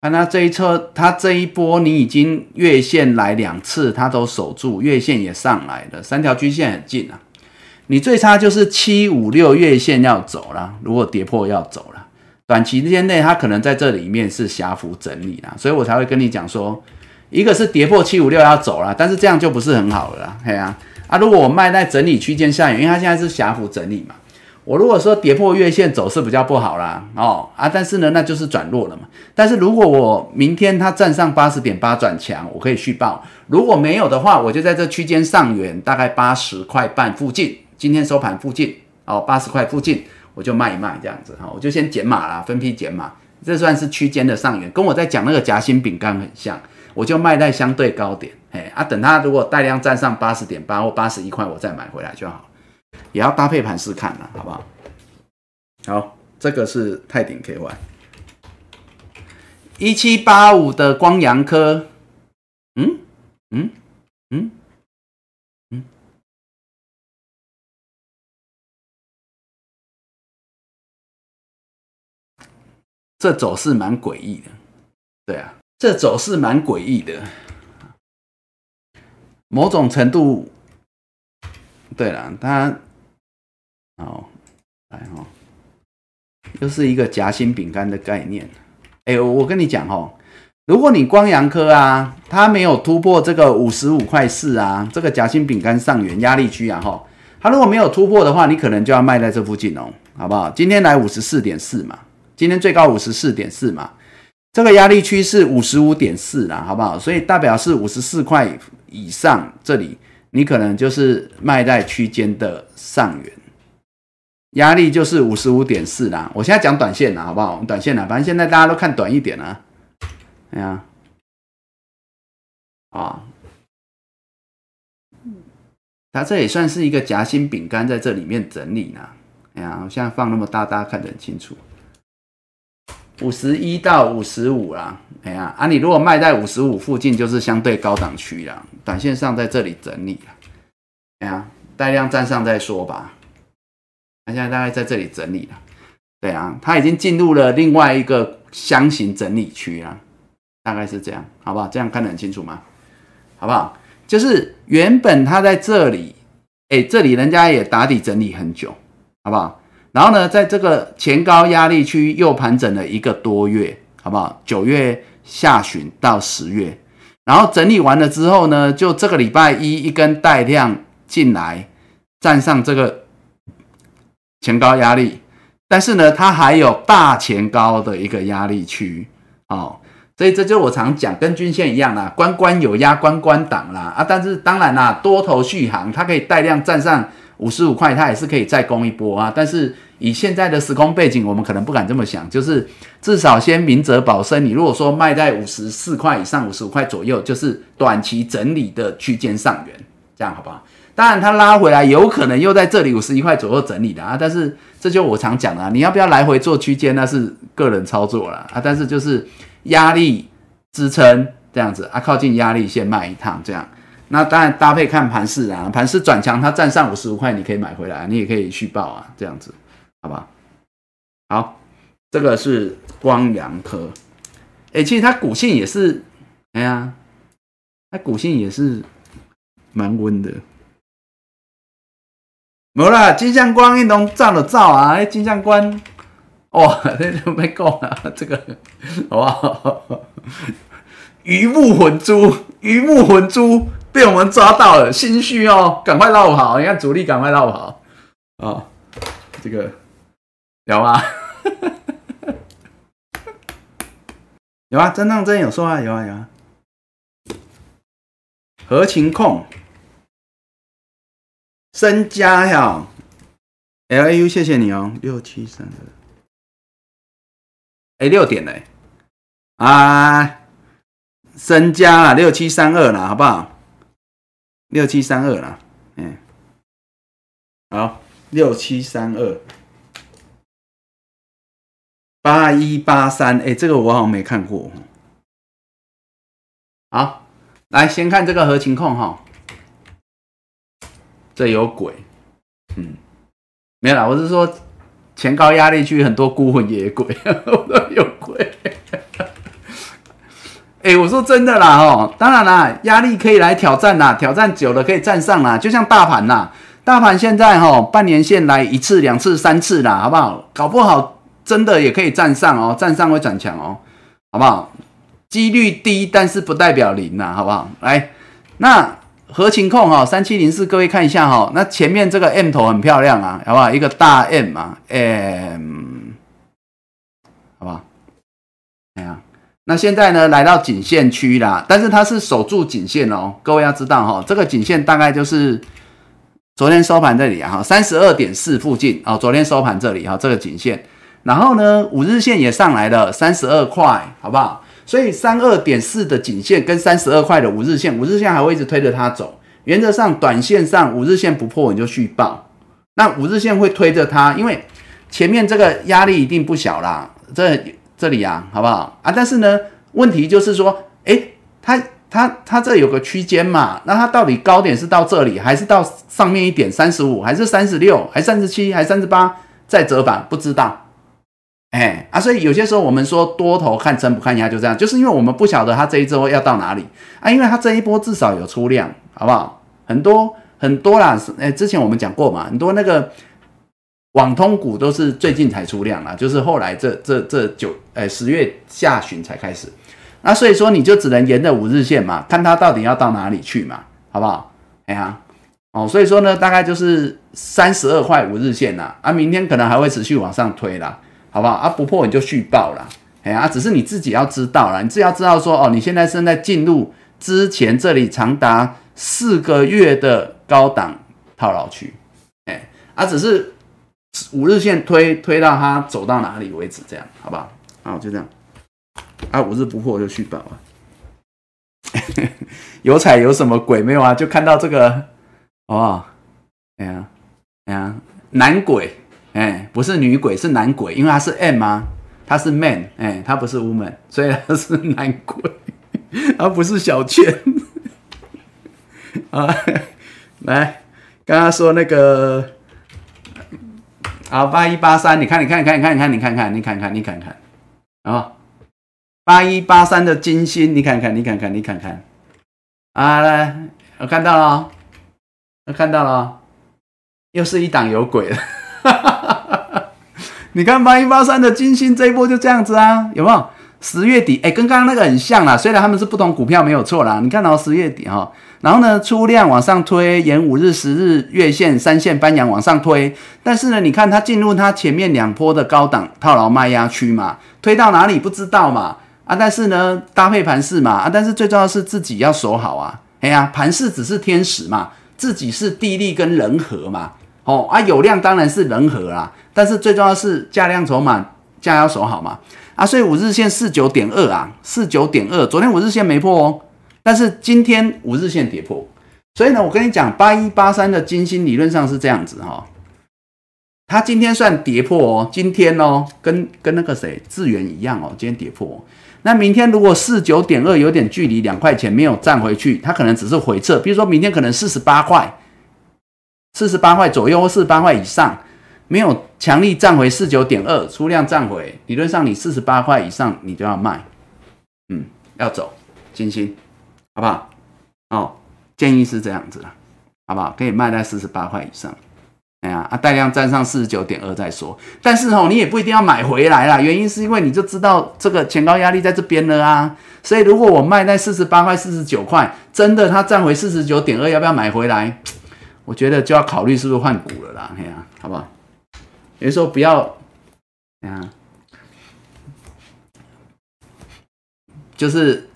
看他这一车，他这一波你已经月线来两次，他都守住，月线也上来了，三条均线很近啊。你最差就是七五六月线要走了，如果跌破要走了。短期之间内，它可能在这里面是狭幅整理啦，所以我才会跟你讲说，一个是跌破七五六要走了，但是这样就不是很好了啦。嘿啊，啊，如果我卖在整理区间下缘，因为它现在是狭幅整理嘛，我如果说跌破月线走势比较不好啦，哦啊，但是呢，那就是转弱了嘛。但是如果我明天它站上八十点八转强，我可以续报；如果没有的话，我就在这区间上缘，大概八十块半附近，今天收盘附近哦，八十块附近。我就卖一卖这样子哈，我就先减码啦，分批减码，这算是区间的上缘，跟我在讲那个夹心饼干很像，我就卖在相对高点，哎啊，等它如果带量站上八十点八或八十一块，我再买回来就好，也要搭配盘试看了，好不好？好，这个是泰鼎 KY，一七八五的光阳科，嗯？嗯？嗯？嗯。这走势蛮诡异的，对啊，这走势蛮诡异的，某种程度，对了，它，好，来哈，又是一个夹心饼干的概念。哎，我跟你讲哦，如果你光阳科啊，它没有突破这个五十五块四啊，这个夹心饼干上缘压力区啊，哈，它如果没有突破的话，你可能就要卖在这附近哦，好不好？今天来五十四点四嘛。今天最高五十四点四嘛，这个压力区是五十五点四啦，好不好？所以代表是五十四块以上，这里你可能就是卖在区间的上缘，压力就是五十五点四啦。我现在讲短线啦，好不好？我短线啦，反正现在大家都看短一点啦。哎呀，啊，它这也算是一个夹心饼干，在这里面整理呢。哎呀，我现在放那么大，大家看得很清楚。五十一到五十五啦，哎呀，啊，你如果卖在五十五附近，就是相对高档区啦，短线上在这里整理了，哎呀，带量站上再说吧，它现在大概在这里整理了，对啊，它已经进入了另外一个箱型整理区了，大概是这样，好不好？这样看得很清楚吗？好不好？就是原本它在这里，哎，这里人家也打底整理很久，好不好？然后呢，在这个前高压力区又盘整了一个多月，好不好？九月下旬到十月，然后整理完了之后呢，就这个礼拜一一根带量进来，站上这个前高压力，但是呢，它还有大前高的一个压力区，哦，所以这就我常讲，跟均线一样啦，关关有压，关关挡啦啊，但是当然啦，多头续航，它可以带量站上。五十五块，它也是可以再攻一波啊。但是以现在的时空背景，我们可能不敢这么想，就是至少先明哲保身。你如果说卖在五十四块以上，五十五块左右，就是短期整理的区间上缘，这样好不好？当然，它拉回来有可能又在这里五十一块左右整理的啊。但是这就我常讲的，你要不要来回做区间，那是个人操作了啊。但是就是压力支撑这样子啊，靠近压力线卖一趟这样。那当然搭配看盘势啊，盘势转强，它站上五十五块，你可以买回来，你也可以续报啊，这样子，好吧？好，这个是光阳科，哎，其实它股性也是，哎呀，它股性也是蛮温的。没啦，金相光运动照了照啊！哎，金相光，哇，这就没够了，这个好不好？鱼目混珠，鱼目混珠被我们抓到了，心虚哦，赶快绕跑！你看主力赶快绕跑啊！这个有吗？有啊，真当真有说啊，有啊有啊，合情控。身家呀，L A U，谢谢你哦，六七三二，哎，六点嘞，啊，身家啦，六七三二啦，好不好？六七三二啦，嗯，好，六七三二，八一八三，哎，这个我好像没看过，好，来先看这个合情况哈。这有鬼，嗯，没有啦，我是说前高压力区很多孤魂野鬼，有鬼。哎，我说真的啦，哦，当然啦，压力可以来挑战啦，挑战久了可以站上啦，就像大盘呐，大盘现在哈半年线来一次、两次、三次啦，好不好？搞不好真的也可以站上哦，站上会转强哦，好不好？几率低，但是不代表零呐，好不好？来，那。合情控哈，三七零四，各位看一下哈，那前面这个 M 头很漂亮啊，好不好？一个大 M 啊，M，好不好？哎呀，那现在呢，来到颈线区啦，但是它是守住颈线哦，各位要知道哈，这个颈线大概就是昨天收盘这里啊，哈，三十二点四附近哦，昨天收盘这里哈，这个颈线，然后呢，五日线也上来了，三十二块，好不好？所以三二点四的颈线跟三十二块的五日线，五日线还会一直推着它走。原则上，短线上五日线不破，你就续报。那五日线会推着它，因为前面这个压力一定不小啦。这这里啊，好不好啊？但是呢，问题就是说，诶，它它它这有个区间嘛？那它到底高点是到这里，还是到上面一点三十五，还是三十六，还三十七，还三十八再折返？不知道。哎啊，所以有些时候我们说多头看真不看压，就这样，就是因为我们不晓得它这一周要到哪里啊，因为它这一波至少有出量，好不好？很多很多啦，哎，之前我们讲过嘛，很多那个网通股都是最近才出量啦，就是后来这这这九哎十月下旬才开始，那所以说你就只能沿着五日线嘛，看它到底要到哪里去嘛，好不好？哎呀，哦，所以说呢，大概就是三十二块五日线啦，啊，明天可能还会持续往上推啦。好不好啊？不破你就续报了，哎呀，只是你自己要知道了，你自己要知道说哦，你现在正在进入之前这里长达四个月的高档套牢区，哎，啊，只是五日线推推到它走到哪里为止，这样好不好？好，就这样，啊，五日不破就续报了。有彩有什么鬼没有啊？就看到这个，哦？哎呀，哎呀，男鬼。哎，不是女鬼，是男鬼，因为他是 M 啊，他是 man，哎，他不是 woman，所以他是男鬼，而不是小倩。啊，来，刚刚说那个，好，八一八三，你看，你看，你看，你看，你看，你看看，你看看，你看看，啊，八一八三的金星，你看看，你看看，你看看，啊，来，我看到了，我看到了，又是一档有鬼了。你看八一八三的金星这一波就这样子啊，有没有？十月底，哎，跟刚刚那个很像啦。虽然他们是不同股票，没有错啦。你看到十月底哈，然后呢，出量往上推，沿五日、十日、月线、三线翻阳往上推。但是呢，你看它进入它前面两波的高档套牢卖压区嘛，推到哪里不知道嘛？啊，但是呢，搭配盘势嘛，啊，但是最重要是自己要守好啊。哎呀，盘势只是天使嘛，自己是地利跟人和嘛。哦啊，有量当然是人和啦，但是最重要是价量筹码价要守好嘛啊，所以五日线四九点二啊，四九点二，昨天五日线没破哦，但是今天五日线跌破，所以呢，我跟你讲，八一八三的金星理论上是这样子哈，它今天算跌破哦，今天哦，跟跟那个谁智源一样哦，今天跌破。那明天如果四九点二有点距离，两块钱没有站回去，它可能只是回撤。比如说明天可能四十八块，四十八块左右或四十八块以上，没有强力站回四九点二，出量站回，理论上你四十八块以上你就要卖，嗯，要走金星，好不好？哦，建议是这样子的，好不好？可以卖在四十八块以上。哎呀，啊，带量站上四十九点二再说，但是哦，你也不一定要买回来啦。原因是因为你就知道这个前高压力在这边了啊。所以如果我卖在四十八块、四十九块，真的它站回四十九点二，要不要买回来？我觉得就要考虑是不是换股了啦。哎呀，好不好？有时候不要，哎呀，就是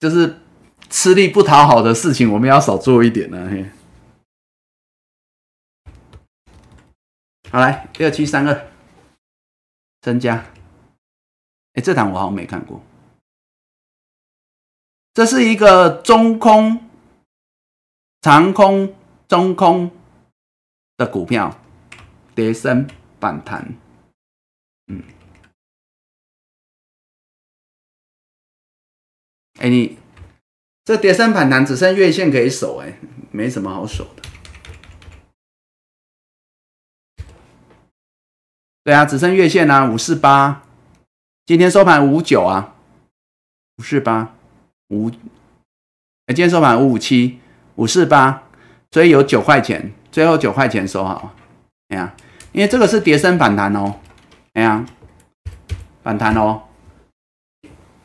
就是吃力不讨好的事情，我们要少做一点呢。嘿。好来，六七三二，增加。哎，这档我好像没看过。这是一个中空、长空、中空的股票，跌升反弹。哎，你这跌升反弹只剩月线可以守，哎，没什么好守的。对啊，只剩月线啊，五四八，今天收盘五九啊，五四八五，哎今天收盘五五七五四八，所以有九块钱，最后九块钱收好，哎呀，因为这个是叠升反弹哦，哎呀，反弹哦，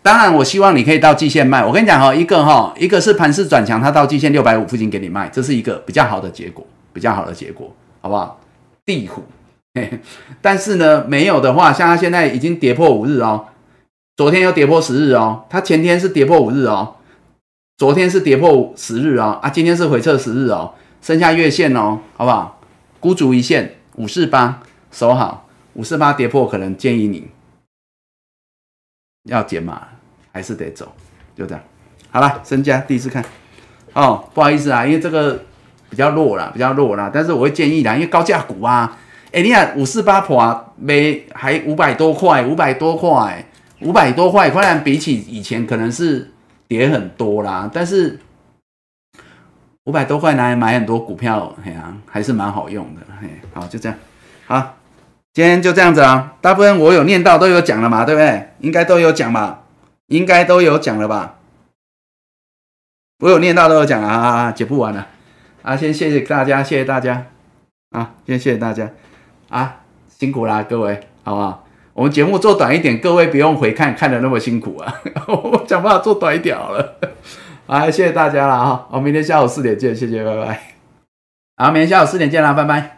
当然我希望你可以到季线卖，我跟你讲哈，一个哈，一个是盘势转强，它到季线六百五附近给你卖，这是一个比较好的结果，比较好的结果，好不好？地虎。但是呢，没有的话，像它现在已经跌破五日哦，昨天又跌破十日哦，它前天是跌破五日哦，昨天是跌破十日哦，啊，今天是回撤十日哦，剩下月线哦，好不好？孤足一线五四八守好，五四八跌破可能建议你要减码，还是得走，就这样。好了，身家第一次看哦，不好意思啊，因为这个比较弱了，比较弱了，但是我会建议啦，因为高价股啊。哎，你看五四八破没还五百多块，五百多块，五百多块，当然比起以前可能是跌很多啦，但是五百多块拿来买很多股票，哎呀，还是蛮好用的。嘿，好，就这样，好，今天就这样子啊。大部分我有念到都有讲了嘛，对不对？应该都有讲吧？应该都有讲了吧？我有念到都有讲啊，解不完了啊！先谢谢大家，谢谢大家啊，先谢谢大家。啊，辛苦啦，各位，好不好？我们节目做短一点，各位不用回看，看的那么辛苦啊。我想办法做短一点好了。好，谢谢大家了哈，我明天下午四点见，谢谢，拜拜。好，明天下午四点见啦，拜拜。